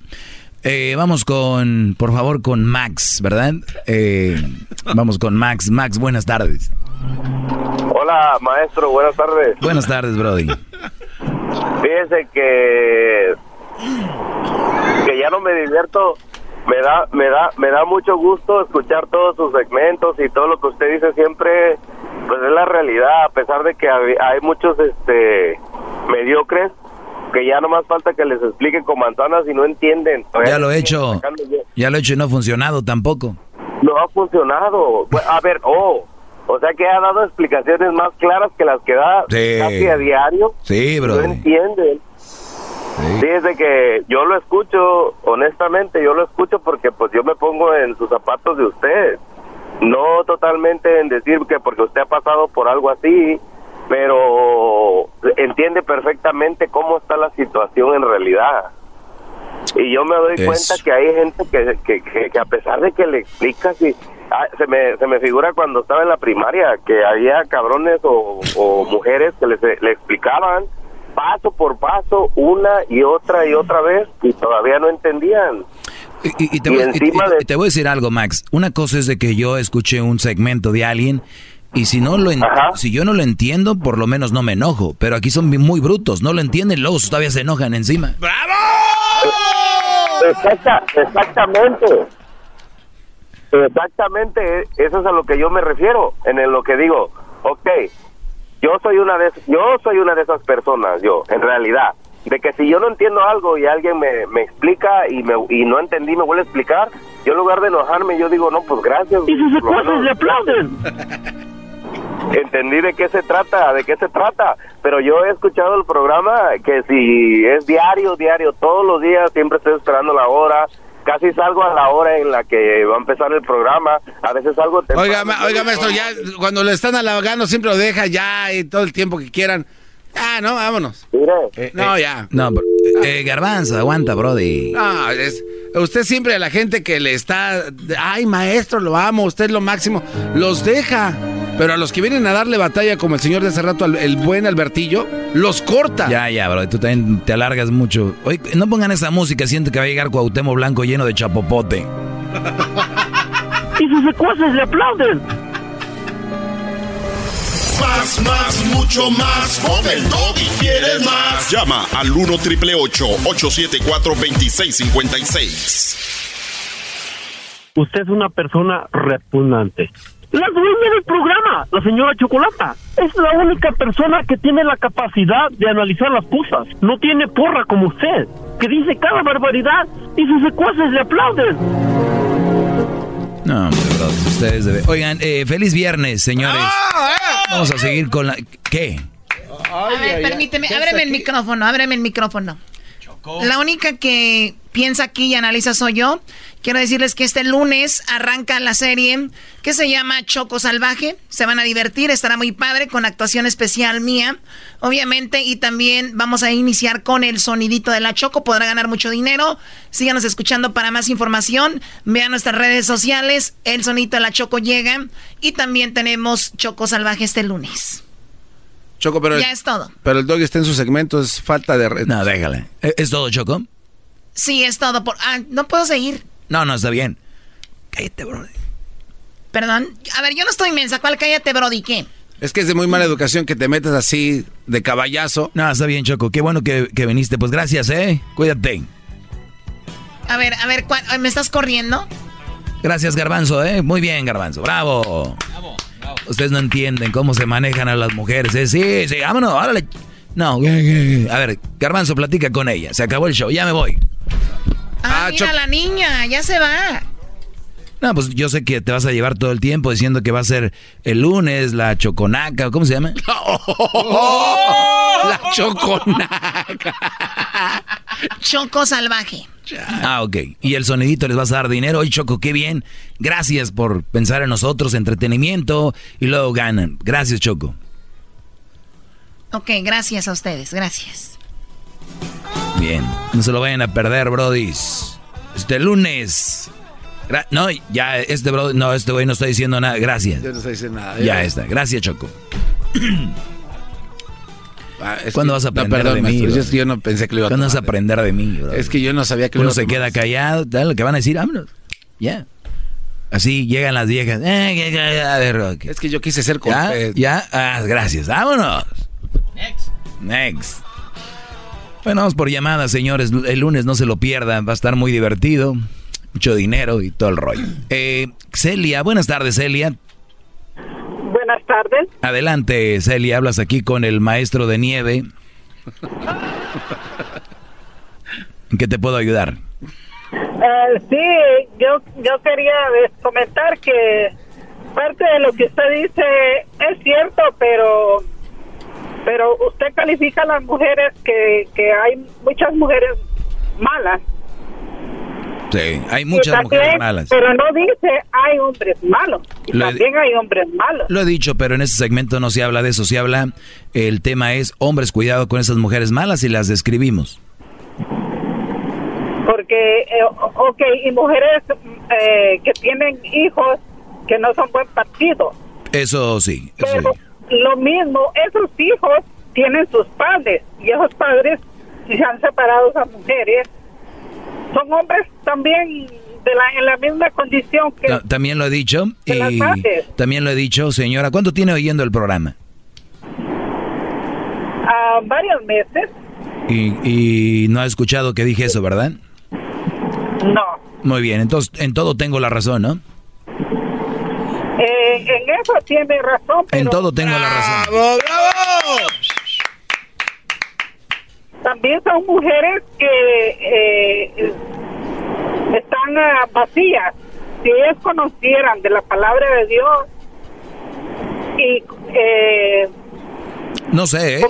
Eh, vamos con, por favor, con Max, ¿verdad? Eh, vamos con Max. Max, buenas tardes. Hola, maestro, buenas tardes. Buenas tardes, Brody. Fíjese que que ya no me divierto. Me da me da me da mucho gusto escuchar todos sus segmentos y todo lo que usted dice siempre pues es la realidad a pesar de que hay, muchos este mediocres que ya no más falta que les explique con manzanas y no entienden. Ya lo he hecho. Ya lo he hecho y no ha funcionado tampoco. No ha funcionado. Bueno, A ver, oh, o sea que ha dado explicaciones más claras que las que da Sí. casi a diario. Sí, No Brody. entienden. Fíjese que yo lo escucho, honestamente, yo lo escucho porque pues yo me pongo en sus zapatos de usted. No totalmente en decir que porque usted ha pasado por algo así, pero entiende perfectamente cómo está la situación en realidad. Y yo me doy cuenta que hay gente que, que, que- que a pesar de que le explicas y ah, se me, se me figura cuando estaba en la primaria que había cabrones o, o mujeres que les, le explicaban paso por paso, una y otra y otra vez, y todavía no entendían. Y, te, voy, te, voy, a decir algo, Max. Una cosa es de que yo escuché un segmento de alguien y si no lo si yo no lo entiendo, por lo menos no me enojo. Pero aquí son muy brutos, no lo entienden, luego todavía se enojan encima. ¡Bravo! exactamente. Exactamente, eso es a lo que yo me refiero, en lo que digo, ok, yo soy una de yo soy una de esas personas, yo, en realidad, de que si yo no entiendo algo y alguien me, me explica y me y no entendí, me vuelve a explicar, yo en lugar de enojarme, yo digo, no, pues gracias. Y le aplauden. Entendí de qué se trata, de qué se trata, pero yo he escuchado el programa que si es diario, diario, todos los días, siempre estoy esperando la hora, casi salgo a la hora en la que va a empezar el programa. A veces salgo Oiga, oiga maestro, ya cuando le están halagando siempre lo deja ya y todo el tiempo que quieran. Ah, no, vámonos. Mire. no, ya. No, eh, Garbanzo, aguanta, Brody. No, es, usted siempre a la gente que le está, ay, maestro, lo amo, usted es lo máximo, los deja. Pero a los que vienen a darle batalla, como el señor de hace rato, el buen Albertillo, los corta. Ya, ya, bro, tú también te alargas mucho. Oye, no pongan esa música, siento que va a llegar Cuauhtémoc Blanco lleno de chapopote. y sus secuaces le aplauden. Más, más, mucho más. Con el y quieres más. Llama al 1 triple 874 2656. Usted es una persona repugnante. La dueña del programa, la señora Chocolata. Es la única persona que tiene la capacidad de analizar las cosas. No tiene porra como usted, que dice cada barbaridad y sus secuaces le aplauden. No, bro, ustedes deben... Oigan, eh, feliz viernes, señores. Ah, eh. Vamos a seguir con la... ¿Qué? a ver, permíteme, ábreme el micrófono, ábreme el micrófono. La única que piensa aquí y analiza soy yo. Quiero decirles que este lunes arranca la serie que se llama Choco Salvaje. Se van a divertir, estará muy padre con actuación especial mía, obviamente. Y también vamos a iniciar con el sonidito de la Choco. Podrá ganar mucho dinero. Síganos escuchando para más información. Vean nuestras redes sociales. El sonidito de la Choco llega. Y también tenemos Choco Salvaje este lunes. Choco, pero. Ya es todo. Pero el dog está en su segmento, es falta de red. No, déjale. ¿Es todo, Choco? Sí, es todo. Por... Ah, no puedo seguir. No, no, está bien. Cállate, Brody. Perdón. A ver, yo no estoy inmensa. ¿Cuál cállate, Brody? ¿Qué? Es que es de muy mala educación que te metas así de caballazo. No, está bien, Choco. Qué bueno que, que viniste. Pues gracias, ¿eh? Cuídate. A ver, a ver, ¿me estás corriendo? Gracias, Garbanzo, ¿eh? Muy bien, Garbanzo. Bravo. Bravo. Ustedes no entienden cómo se manejan a las mujeres. ¿eh? Sí, sí, vámonos, órale. No, a ver, Garbanzo, platica con ella. Se acabó el show, ya me voy. Ah, ah mira la niña, ya se va. No, pues yo sé que te vas a llevar todo el tiempo diciendo que va a ser el lunes la choconaca, ¿cómo se llama? la choconaca. Choco salvaje. Ah, ok. Y el sonidito les vas a dar dinero. Oye, Choco, qué bien. Gracias por pensar en nosotros, entretenimiento, y luego ganan. Gracias, Choco. Ok, gracias a ustedes, gracias. Bien, no se lo vayan a perder, brodis. Este lunes. no, ya, este bro, no, este güey no está diciendo nada. Gracias. Yo no estoy diciendo nada. Ya, está. Gracias, Choco. Ah, ¿Cuándo vas a aprender de mí? Yo, no pensé que lo iba a ¿Cuándo vas a aprender de mí, bro? Es que yo no sabía que Uno se queda callado, tal, lo que van a decir, vámonos. Ya. Así llegan las viejas. Eh, a ver, Es que yo quise ser ¿Ya? ¿Ya? Ah, gracias. Vámonos. Next. Next. Bueno, vamos por llamadas, señores. El lunes no se lo pierdan. Va a estar muy divertido. Mucho dinero y todo el rollo. Eh, Celia, buenas tardes, Celia. Buenas tardes. Adelante, Celia. Hablas aquí con el maestro de nieve. ¿En qué te puedo ayudar? Eh, sí, yo, yo quería comentar que parte de lo que usted dice es cierto, pero pero usted califica a las mujeres que, que hay muchas mujeres malas. Sí, hay muchas mujeres malas. Pero no dice hay hombres malos. también hay hombres malos. Lo he dicho, pero en este segmento no se habla de eso. Se habla, el tema es hombres, cuidado con esas mujeres malas y las describimos. Porque, eh, ok, y mujeres eh, que tienen hijos que no son buen partido. Eso sí. Eso sí lo mismo, esos hijos tienen sus padres y esos padres si se han separado esas mujeres son hombres también de la, en la misma condición que también lo he dicho y también lo he dicho señora ¿cuánto tiene oyendo el programa? a varios meses y, y no ha escuchado que dije eso ¿verdad? no muy bien entonces en todo tengo la razón ¿no? En eso tiene razón. en todo tengo la razón. ¡Bravo, bravo! También son mujeres que eh, están ah, vacías. Si ellas conocieran de la palabra de Dios y eh, no sé, ¿eh?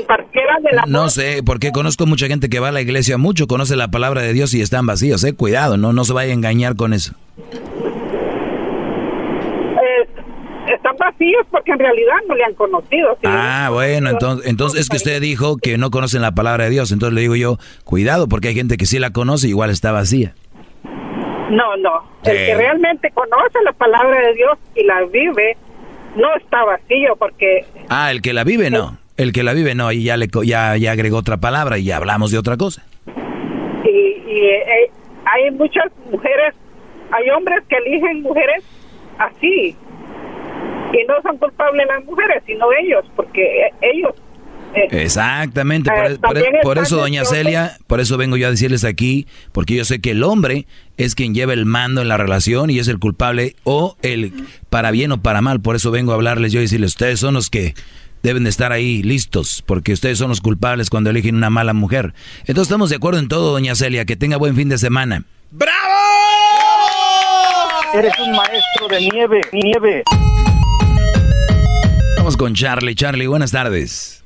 no sé, porque conozco mucha gente que va a la iglesia mucho, conoce la palabra de Dios y están vacíos, eh, cuidado, no, no se vaya a engañar con eso. Están vacíos porque en realidad no le han conocido. ah, bueno, entonces, entonces es que usted dijo que no conocen la palabra de Dios, entonces le digo yo, cuidado porque hay gente que sí la conoce y igual está vacía. No, no, el que realmente conoce la palabra de Dios y la vive, no está vacío porque... Ah, el que la vive no, el que la vive no, y ya, le, ya, ya agregó otra palabra y ya hablamos de otra cosa. Y, y eh, hay muchas mujeres, hay hombres que eligen mujeres así, y no son culpables las mujeres, sino ellos, porque ellos... Eh, Exactamente, por, e, por, eso doña Celia, por eso vengo yo a decirles aquí, porque yo sé que el hombre es quien lleva el mando en la relación y es el culpable o el para bien o para mal, por eso vengo a hablarles yo y decirles, ustedes son los que deben de estar ahí listos, porque ustedes son los culpables cuando eligen una mala mujer. Entonces estamos de acuerdo en todo, doña Celia, que tenga buen fin de semana. ¡Bravo! Eres un maestro de nieve, nieve. Vamos con Charlie. Charlie, buenas tardes.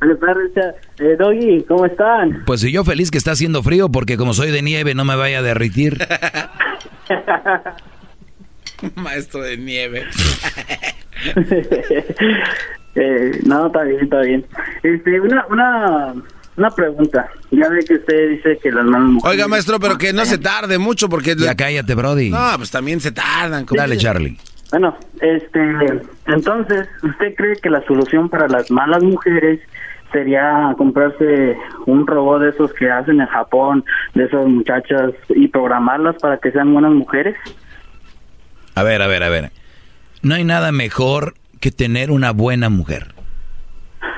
Buenas tardes, eh, Doggy, ¿cómo están? Pues yo feliz que está haciendo frío porque como soy de nieve no me vaya a derritir. Maestro de nieve. eh, no, está bien, está bien. Este, una, una, una pregunta. Ya ve que usted dice que las manos... Oiga, maestro, pero que no se tarde mucho porque... Ya cállate, Brody. No, pues también se tardan. Dale, Charlie. Bueno, este, entonces, ¿usted cree que la solución para las malas mujeres sería comprarse un robot de esos que hacen en Japón, de esas muchachas, y programarlas para que sean buenas mujeres? A ver, a ver, a ver. No hay nada mejor que tener una buena mujer.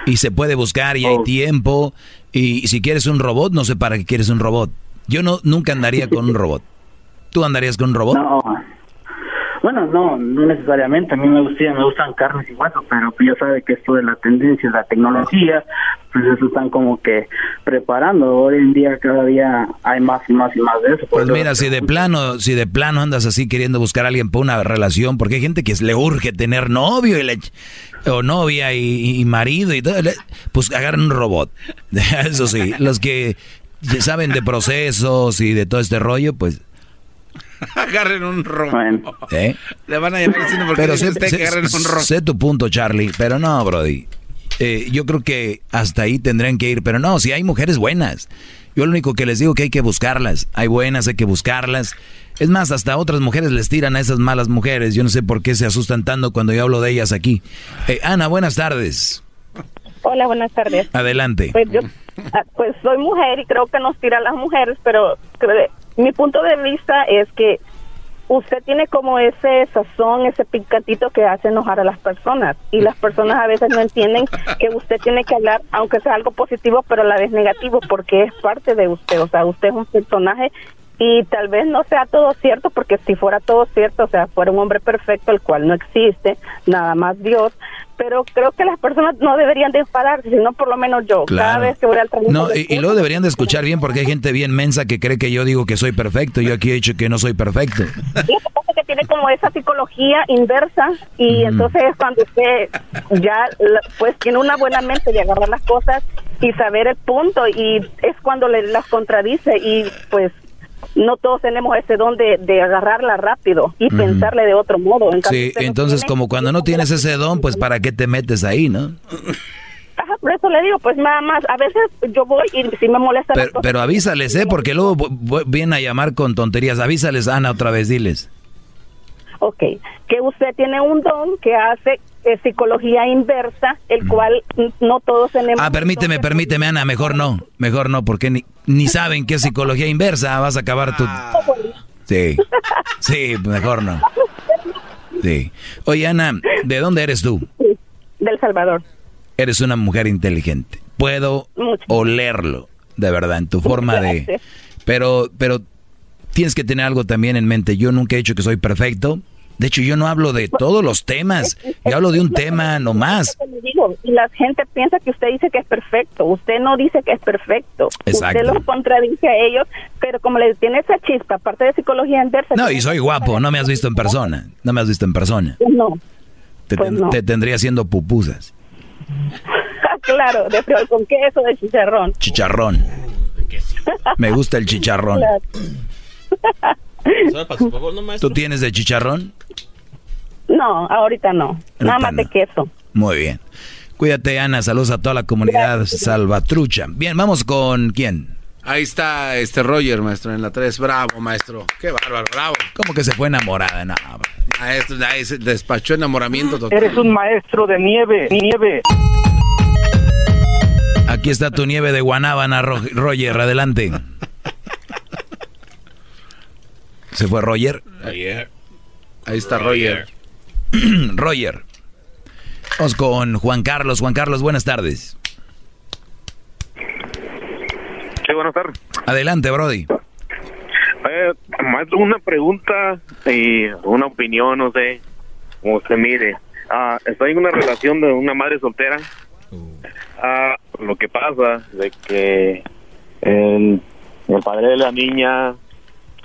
Y se puede buscar y hay oh. tiempo. Y, si quieres un robot, no sé para qué quieres un robot. Yo no nunca andaría con un robot. ¿Tú andarías con un robot? No. Bueno, no, no necesariamente. A mí me gustan, me gustan carnes y huesos, pero ya sabe que esto de la tendencia, la tecnología, pues eso están como que preparando. Hoy en día cada día hay más y más y más de eso. Pues mira, si de plano, si de plano andas así queriendo buscar a alguien para una relación, porque hay gente que le urge tener novio y le, o novia y, marido y todo, pues agarren un robot. Eso sí, los que saben de procesos y de todo este rollo, pues agarren un robot. ¿Eh? Le van a llamar diciendo porque pero sé, sé, que agarren un robot. Sé tu punto, Charlie, pero no, Brody. Eh, yo creo que hasta ahí tendrán que ir, pero no, si hay mujeres buenas. Yo lo único que les digo que hay que buscarlas. Hay buenas, hay que buscarlas. Es más, hasta otras mujeres les tiran a esas malas mujeres. Yo no sé por qué se asustan tanto cuando yo hablo de ellas aquí. Eh, Ana, buenas tardes. Hola, buenas tardes. Adelante. Pues yo ah, pues soy mujer y creo que nos tiran las mujeres, pero mi punto de vista es que usted tiene como ese sazón, ese picantito que hace enojar a las personas. Y las personas a veces no entienden que usted tiene que hablar, aunque sea algo positivo, pero a la vez negativo, porque es parte de usted, o sea, usted es un personaje y tal vez no sea todo cierto, porque si fuera todo cierto, o sea, fuera un hombre perfecto, el cual no existe, nada más Dios, pero creo que las personas no deberían de enfadarse, sino por lo menos yo, cada vez que voy al trabajo. No, y, luego deberían de escuchar bien porque hay gente bien mensa que cree que yo digo que soy perfecto, yo aquí he dicho que no soy perfecto. Y que tiene como esa psicología inversa y entonces cuando usted ya pues tiene una buena mente de agarrar las cosas y saber el punto y es cuando le las contradice y pues no todos tenemos ese don de, agarrarla rápido y pensarle de otro modo. sí, entonces como cuando no tienes ese don, pues ¿para qué te metes ahí, no? Ajá, por eso le digo, pues nada más, a veces yo voy y si me molesta... Pero, pero avísales, ¿eh? Porque luego vienen a llamar con tonterías. Avísales, Ana, otra vez, diles. Ok, que usted tiene un don que hace es psicología inversa, el cual no todos tenemos. Ah, permíteme, permíteme, Ana, mejor no, mejor no, porque ni, ni saben qué es psicología inversa, vas a acabar tu... Sí, sí, mejor no. Sí. Oye, Ana, ¿de dónde eres tú? Del Salvador. Eres una mujer inteligente. Puedo olerlo, de verdad, en tu forma de... Pero, pero tienes que tener algo también en mente. Yo nunca he dicho que soy perfecto. De hecho, yo no hablo de todos los temas. Yo hablo de un tema nomás. Y la gente piensa que usted dice que es perfecto. Usted no dice que es perfecto. Exacto. Usted los contradice a ellos, pero como les tiene esa chispa, aparte de psicología inversa. No, y soy guapo. No me has visto en persona. No me has visto en persona. No. Te, Pues no. te tendría haciendo pupusas. claro, de frijol con queso, de chicharrón. Chicharrón. Me gusta el chicharrón. ¿Tú tienes de chicharrón? No, ahorita no. Nada más de queso. Muy bien. Cuídate, Ana. Saludos a toda la comunidad salvatrucha. Bien, vamos con quién. Ahí está este Roger, maestro, en la 3. Bravo, maestro. Qué bárbaro, bravo. ¿Cómo que se fue enamorada? No, maestro, ahí se despachó enamoramiento total. Eres un maestro de nieve, nieve. Aquí está tu nieve de Guanábana, Ro- Roger. Adelante. ¿Se fue Roger? Ahí está Roger. Roger. Vamos con Juan Carlos. Juan Carlos, buenas tardes. Sí, buenas tardes. Adelante, Brody. Eh, maestro, una pregunta y una opinión, no sé, como se mire. Ah, estoy en una relación de una madre soltera. Ah, lo que pasa de que el, el padre de la niña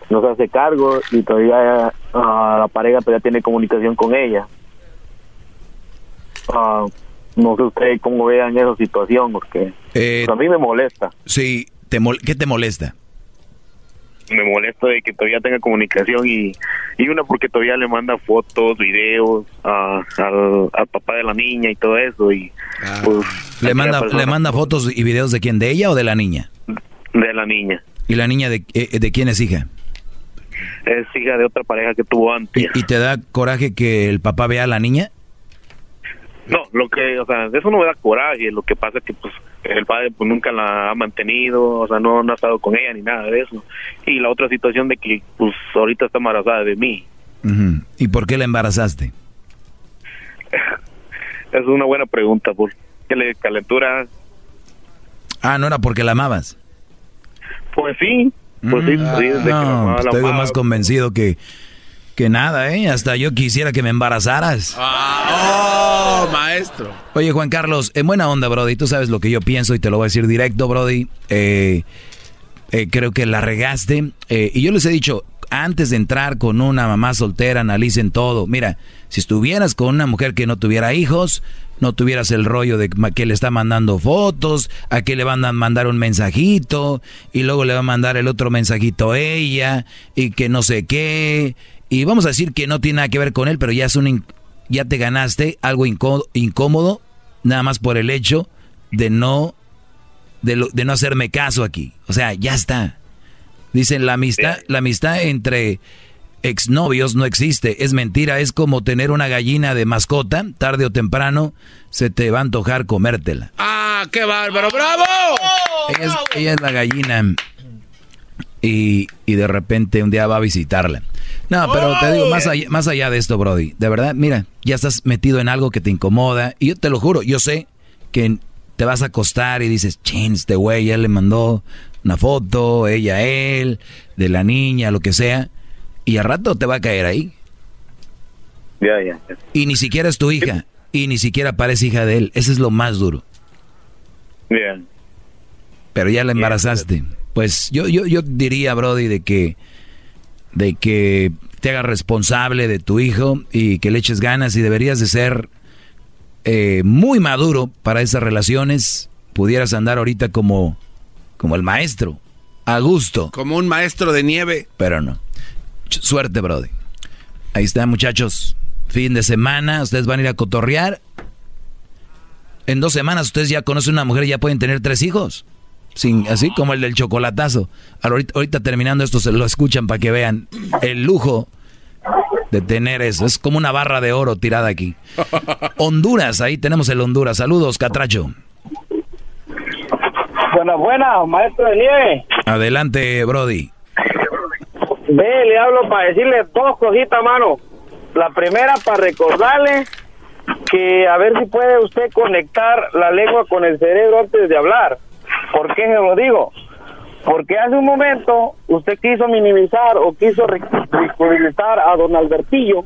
no se hace cargo y todavía ah, la pareja todavía tiene comunicación con ella. Ah, no sé usted cómo vean esa situación, porque Eh, a mí me molesta. Sí, te mol- ¿qué te molesta? me molesta de que todavía tenga comunicación y, y una porque todavía le manda fotos, videos a- al, al papá de la niña y todo eso y pues ¿Le manda, persona ¿Le manda fotos y videos de quién? ¿De ella o de la niña? de la niña ¿Y la niña de, eh, de quién es hija? Es hija de otra pareja que tuvo antes ¿Y te da coraje que el papá vea a la niña? no lo que o sea eso no me da coraje lo que pasa es que pues el padre pues nunca la ha mantenido o sea no, no ha estado con ella ni nada de eso y la otra situación de que pues ahorita está embarazada de mí. ¿Y por qué la embarazaste? es una buena pregunta por qué le calentura Ah, no era porque la amabas. pues sí pues sí, sí, desde Mm. no, amaba, pues digo amaba. más convencido que, que nada, ¿eh? Hasta yo quisiera que me embarazaras. Ah, oh, maestro. Oye, Juan Carlos, en buena onda, Brody, tú sabes lo que yo pienso y te lo voy a decir directo, Brody. Eh, eh, creo que la regaste. eh, y yo les he dicho, antes de entrar con una mamá soltera, analicen todo. Mira, si estuvieras con una mujer que no tuviera hijos, no tuvieras el rollo de que le está mandando fotos, a que le van a mandar un mensajito, y luego le va a mandar el otro mensajito a ella, y que no sé qué. Y vamos a decir que no tiene nada que ver con él, pero ya es un ya te ganaste algo incó- incómodo, nada más por el hecho de no de, lo- de no hacerme caso aquí. O sea, ya está. Dicen la amistad, la amistad entre exnovios no existe, es mentira, es como tener una gallina de mascota, tarde o temprano se te va a antojar comértela. ¡Ah, qué bárbaro! ¡Bravo! Ella es, ella es la gallina y, y de repente un día va a visitarla. No, pero te digo, más allá, más allá de esto, Brody, de verdad, mira, ya estás metido en algo que te incomoda y yo te lo juro, yo sé que te vas a acostar y dices, chin, este güey ya le mandó una foto, ella él, de la niña, lo que sea, y al rato te va a caer ahí. ya ya ya. Y ni siquiera es tu hija, y ni siquiera parece hija de él, eso es lo más duro. Bien. pero ya la embarazaste. Pues yo, yo, yo diría, Brody, de que, de que te hagas responsable de tu hijo y que le eches ganas y deberías de ser eh, muy maduro para esas relaciones. Pudieras andar ahorita como, como el maestro, a gusto, Como un maestro de nieve. pero no. Suerte, Brody. Ahí está, muchachos. Fin de semana, ustedes van a ir a cotorrear. En dos semanas ustedes ya conocen una mujer y ya pueden tener tres hijos. Sin, así como el del chocolatazo. Ahorita, ahorita terminando esto se lo escuchan para que vean el lujo de tener eso. Es como una barra de oro tirada aquí. Honduras, ahí tenemos el Honduras. Saludos, Catracho. Buenas, buenas, maestro de nieve. Adelante, Brody. Ve, le hablo para decirle dos cositas, mano. La primera, para recordarle que a ver si puede usted conectar la lengua con el cerebro antes de hablar. ¿Por qué se lo digo? Porque hace un momento usted quiso minimizar o quiso ridiculizar a don Albertillo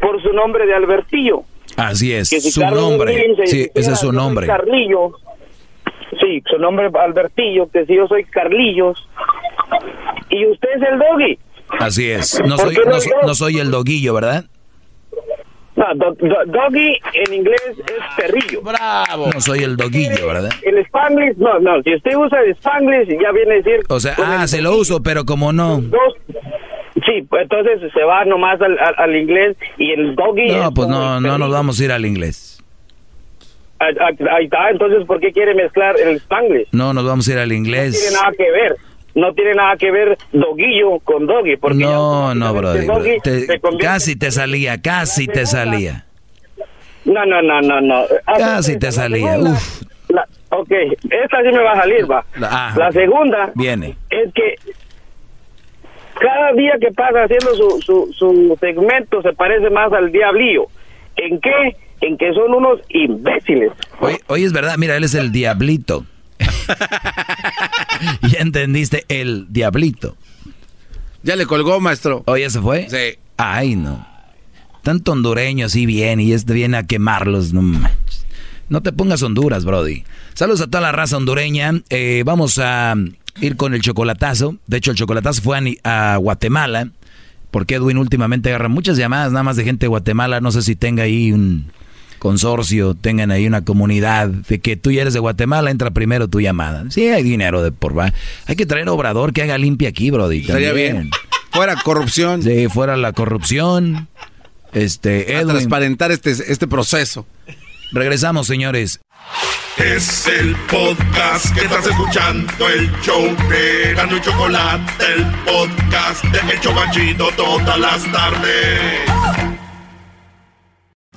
por su nombre de Albertillo. Así es, su nombre. sí, ese es su nombre. Carlillo. Sí, su nombre es Albertillo, que si yo soy Carlillos. Y usted es el doggy. Así es. No soy, no soy el doguillo, ¿verdad? No, doggy en inglés es perrillo. Bravo. No soy el doguillo, ¿verdad? El spanglish, no, no. Si usted usa el spanglish, ya viene a decir. O sea, ah, se lo uso, pero como no. sí, pues entonces se va nomás al, al, inglés y el doggy. No, pues no, no nos vamos a ir al inglés. Ahí está, entonces, ¿por qué quiere mezclar el spanglish? No, nos vamos a ir al inglés. No tiene nada que ver no tiene nada que ver doguillo con doggy. Porque no, no, bro. casi te salía, casi te salía. No, no, no, no, no. Casi te salía, uf. ok, esta sí me va a salir, va. La, segunda viene. es que cada día que pasa haciendo su, su, su segmento se parece más al diablillo. ¿En qué? En que son unos imbéciles. Oye, oye, es verdad, mira, él es el diablito. ya entendiste el diablito. Ya le colgó, maestro. ¿Oye, se fue? Sí. Ay, no. Tanto hondureño así viene y este viene a quemarlos. No No te pongas Honduras, Brody. Saludos a toda la raza hondureña. Eh, vamos a ir con el chocolatazo. De hecho, el chocolatazo fue a, a Guatemala. Porque Edwin últimamente agarra muchas llamadas nada más de gente de Guatemala. No sé si tenga ahí un, consorcio, tengan ahí una comunidad de que tú ya eres de Guatemala, entra primero tu llamada. Sí, hay dinero de por va. Hay que traer obrador que haga limpia aquí, Brody. Estaría bien. Fuera corrupción. Sí, fuera la corrupción. Este, A transparentar este, este proceso. Regresamos, señores. Es el podcast que estás escuchando, el show de Gano y Chocolate, el podcast de El Chocachito todas las tardes.